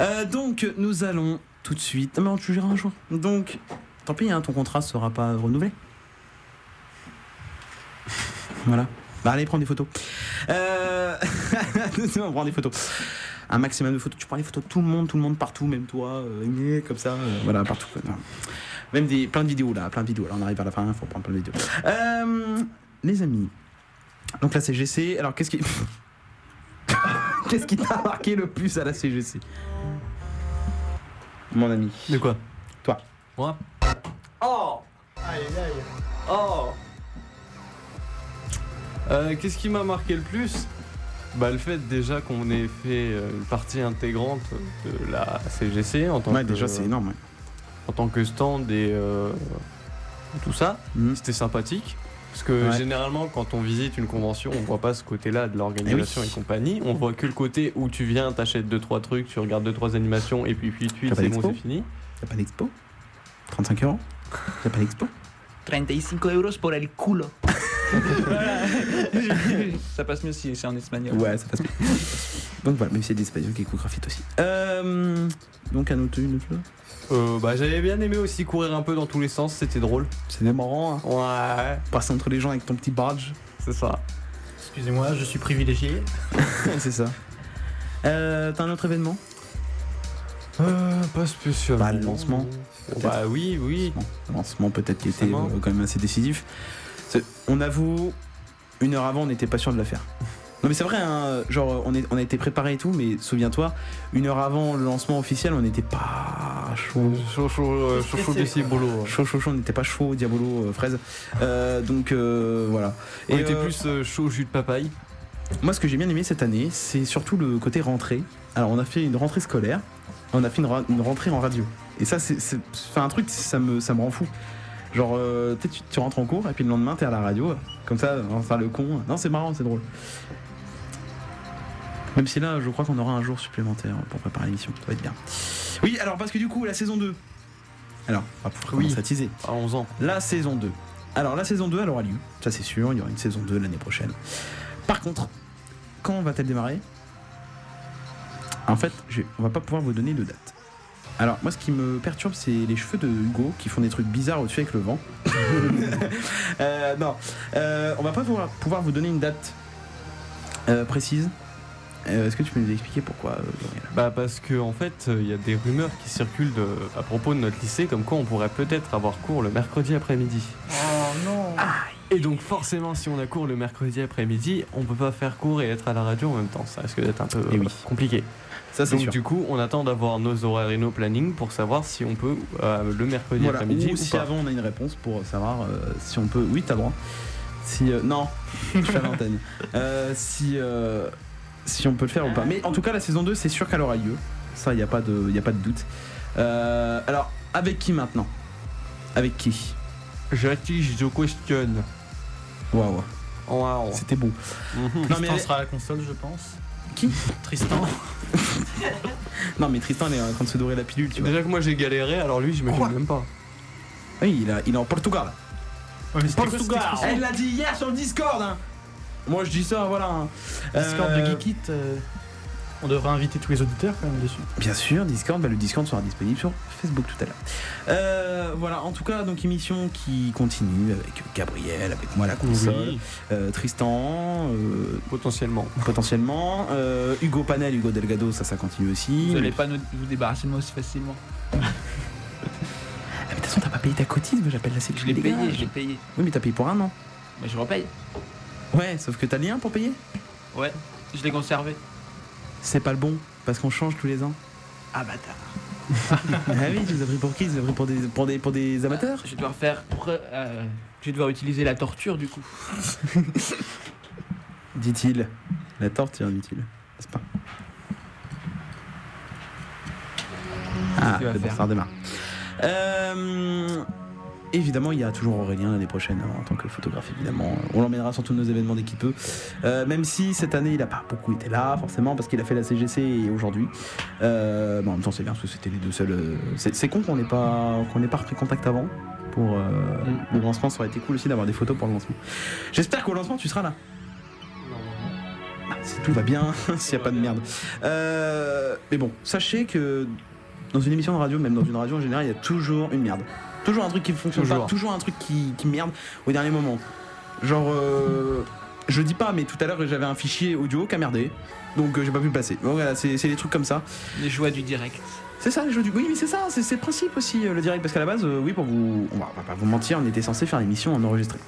Euh, donc, nous allons tout de suite. Non, mais on te un jour. Donc, tant pis, hein, ton contrat sera pas renouvelé. Voilà. Bah, allez, prends des photos. Euh... on prend des photos. Un maximum de photos. Tu prends des photos de tout le monde, tout le monde partout, même toi, euh, comme ça, euh, voilà, partout. Même des, plein de vidéos là, plein de vidéos. Là, on arrive à la fin, il faut prendre plein de vidéos. Les amis, donc la CGC, alors qu'est-ce qui. Qu'est-ce qui t'a marqué le plus à la CGC mon ami De quoi? Toi. Moi? Oh Aïe aïe. Oh Euh, Qu'est-ce qui m'a marqué le plus? Bah, le fait déjà qu'on ait fait euh, une partie intégrante de la CGC en tant Ouais, que déjà, c'est énorme, ouais. en tant que stand et euh, tout ça, c'était sympathique. Parce que. Ouais. généralement, quand on visite une convention, on voit pas ce côté-là de l'organisation Eh et, oui. compagnie. On voit que le côté où tu viens, t'achètes deux trois trucs, tu regardes deux trois animations et puis puis tu T'as pas c'est bon, d'expo c'est fini. T'as pas d'expo 35 euros T'as pas d'expo 35 euros pour el culo. Voilà. ça passe mieux si c'est en espagnol. Ouais, ça passe bien. donc voilà, même si c'est des espagnols qui écoutent graphite aussi. Euh, donc un autre, une autre chose Euh, bah, j'avais bien aimé aussi courir un peu dans tous les sens, c'était drôle. C'était marrant, hein Ouais. Passer entre les gens avec ton petit badge. C'est ça. Excusez-moi, je suis privilégié. c'est ça. Euh, T'as un autre événement? Euh, pas spécialement. Bah, le lancement. Bah oui, oui. Le lancement peut-être qui était euh, quand même assez décisif. On avoue, une heure avant, on n'était pas sûr de la faire. Non mais c'est vrai, hein, genre on, est, on a été préparé et tout, mais souviens-toi, une heure avant le lancement officiel, on n'était pas chaud. Chaud, chaud, euh, chaud, chaud, ouais. Chaud, chaud, chaud, on n'était pas chaud, diabolo, euh, fraise. Euh, donc euh, voilà. On était euh, plus chaud jus de papaye. Moi, ce que j'ai bien aimé cette année, c'est surtout le côté rentrée. Alors, on a fait une rentrée scolaire, on a fait une, ra- une rentrée en radio. Et ça, c'est un truc, ça me, ça me rend fou. Genre, euh, tu tu, tu rentres en cours et puis le lendemain, t'es à la radio. Comme ça, on va faire le con. Non, c'est marrant, c'est drôle. Même si là, je crois qu'on aura un jour supplémentaire pour préparer l'émission. Ça va être bien. Oui, alors, parce que du coup, la saison 2. Alors, on va pouvoir Oui. à teaser. À 11 ans. La saison 2. Alors, la saison 2, elle aura lieu. Ça, c'est sûr. Il y aura une saison 2 l'année prochaine. Par contre, quand va-t-elle démarrer? En fait, je- on va pas pouvoir vous donner de date. Alors, moi, ce qui me perturbe, c'est les cheveux de Hugo qui font des trucs bizarres au-dessus avec le vent. Euh, non, Euh, on va pas pouvoir, pouvoir vous donner une date euh, précise. Euh, Est-ce que tu peux nous expliquer pourquoi euh, Gabriel? Bah parce que en fait, il y a des rumeurs qui circulent de- à propos de notre lycée, comme quoi on pourrait peut-être avoir cours le mercredi après-midi. Oh non Et donc forcément, si on a cours le mercredi après-midi, on peut pas faire cours et être à la radio en même temps. Ça risque d'être un peu Eh oui. euh, compliqué. Ça, c'est donc sûr. du coup, on attend d'avoir nos horaires et nos plannings pour savoir si on peut euh, le mercredi Voilà, après-midi ou ou, si pas. avant on a une réponse pour savoir euh, si on peut. Oui, t'as le droit. Si euh, non, je suis à l'antenne. Euh, si euh, si on peut le faire ou pas. Mais en tout cas, la saison 2, c'est sûr qu'elle aura lieu. Ça, il n'y a pas de, y a pas de doute. Euh, alors, avec qui maintenant? Avec qui? Jackie, je questionne. Waouh. Waouh. C'était beau. Non, Non, mais elle- sera à la console, je pense. Qui? Tristan. Non, mais Tristan, il est en train de se dorer la pilule, tu vois. Déjà que moi j'ai galéré, alors lui, j'imagine même pas. Oui, il, a- il est en Portugal. Ouais, Portugal. Elle l'a dit hier sur le Discord. hein. Moi, je dis ça, voilà. hein. Discord Euh, de Geekit. euh, on devrait inviter tous les auditeurs quand même dessus. Bien sûr, Discord, bah, le Discord sera disponible sur Facebook tout à l'heure. Euh, voilà, en tout cas, donc émission qui continue avec Gabriel, avec moi à la console, Oui. euh, Tristan, euh, Potentiellement. potentiellement, euh, Hugo Panel, Hugo Delgado, ça, ça continue aussi. Vous allez pas nous- vous débarrasser de moi aussi facilement. Ah, mais de toute façon, t'as pas payé ta cotise, moi j'appelle la sécu. Je l'ai payé, je l'ai payé. Oui, mais t'as payé pour un an. Mais je repaye. Ouais, sauf que t'as le lien pour payer. Ouais, je l'ai conservé. C'est pas le bon, parce qu'on change tous les ans. Ah bâtard. ah oui, tu les as pris pour qui? Tu les as pris pour des, pour des, pour des amateurs? Je vais devoir faire. pre- euh, je vais devoir utiliser la torture du coup. Dit-il. La torture, dit-il. N'est-ce pas? Ah, Tu vas c'est bon, faire. ça redémarre. Euh, évidemment, il y a toujours Aurélien l'année prochaine hein, en tant que photographe, évidemment. On l'emmènera sur tous nos événements dès qu'il peut. Euh, même si cette année, il n'a pas beaucoup été là, forcément, parce qu'il a fait la CGC et aujourd'hui. Euh, bon, en même temps, c'est bien parce que c'était les deux seuls. euh, C'est con qu'on n'ait pas, qu'on pas repris contact avant. Pour euh, le lancement, ça aurait été cool aussi d'avoir des photos pour le lancement. J'espère qu'au lancement, tu seras là. Ah, Si tout va bien, s'il n'y a pas de merde. Euh, mais bon, sachez que dans une émission de radio, même dans une radio en général, il y a toujours une merde. Toujours un truc qui fonctionne Toujours. pas, toujours un truc qui, qui merde au dernier moment. Genre, euh, je dis pas, mais tout à l'heure j'avais un fichier audio qui a merdé, donc euh, j'ai pas pu le passer. Bon, voilà, c'est des trucs comme ça. Les joies du direct. C'est ça les jeux du. Oui, mais c'est ça, c'est le principe aussi, euh, le direct. Parce qu'à la base, euh, oui, pour vous. On va, on va pas vous mentir, on était censé faire l'émission en enregistré.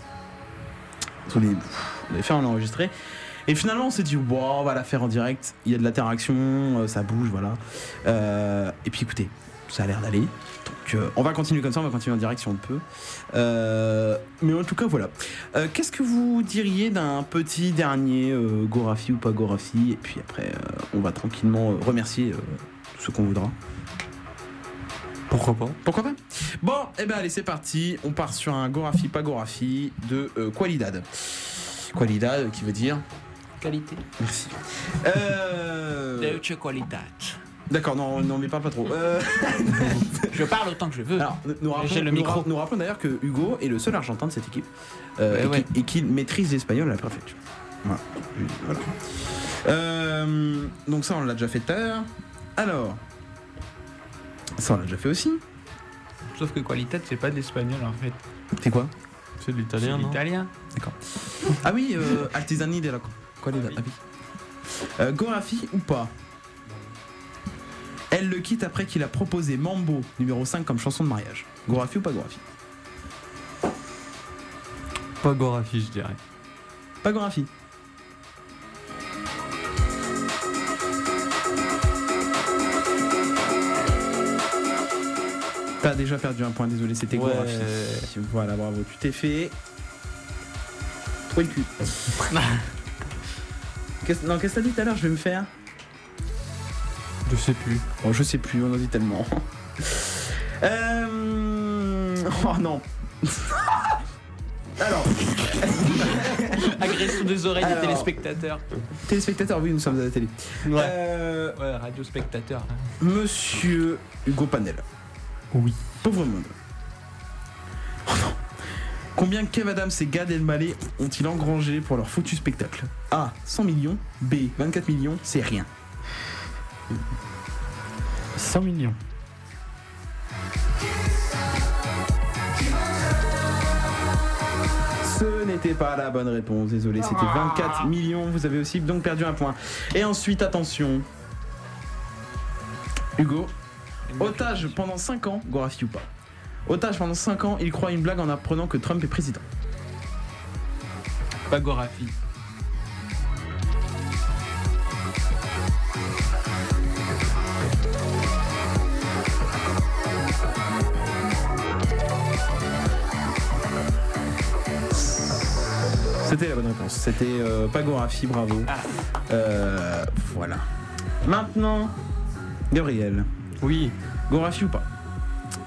On avait fait en enregistré. Et finalement, on s'est dit, bon, on va la faire en direct. Il y a de l'interaction, euh, ça bouge, voilà. Euh, et puis écoutez, ça a l'air d'aller. Donc euh, on va continuer comme ça, on va continuer en direct si on le peut. Euh, mais en tout cas voilà. Euh, Qu'est-ce que vous diriez d'un petit dernier euh, Gorafi ou pas Gorafi? Et puis après euh, on va tranquillement euh, remercier euh, tous ceux qu'on voudra. Pourquoi pas? Pourquoi pas? Bon, et ben allez c'est parti. On part sur un Gorafi pas Gorafi de euh, Qualidad. Qualidad qui veut dire? Qualité. Merci. Euh... Deutsche Qualität. D'accord, non, non, mais parle pas trop. Euh, Je parle autant que je veux. Alors, nous rappelons, J'ai le nous micro. ra- nous rappelons d'ailleurs que Hugo est le seul Argentin de cette équipe euh, Ouais, et ouais. qui- et qu'il maîtrise l'espagnol à la perfection. Voilà. Voilà. Euh, donc ça, on l'a déjà fait tout à l'heure. Alors, ça, on l'a déjà fait aussi. Sauf que Qualität, c'est pas de l'espagnol en fait. C'est quoi? C'est de l'italien, C'est l'italien. D'accord. Ah oui, euh, Artisani de la. Ah oui. Euh, Gorafi ou pas? Elle le quitte après qu'il a proposé Mambo numéro 5 comme chanson de mariage. Gorafi ou pas Gorafi? Pas Gorafi, je dirais. Pas Gorafi. T'as déjà perdu un point, désolé, c'était Ouais. Gorafi. Voilà, bravo, tu t'es fait. Trouver le cul. Non, qu'est-ce que t'as dit tout à l'heure? Je vais me faire. Je sais plus. Oh, je sais plus, on en dit tellement. Euh... Oh non. Alors. Agression des oreilles Alors. des téléspectateurs. Téléspectateurs, oui, nous sommes à la télé. Ouais. Euh, Ouais, radio spectateur. Monsieur Hugo Panel. Oui. Pauvre monde. Oh non. Combien Kev Adams et Gad Elmaleh ont-ils engrangé pour leur foutu spectacle? A. 100 millions. B. 24 millions. C'est rien. 100 millions. Ce n'était pas la bonne réponse, désolé, c'était 24 millions, vous avez aussi donc perdu un point. Et ensuite, attention, Hugo, otage pendant 5 ans, Gorafi ou pas? Otage pendant 5 ans, il croit une blague en apprenant que Trump est président. Pas Gorafi. C'était la bonne réponse, c'était euh, pas Gorafi, bravo. Euh, voilà. Maintenant, Gabriel. Oui. Gorafi ou pas?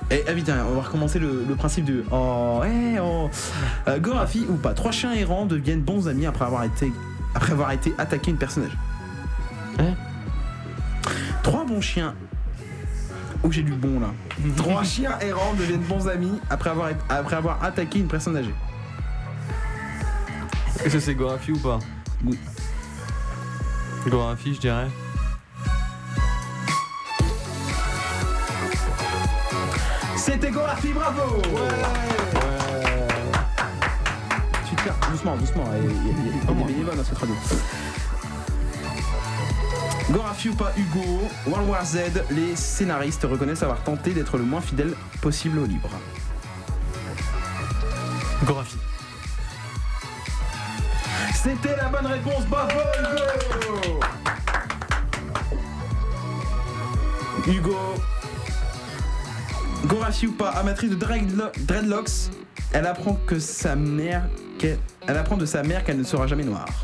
Et ah, vite, hein, on va recommencer le, le principe de oh, eh, oh. Euh, Gorafi ou pas? Trois chiens errants deviennent bons amis après avoir été après avoir été attaqué une personne âgée. Hein? Trois bons chiens. Où j'ai du bon là. Trois chiens errants deviennent bons amis après avoir après avoir attaqué une personne âgée. Est-ce que c'est Gorafi ou pas Oui. Gorafi, je dirais. C'était Gorafi, bravo Super, doucement, doucement, il y a, il y a- il y a des bénévoles dans cette radio. Gorafi ou pas Hugo, World War Z, les scénaristes reconnaissent avoir tenté d'être le moins fidèle possible au livre. Gorafi. C'était la bonne réponse, bravo Hugo Hugo. Gorafi ou pas, amatrice de dreadlo- dreadlocks, elle apprend que sa mère, qu'elle- elle apprend de sa mère qu'elle ne sera jamais noire.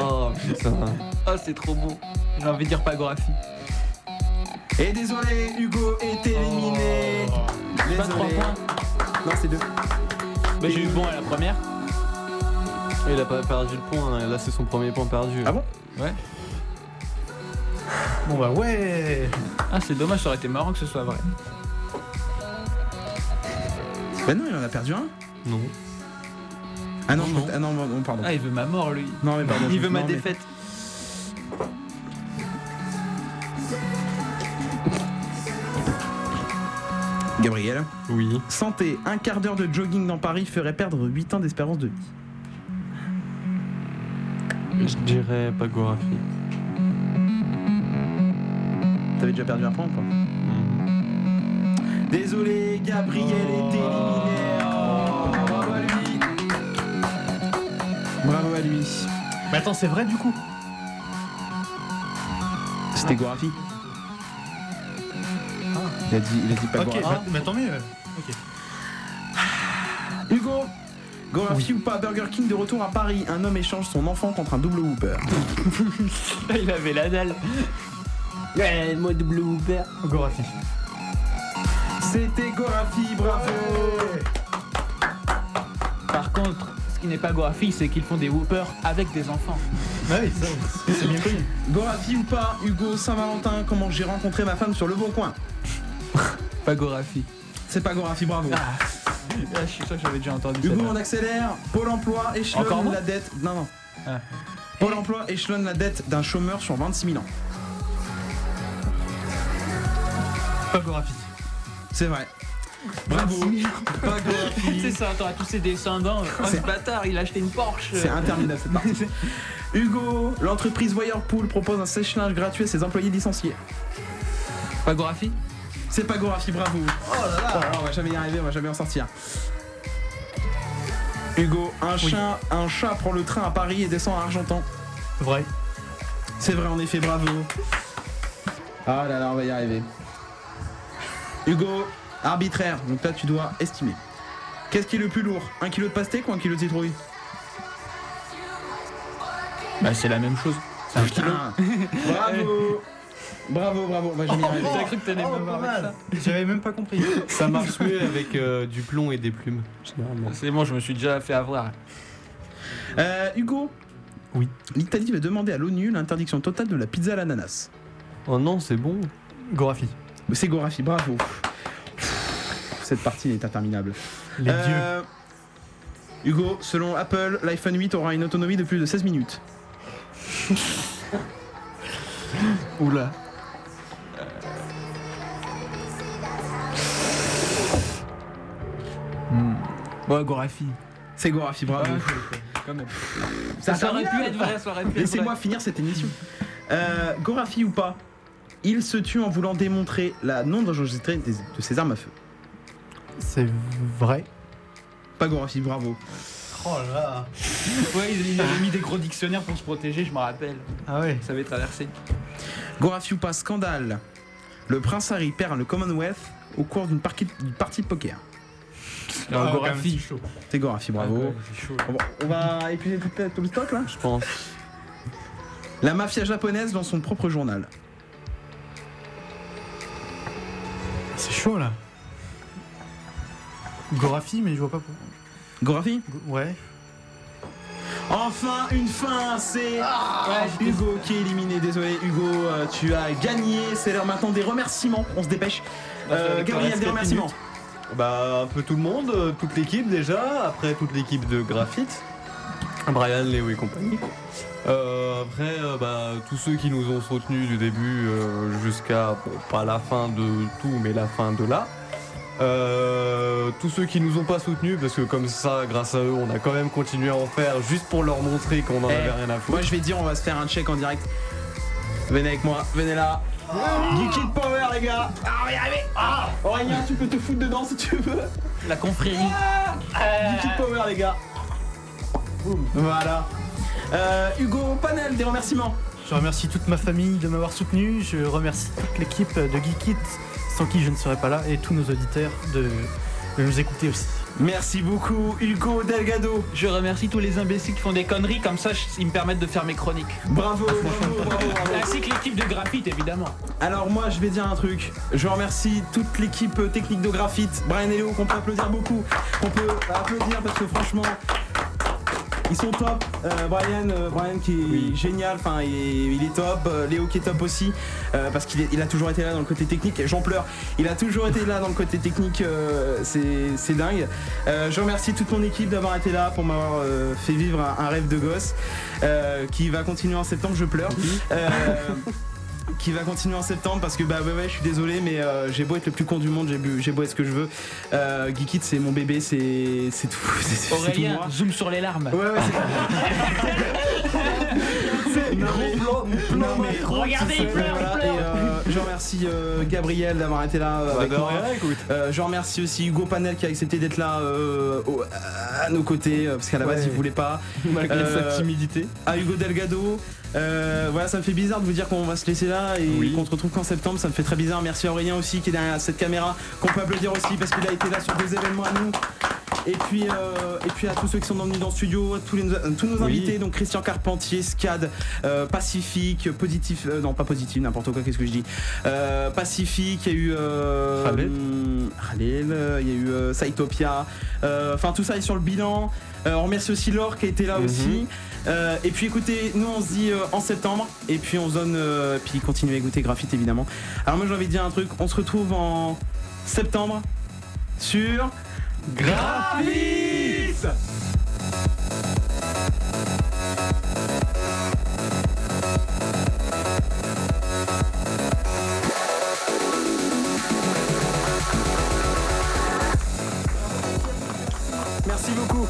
Oh putain. Oh, c'est trop beau. J'ai envie de dire pas Gorafi. Et désolé, Hugo est éliminé. Pas trois Désolé. points. Non, c'est deux. Bah, j'ai eu bon à la première. Il a pas perdu le point, hein. là c'est son premier point perdu. Ah bon Ouais. Bon bah ouais Ah, c'est dommage, ça aurait été marrant que ce soit vrai. Bah non, il en a perdu un. Non. Ah non, je- ah non, pardon. Ah, il veut ma mort, lui. Non, mais pardon. Il je- veut ma non, mais- défaite. Gabriel. Oui. Santé, un quart d'heure de jogging dans Paris ferait perdre 8 ans d'espérance de vie. Je dirais pas Gorafi. T'avais déjà perdu un point ou pas Désolé, Gabriel est éliminé. Oh, bravo à lui. Bravo à lui. Mais attends, c'est vrai du coup C'était Gorafi. Il a dit, il a dit pas Ok, Gorafi. bah, bah, tant mieux. Ok. Hugo Gorafi ou pas Burger King de retour à Paris. Un homme échange son enfant contre un double Whopper. Il avait la dalle. Ouais, moi double Whopper. Gorafi. C'était Gorafi, bravo Par contre, ce qui n'est pas Gorafi, c'est qu'ils font des whoopers avec des enfants. Ah oui, c'est bien connu. Gorafi ou pas Hugo Saint-Valentin, comment j'ai rencontré ma femme sur le bon coin? Pas Gorafi. C'est pas Gorafi, bravo. Ah, je suis sûr que j'avais déjà entendu Hugo, celle-là. on accélère. Pôle emploi échelonne la dette. Non, non. Ah. Pôle emploi échelonne la dette d'un chômeur sur 26 000 ans. Pas Gorafi. C'est vrai. Bravo. Pas Gorafi. C'est ça, t'auras tous ses descendants. Oh, ce C'est- bâtard, il a acheté une Porsche. C'est interminable cette partie. Hugo, l'entreprise Wirepool propose un sèche-linge gratuit à ses employés licenciés. Pas Gorafi? C'est pas Gorafi, bravo. Oh là là, on va jamais y arriver, on va jamais en sortir. Hugo, un, chat, un chat prend le train à Paris et descend à Argentan. Vrai. C'est vrai, en effet, bravo. Ah là là, on va y arriver. Hugo, arbitraire, donc là tu dois estimer. Qu'est-ce qui est le plus lourd? Un kilo de pastèque ou un kilo de citrouille? Bah, c'est la même chose. C'est un kilo. Bravo Bravo, bravo. T'as cru que t'allais Oh, me voir pas avec mal. ça J'avais même pas compris. Ça marche mieux avec euh, du plomb et des plumes, généralement. C'est bon, je me suis déjà fait avoir. Euh, Hugo Oui. L'Italie va demander à l'ONU l'interdiction totale de la pizza à l'ananas. Oh non, c'est bon. Gorafi. C'est Gorafi, bravo. Cette partie est interminable. Les Euh, Hugo, selon Apple, l'iPhone 8 aura une autonomie de plus de 16 minutes. Oula. Hmm. Ouais, Gorafi. C'est Gorafi, bravo. Quand même. C'est Ça aurait pu être vrai, ça aurait pu être Laissez-moi finir cette émission. Euh, Gorafi ou pas Il se tue en voulant démontrer la non-dangerosité de ses armes à feu. C'est vrai. Pas Gorafi, bravo. Oh là là. Ouais, il avait mis des gros dictionnaires pour se protéger, je me rappelle. Ah ouais. Ça avait traversé. Gorafi ou pas Scandale. Le prince Harry perd le Commonwealth au cours d'une partie de poker. Alors, Ah, Gorafi. c'est Gorafi, bravo. Bon, on va épuiser tout, le- stock là Je pense. La mafia japonaise dans son propre journal. C'est chaud là. Gorafi, mais je vois pas pour. Gorafi Go- Ouais. Enfin une fin, c'est Ouais, Hugo qui est éliminé. Désolé Hugo, euh, tu as gagné. C'est l'heure maintenant des remerciements. On se dépêche. Euh, avec Gabriel, des remerciements. minutes. Bah un peu tout le monde, euh, toute l'équipe déjà, après toute l'équipe de graphite, Brian, Léo et compagnie. Euh, après euh, bah, tous ceux qui nous ont soutenus du début jusqu'à pas la fin de tout mais la fin de là. Euh, tous ceux qui nous ont pas soutenus parce que comme ça grâce à eux on a quand même continué à en faire juste pour leur montrer qu'on en Eh, avait rien à foutre. Moi je vais dire, on va se faire un check en direct. Venez avec moi, venez là. Geeky Power les gars. Ah Ah. Aurélien tu peux te foutre dedans si tu veux. La confrérie. Geeky Power les gars. Voilà. Euh, Hugo Panel, des remerciements. Je remercie toute ma famille de m'avoir soutenu. Je remercie toute l'équipe de Geekit, sans qui je ne serais pas là, et tous nos auditeurs de, de nous écouter aussi. Merci beaucoup Hugo Delgado Je remercie tous les imbéciles qui font des conneries, comme ça ils me permettent de faire mes chroniques. Bravo, bravo, bravo, bravo. Ainsi que l'équipe de graphite évidemment. Alors moi je vais dire un truc, je remercie toute l'équipe technique de graphite, Brian et Léo qu'on peut applaudir beaucoup, qu'on peut applaudir parce que franchement ils sont top. Euh, Brian, euh, Brian qui est génial, enfin il, est- il est top. Euh, Léo qui est top aussi parce qu'il a toujours été là dans le côté technique. J'en pleure. Il a toujours été là dans le côté technique. c'est dingue. Je remercie toute mon équipe d'avoir été là pour m'avoir fait vivre un, un rêve de gosse qui va continuer en septembre. Je pleure. qui va continuer en septembre parce que bah ouais, ouais je suis désolé mais euh, j'ai beau être le plus con du monde j'ai beau être ce que je veux. Euh, Geekit c'est mon bébé c'est c'est tout. C'est- c'est tout Aurélien, moi. zoom sur les larmes. Ouais, ouais, c'est- gros non, mais Regardez, il pleure, il pleure. et, euh, je remercie euh, Gabriel d'avoir été là euh, Bah, avec moi. rien, écoute. Euh, je remercie aussi Hugo Panel qui a accepté d'être là euh, au- à nos côtés parce qu'à la base Ouais. il voulait pas. Malgré Euh, sa timidité. À Hugo Delgado. Euh, voilà, ça me fait bizarre de vous dire qu'on va se laisser là et Oui. qu'on se retrouve qu'en septembre. Ça me fait très bizarre. Merci à Aurélien aussi qui est derrière cette caméra, qu'on peut applaudir aussi parce qu'il a été là sur deux événements à nous. Et puis, euh, et puis à tous ceux qui sont venus dans le studio, à tous, les, tous nos Oui. invités, donc Christian Carpentier, SCAD, euh, Pacifique, Positif, euh, non pas Positif, n'importe quoi, qu'est-ce que je dis Euh, Pacifique, il y a eu euh, Khaled. hum, Khaled, euh, il y a eu euh, Saitopia, euh, enfin tout ça est sur le bilan. Euh, on remercie aussi Laure qui a été là Mhm. aussi. Euh, et puis écoutez, nous on se dit euh, en septembre et puis on se donne, euh, puis continuez à écouter Graphite évidemment. Alors moi j'ai envie de dire un truc, on se retrouve en septembre sur Graphis Merci beaucoup.